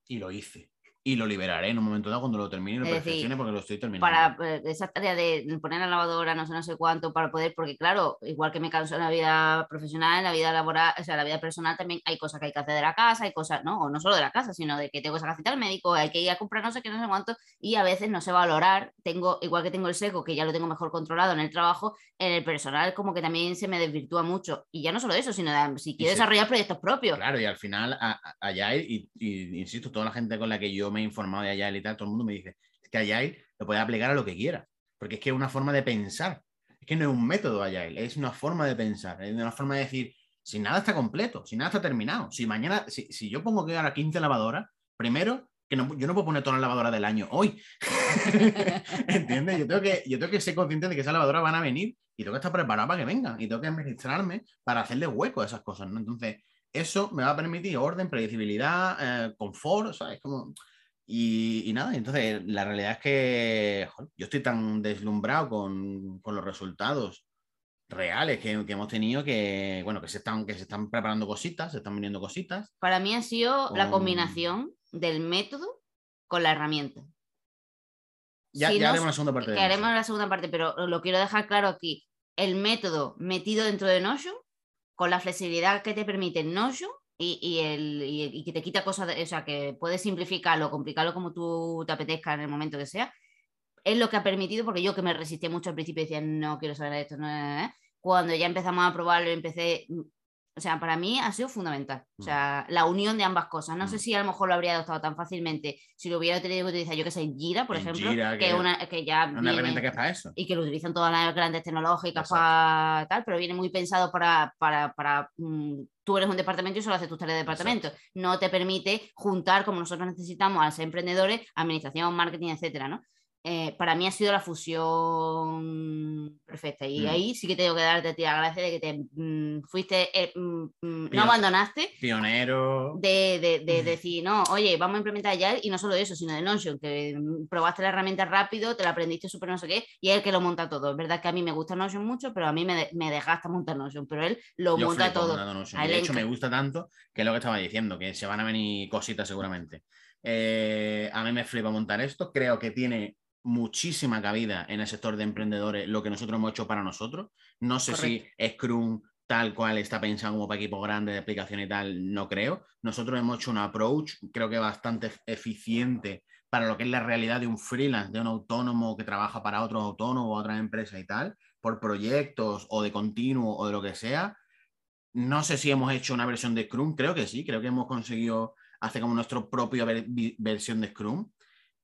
S1: Y lo hice y lo liberaré en un momento dado cuando lo termine y lo perfeccione porque lo estoy terminando.
S2: Para eh, esa tarea de poner la lavadora, no sé, no sé cuánto, para poder, porque claro, igual que me canso en la vida profesional, en la vida laboral, o sea, en la vida personal también hay cosas que hay que hacer de la casa, hay cosas, ¿no? O no solo de la casa, sino de que tengo que sacar cita al médico, hay que ir a comprar no sé qué, no sé cuánto, y a veces no sé valorar, tengo, igual que tengo el seco, que ya lo tengo mejor controlado en el trabajo, en el personal como que también se me desvirtúa mucho. Y ya no solo eso, sino si quiero desarrollar proyectos propios.
S1: Claro, y al final, allá, y, y, insisto, toda la gente con la que yo me he informado de allá y tal, todo el mundo me dice, que Agile lo puedes aplicar a lo que quieras, porque es que es una forma de pensar, es que no es un método Agile, es una forma de pensar, es una forma de decir, si nada está completo, si nada está terminado, si mañana, si, yo pongo que ahora 15 lavadoras, primero, que no, yo no puedo poner todas las lavadoras del año hoy, [laughs] ¿entiendes? Yo tengo, que, yo tengo que ser consciente de que esas lavadoras van a venir y tengo que estar preparado para que vengan y tengo que administrarme para hacerle hueco a esas cosas, ¿no? Entonces, eso me va a permitir orden, predecibilidad, eh, confort, ¿sabes? Como y, nada, entonces la realidad es que yo estoy tan deslumbrado con, los resultados reales que, hemos tenido que, bueno, que se, están, que se están preparando cositas, se están viniendo cositas.
S2: Para mí ha sido la combinación del método con la herramienta.
S1: Ya, haremos la segunda parte.
S2: Que haremos la segunda parte, pero lo quiero dejar claro aquí. El método metido dentro de Notion, con la flexibilidad que te permite Notion, y, el, y, que te quita cosas, o sea, que puedes simplificarlo, complicarlo como tú te apetezca en el momento que sea, es lo que ha permitido, porque yo que me resistí mucho al principio decía, no quiero saber esto, no, cuando ya empezamos a probarlo, empecé, O sea, para mí ha sido fundamental. O
S1: Mm.
S2: sea, la unión de ambas cosas. No sé
S1: Mm.
S2: si a lo mejor lo habría adoptado tan fácilmente si lo hubiera tenido que utilizar, yo que sé, en Jira, por
S1: En
S2: ejemplo,
S1: Jira,
S2: que,
S1: que-
S2: es una, que ya
S1: Una
S2: viene-
S1: herramienta que es para eso.
S2: y que lo utilizan todas las grandes tecnológicas
S1: Exacto.
S2: para tal, pero viene muy pensado para, para, para, mm, tú eres un departamento y solo haces tus tareas de departamento. No te permite juntar, como nosotros necesitamos, al ser emprendedores, administración, marketing, etcétera, ¿no? Eh, para mí ha sido la fusión perfecta. Y
S1: Mm.
S2: ahí sí que tengo que darte a ti la gracia de que te mm, fuiste, eh, mm, no abandonaste
S1: Pionero.
S2: de, de- de [laughs] decir, no, oye, vamos a implementar ya, y no solo eso, sino de Notion, que probaste la herramienta rápido, te la aprendiste súper no sé qué, y es el que lo monta todo. Es verdad que a mí me gusta Notion mucho, pero a mí me, me desgasta montar Notion, pero él lo
S1: Yo
S2: monta todo. A él
S1: De hecho, me gusta tanto que es lo que estaba diciendo, que se van a venir cositas seguramente. Eh, a mí me flipa montar esto. Creo que tiene muchísima cabida en el sector de emprendedores lo que nosotros hemos hecho para nosotros. No sé si Scrum tal cual está pensado como para equipos grandes de aplicación y tal, no creo. Nosotros hemos hecho un approach, creo que bastante eficiente para lo que es la realidad de un freelance, de un autónomo que trabaja para otros autónomos o otras empresas y tal, por proyectos o de continuo o de lo que sea. No sé si hemos hecho una versión de Scrum, creo que sí, creo que hemos conseguido hacer como nuestra propia ver- versión de Scrum.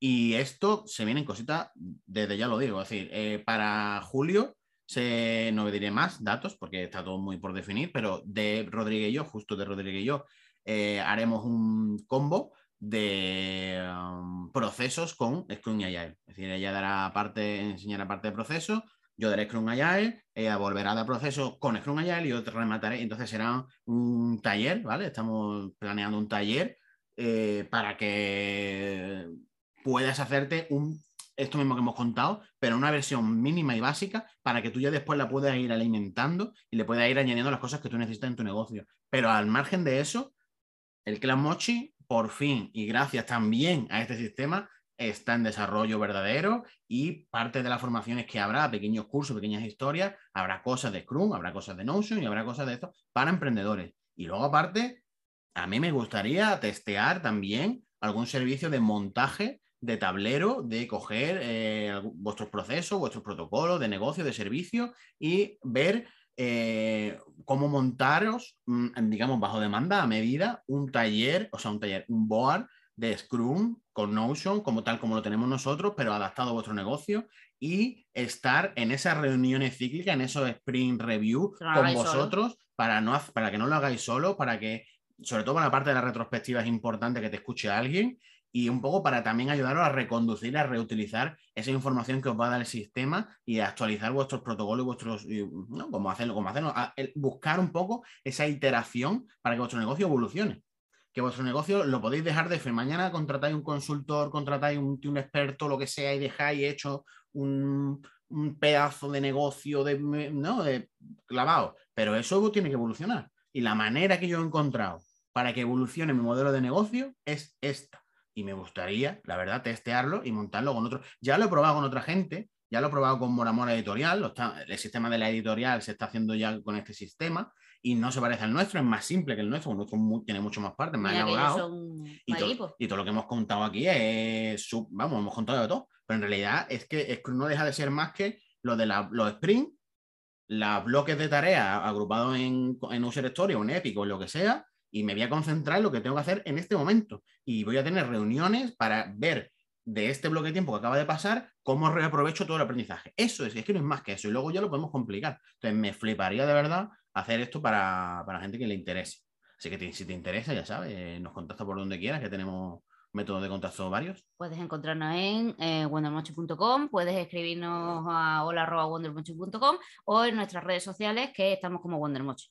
S1: Y esto se vienen cositas, desde ya lo digo, es decir, eh, para julio se, no diré más datos porque está todo muy por definir, pero de Rodríguez y yo, justo de Rodríguez y yo, eh, haremos un combo de um, procesos con Scrum y Agile. Es decir, ella dará parte, enseñará parte de procesos, yo daré Scrum Agile, ella volverá a dar procesos con Scrum Agile y yo remataré. Entonces será un taller, ¿vale? Estamos planeando un taller eh, para que puedas hacerte un, esto mismo que hemos contado, pero una versión mínima y básica para que tú ya después la puedas ir alimentando y le puedas ir añadiendo las cosas que tú necesitas en tu negocio. Pero al margen de eso, el Clan Mochi, por fin, y gracias también a este sistema, está en desarrollo verdadero y parte de las formaciones que habrá, pequeños cursos, pequeñas historias, habrá cosas de Scrum, habrá cosas de Notion y habrá cosas de esto para emprendedores. Y luego aparte, a mí me gustaría testear también algún servicio de montaje de tablero, de coger eh, vuestros procesos, vuestros protocolos de negocio, de servicio y ver eh, cómo montaros, mm, digamos, bajo demanda, a medida, un taller, o sea, un taller, un board de Scrum con Notion, como tal como lo tenemos nosotros, pero adaptado a vuestro negocio y estar en esas reuniones cíclicas, en esos sprint review
S2: no
S1: con
S2: solo.
S1: vosotros para, no, para que no lo hagáis solo, para que, sobre todo para la parte de la retrospectiva, es importante que te escuche alguien y un poco para también ayudaros a reconducir, a reutilizar esa información que os va a dar el sistema y a actualizar vuestros protocolos y vuestros, ¿no? Como hacerlo, como hacerlo, a- buscar un poco esa iteración para que vuestro negocio evolucione. Que vuestro negocio lo podéis dejar de hacer. Mañana contratáis un consultor, contratáis un, un experto, lo que sea, y dejáis hecho un, un pedazo de negocio de, ¿no? de clavado. Pero eso tiene que evolucionar. Y la manera que yo he encontrado para que evolucione mi modelo de negocio es esta. Y me gustaría, la verdad, testearlo y montarlo con otros. Ya lo he probado con otra gente, ya lo he probado con Mora Mora Editorial, lo está- el sistema de la editorial se está haciendo ya con este sistema y no se parece al nuestro, es más simple que el nuestro, el nuestro tiene mucho más partes, más
S2: Mira
S1: elaborado. Y, to- todo lo que hemos contado aquí es, sub- vamos, hemos contado de todo, pero en realidad es que Scrum no deja de ser más que lo de la- los sprint, los bloques de tareas agrupados en, en User Story o en Epic o en lo que sea, y me voy a concentrar en lo que tengo que hacer en este momento. Y voy a tener reuniones para ver de este bloque de tiempo que acaba de pasar cómo reaprovecho todo el aprendizaje. Eso es, es que no es más que eso, y luego ya lo podemos complicar. Entonces me fliparía de verdad hacer esto para, para gente que le interese. Así que si te interesa, ya sabes, eh, nos contacta por donde quieras, que tenemos métodos de contacto varios.
S2: Puedes encontrarnos en eh, puedes escribirnos a hola.wondermochi.com o en nuestras redes sociales que estamos como Wondermochi.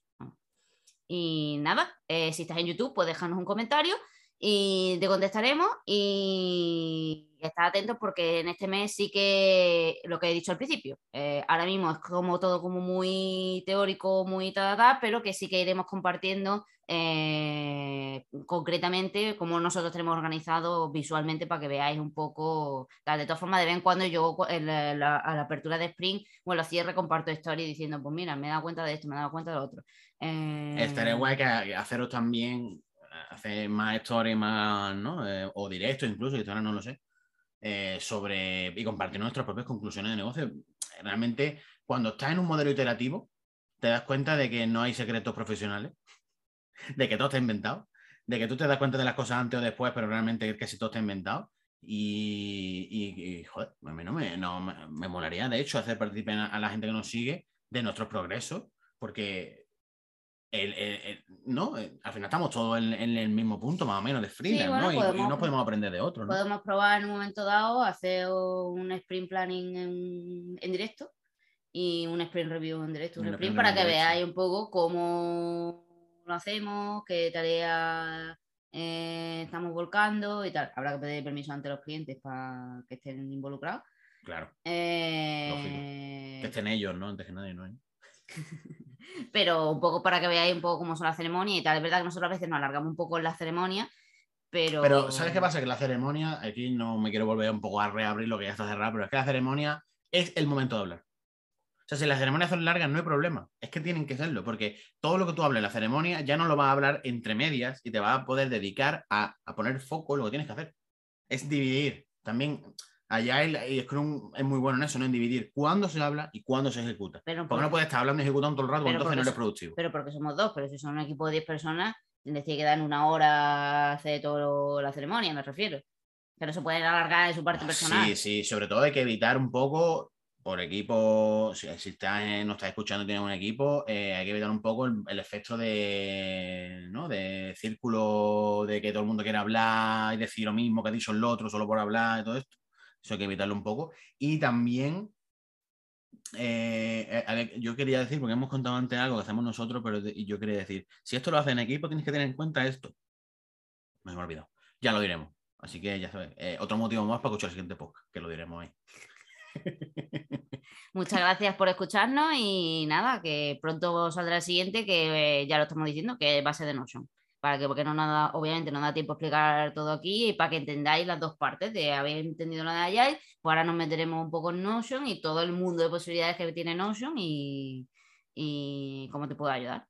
S2: Y nada, eh, si estás en YouTube, puedes dejarnos un comentario y te contestaremos y estar atentos porque en este mes sí que lo que he dicho al principio, eh, ahora mismo es como todo como muy teórico, muy tal, tal, pero que sí que iremos compartiendo eh, concretamente cómo nosotros tenemos organizado visualmente para que veáis un poco, tal. de todas formas de vez en cuando yo en a la apertura de Spring o en los cierres comparto story diciendo pues mira, me he dado cuenta de esto, me he dado cuenta de lo otro. Eh,
S1: Estaría guay que haceros también, hacer más stories, más, ¿no? Eh, o directos incluso, que ahora no lo sé, eh, sobre y compartir nuestras propias conclusiones de negocio. Realmente, cuando estás en un modelo iterativo, te das cuenta de que no hay secretos profesionales, [laughs] de que todo está inventado, de que tú te das cuenta de las cosas antes o después, pero realmente casi todo está inventado. Y, y, joder, a no me, no me, molaría, de hecho, hacer participar a la gente que nos sigue de nuestros progresos, porque el, no, eh, al final estamos todos en, el mismo punto, más o menos, de freelance, ¿no? y, no podemos aprender de otros. ¿no?
S2: Podemos probar en un momento dado, hacer un sprint planning en, directo y un sprint review en directo, un, sprint, para que veáis un poco cómo lo hacemos, qué tareas eh, estamos volcando y tal. Habrá que pedir permiso ante los clientes para que estén involucrados.
S1: Claro. Eh, que estén ellos, ¿no? Antes que nadie, ¿no? [laughs]
S2: pero un poco para que veáis un poco cómo son las ceremonias y tal. Es verdad que nosotros a veces nos alargamos un poco en la ceremonia, pero...
S1: Pero, ¿sabes qué pasa? Que la ceremonia, aquí no me quiero volver un poco a reabrir lo que ya está cerrado, pero es que la ceremonia es el momento de hablar. O sea, si las ceremonias son largas, no hay problema. Es que tienen que serlo, porque todo lo que tú hables en la ceremonia ya no lo vas a hablar entre medias y te vas a poder dedicar a, a poner foco en lo que tienes que hacer. Es dividir. También Allá y Scrum es muy bueno en eso, ¿no? En dividir cuándo se habla y cuándo se ejecuta. Pero porque no puedes estar hablando y ejecutando todo el rato, entonces no eres productivo.
S2: Pero porque somos dos, pero si son un equipo de 10 personas, tienes que dar una hora hacer toda la ceremonia, me refiero. Pero se puede alargar de su parte personal.
S1: Sí, sí, sobre todo hay que evitar un poco por equipo, si, estás, no estás escuchando y tienes un equipo, eh, hay que evitar un poco el, efecto de, ¿no? de círculo de que todo el mundo quiere hablar y decir lo mismo que ha dicho el otro solo por hablar y todo esto. Eso hay que evitarlo un poco. Y también, eh, eh, yo quería decir, porque hemos contado antes algo que hacemos nosotros, pero yo quería decir, si esto lo hace en equipo, tienes que tener en cuenta esto. Me he olvidado. Ya lo diremos. Así que ya sabes, eh, otro motivo más para escuchar el siguiente podcast, que lo diremos ahí. [laughs]
S2: Muchas gracias por escucharnos y nada, que pronto saldrá el siguiente, que ya lo estamos diciendo, que va a ser de Notion para que, porque no nada, obviamente no da tiempo a explicar todo aquí y para que entendáis las dos partes de haber entendido la de Agile, pues ahora nos meteremos un poco en Notion y todo el mundo de posibilidades que tiene Notion y, y cómo te puedo ayudar.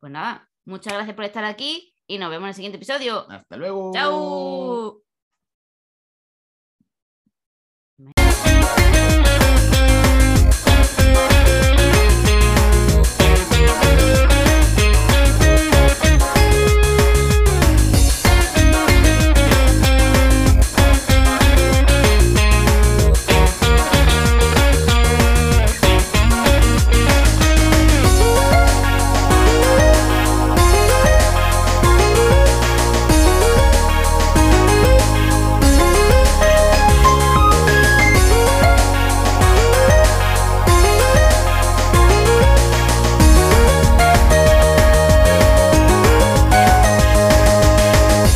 S2: Pues nada, muchas gracias por estar aquí y nos vemos en el siguiente episodio.
S1: Hasta luego.
S2: Chao.